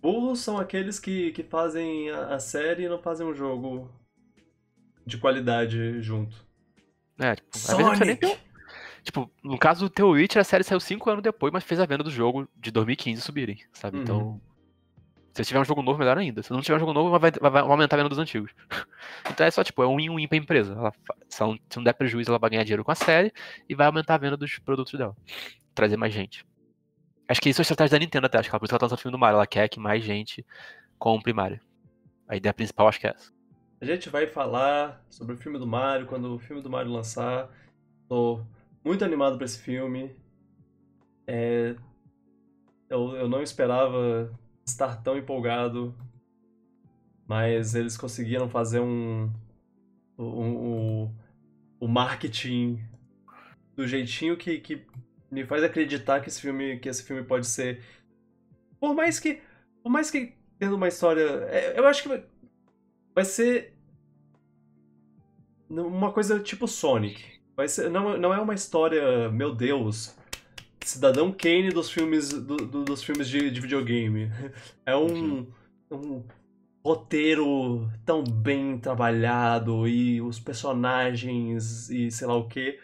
Burros são aqueles que, que fazem a, série e não fazem um jogo de qualidade junto. É, tipo, Sonic! Tipo, no caso do The Witcher, a série saiu 5 anos depois, mas fez a venda do jogo de 2015 subirem, sabe? Então, uhum. Então, se tiver um jogo novo, melhor ainda. Se não tiver um jogo novo, vai, vai, vai aumentar a venda dos antigos. então é só, tipo, é um win-win pra empresa. Ela, se, não, se não der prejuízo, ela vai ganhar dinheiro com a série e vai aumentar a venda dos produtos dela. Trazer mais gente. Acho que isso é a estratégia da Nintendo até, acho que ela, por isso ela tá lançando o filme do Mario. Ela quer que mais gente compre Mario. A ideia principal acho que é essa. A gente vai falar sobre o filme do Mario quando o filme do Mario lançar. Tô muito animado para esse filme. É... Eu, eu não esperava estar tão empolgado, mas eles conseguiram fazer um, um, um, um marketing do jeitinho que, que me faz acreditar que esse filme que esse filme pode ser por mais que por mais que tendo uma história é, eu acho que vai ser uma coisa tipo Sonic Vai ser, não, não é uma história, meu Deus, Cidadão Kane dos filmes, do, do, dos filmes de, de, videogame. É um, um roteiro tão bem trabalhado e os personagens e sei lá o que.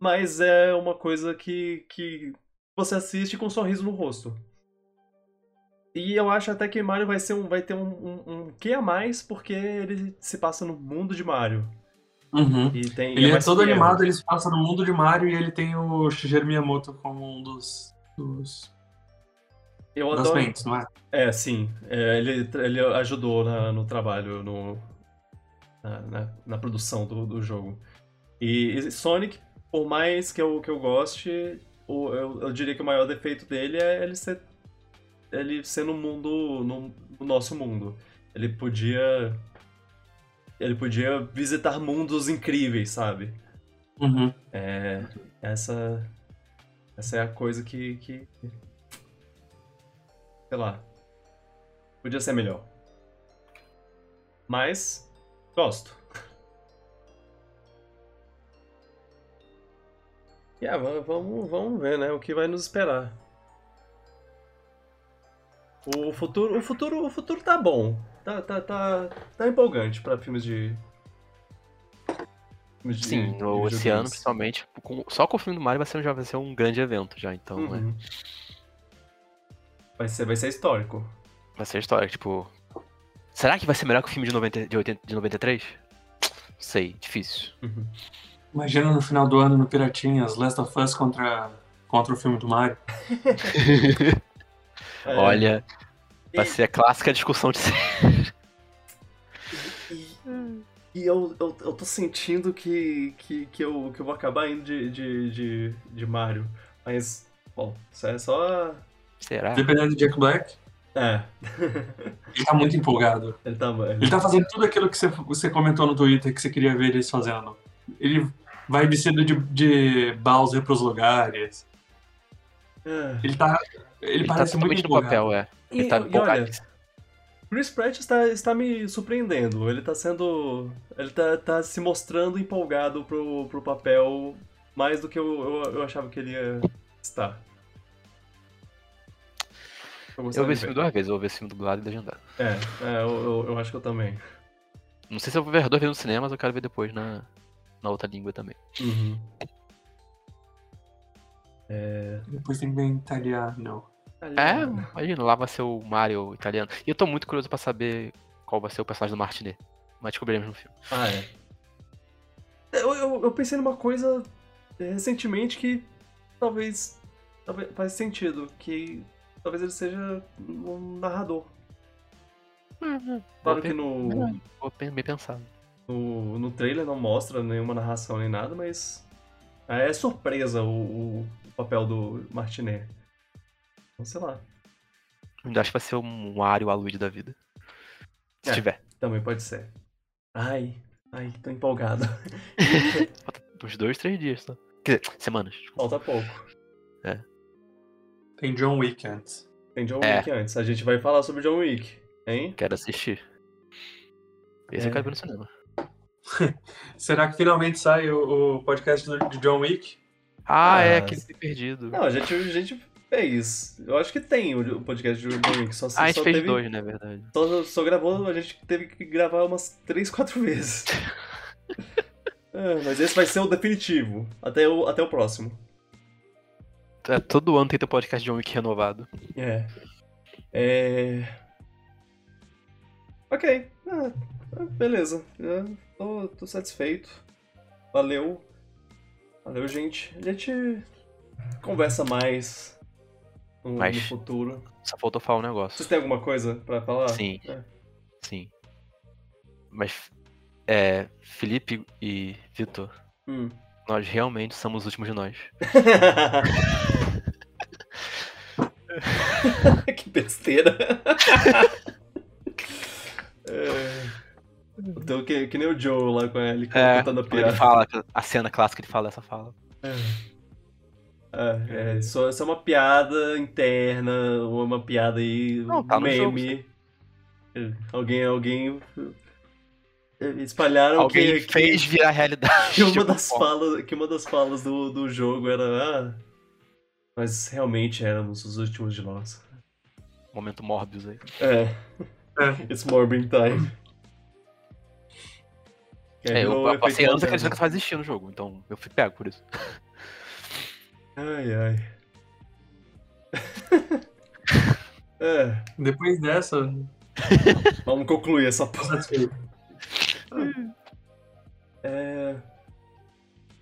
Mas é uma coisa que, que você assiste com um sorriso no rosto. E eu acho até que Mario vai, ser um, vai ter um, um, um quê a mais, porque ele se passa no mundo de Mario. Uhum. Tem, ele é, é todo animado, ele se passa no mundo de Mario e ele tem o Shigeru Miyamoto como um dos, dos eu das adoro... mentes, não é? É, sim. É, ele, ele ajudou na, no trabalho, no, na, na, na produção do, do jogo. E, e, Sonic, por mais que eu, que eu goste, o, eu, eu diria que o maior defeito dele é ele ser, ele ser no mundo, no, no nosso mundo. Ele podia ele podia visitar mundos incríveis, sabe? Uhum. É, essa, essa é a coisa que, que. Sei lá. Podia ser melhor. Mas. Gosto. Yeah, va- vamos, vamos ver, né? O que vai nos esperar. O futuro, o futuro, o futuro tá bom. Tá, tá, tá, tá empolgante pra filmes de. filmes de- Sim, de no, esse videogames. ano, principalmente, com- só com o filme do Mario vai ser, já vai ser um grande evento já, então é, Uhum. Vai ser, vai ser histórico. vai ser história, tipo... Será que vai ser melhor que o filme de, 90, de, 80, de 93? Não sei, difícil. Uhum. Imagina no final do ano no Piratinhas, Last of Us contra, contra o filme do Mario. É, Olha, vai ser a clássica discussão de E, e eu, eu, eu tô sentindo que, que, que, eu, que eu vou acabar indo de, de, de, de Mario. Mas, bom, isso é só. Será? Dependendo do Jack Black, É. ele tá muito empolgado. Ele tá. Ele... Ele tá fazendo tudo aquilo que você, você comentou no Twitter que você queria ver eles fazendo. Ele vai vestido de, de Bowser pros lugares. É. Ele tá. Ele, Ele tá parece muito totalmente no empolgado. papel, é. E, Ele tá e olha. Chris Pratt está, está me surpreendendo. Ele tá sendo. Ele tá, tá se mostrando empolgado pro, pro papel mais do que eu, eu, eu achava que ele ia estar. Eu gostava vi esse filme duas vezes, eu vou ver esse filme dublado e legendado. É, é eu, eu, eu acho que eu também. Não sei se eu vou ver duas vezes no cinema, mas eu quero ver depois na, na outra língua também. Uhum. Depois tem que ver em italiano. É, imagina, lá vai ser o Mario italiano. E eu tô muito curioso pra saber qual vai ser o personagem do Martinet. Mas descobriremos no filme. Ah, é. Eu, eu, eu pensei numa coisa é, recentemente que talvez, talvez faz sentido, que talvez ele seja um narrador. Claro Boa que no. Vou bem pensado. no, no trailer não mostra nenhuma narração nem nada, mas é surpresa o, o papel do Martinet. Então, sei lá, Ainda acho que vai ser um Mario Aluide da vida. Se É. tiver. também pode ser. Ai, ai, tô empolgado. Falta uns dois, três dias só. Quer dizer, semanas. Falta pouco. Tem John Wick antes. Tem John É. Wick antes. A gente vai falar sobre John Wick, hein? Quero assistir. Esse É. eu quero ver no cinema. Será que finalmente sai o, o podcast do- de John Wick? Ah, é Ah, aquele que perdido. Não, a gente, a gente fez. Eu acho que tem o podcast de John Wick. Só, ah, a gente só fez teve, dois, né, verdade. Só, só gravou, a gente teve que gravar umas 3, 4 vezes. É, mas esse vai ser o definitivo. Até o, até o próximo. É, todo ano tem teu podcast de John Wick renovado. É. É. Ok. Ah, ah, beleza. É, tô, tô satisfeito. Valeu. Valeu, gente. A gente conversa mais no, no Mais. futuro. Só faltou falar um negócio. Vocês têm alguma coisa pra falar? Sim. É. Sim. Mas, é, Felipe e Vitor, Hum. nós realmente somos os últimos de nós. que besteira. é... Então, que, que nem o Joe lá com ele É, contando a quando ele piada. fala, a cena clássica ele fala essa fala. É, é, só, só uma piada interna, ou uma piada aí, Não, um tá no jogo, meme. É, alguém, alguém é, espalharam Alguém que, fez virar realidade. que, uma das falas, que uma das falas do, do jogo era ah, nós realmente éramos os últimos de nós. Momento Morbius aí. É. É. It's Morbin time. É, eu, eu passei anos acreditando que só existia no jogo, então eu fui pego por isso. Ai, ai. é, Depois dessa, vamos concluir essa satisfeito. É...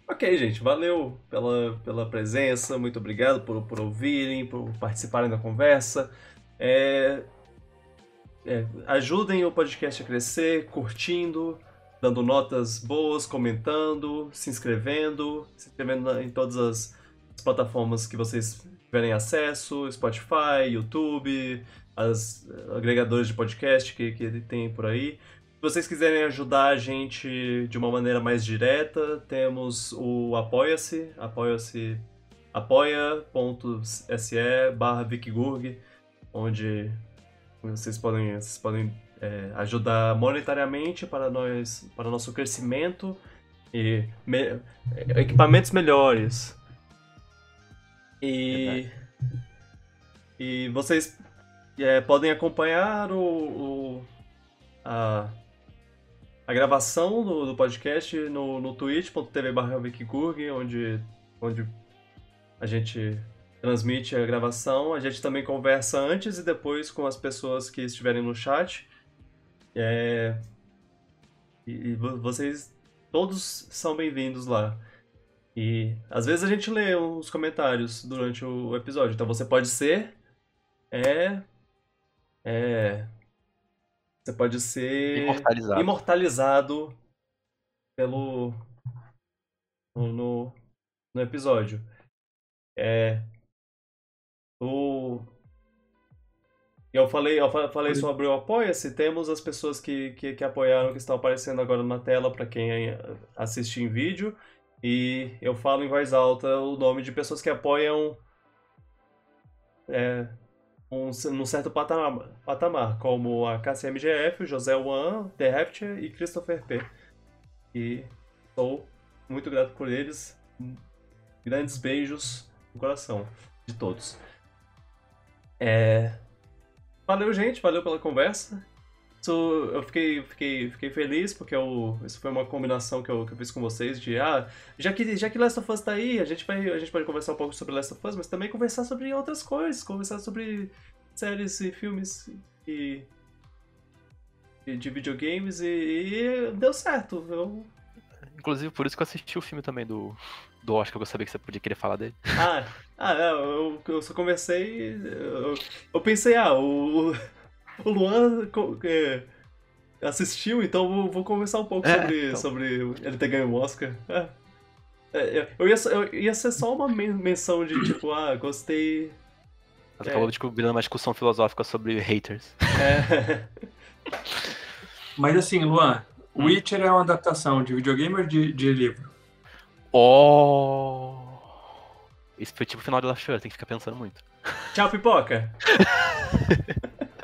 Ok, gente, valeu pela, pela presença, muito obrigado por, por ouvirem, por participarem da conversa. É... é, ajudem o podcast a crescer, curtindo, dando notas boas, comentando, se inscrevendo, se inscrevendo em todas as, as plataformas que vocês tiverem acesso, Spotify, YouTube, as eh, agregadores de podcast que, que tem por aí. Se vocês quiserem ajudar a gente de uma maneira mais direta, temos o Apoia-se, apoia-se apoia.se barra Vikigurg, onde vocês podem, vocês podem é, ajudar monetariamente para nós, para nosso crescimento e me- equipamentos melhores E. E vocês é, podem acompanhar o, o- a, a gravação do, do podcast no, no twitch.tv onde, onde a gente transmite a gravação. A gente também conversa antes e depois com as pessoas que estiverem no chat. É, e, e vo- vocês todos são bem-vindos lá. E às vezes a gente lê os comentários durante o episódio, então você pode ser. É. É. Você pode ser Imortalizado. imortalizado pelo. No, no, no episódio. É. O. Eu falei, eu fa- falei sobre o Apoia-se, temos as pessoas que, que, que apoiaram, que estão aparecendo agora na tela para quem assiste em vídeo. E eu falo em voz alta o nome de pessoas que apoiam é, um, num certo patamar, patamar, como a KCMGF, o José Wan, The Rapture e Christopher P. E sou muito grato por eles. Grandes beijos no coração de todos. É, Valeu, gente, valeu pela conversa. Isso, eu fiquei, fiquei, fiquei feliz porque eu, isso foi uma combinação que eu, que eu fiz com vocês de ah, já que, já que Last of Us tá aí, a gente, vai, a gente pode conversar um pouco sobre Last of Us, mas também conversar sobre outras coisas, conversar sobre séries e filmes e, e de videogames e, e deu certo. Eu, Inclusive, por isso que eu assisti o filme também do, do Oscar, que eu sabia que você podia querer falar dele. ah, ah é, eu, eu só conversei. Eu, eu pensei, ah, o, o Luan é, assistiu, então vou, vou conversar um pouco É, sobre, então. sobre ele ter ganho o Oscar. É. É, eu, ia, eu ia ser só uma men- menção de tipo, ah, gostei. Mas É. acabou descobrindo uma discussão filosófica sobre haters. É, Mas assim, Luan, Witcher é uma adaptação de videogame ou de, de livro? Oh! Isso foi tipo o final de Last tem que ficar pensando muito. Tchau, pipoca!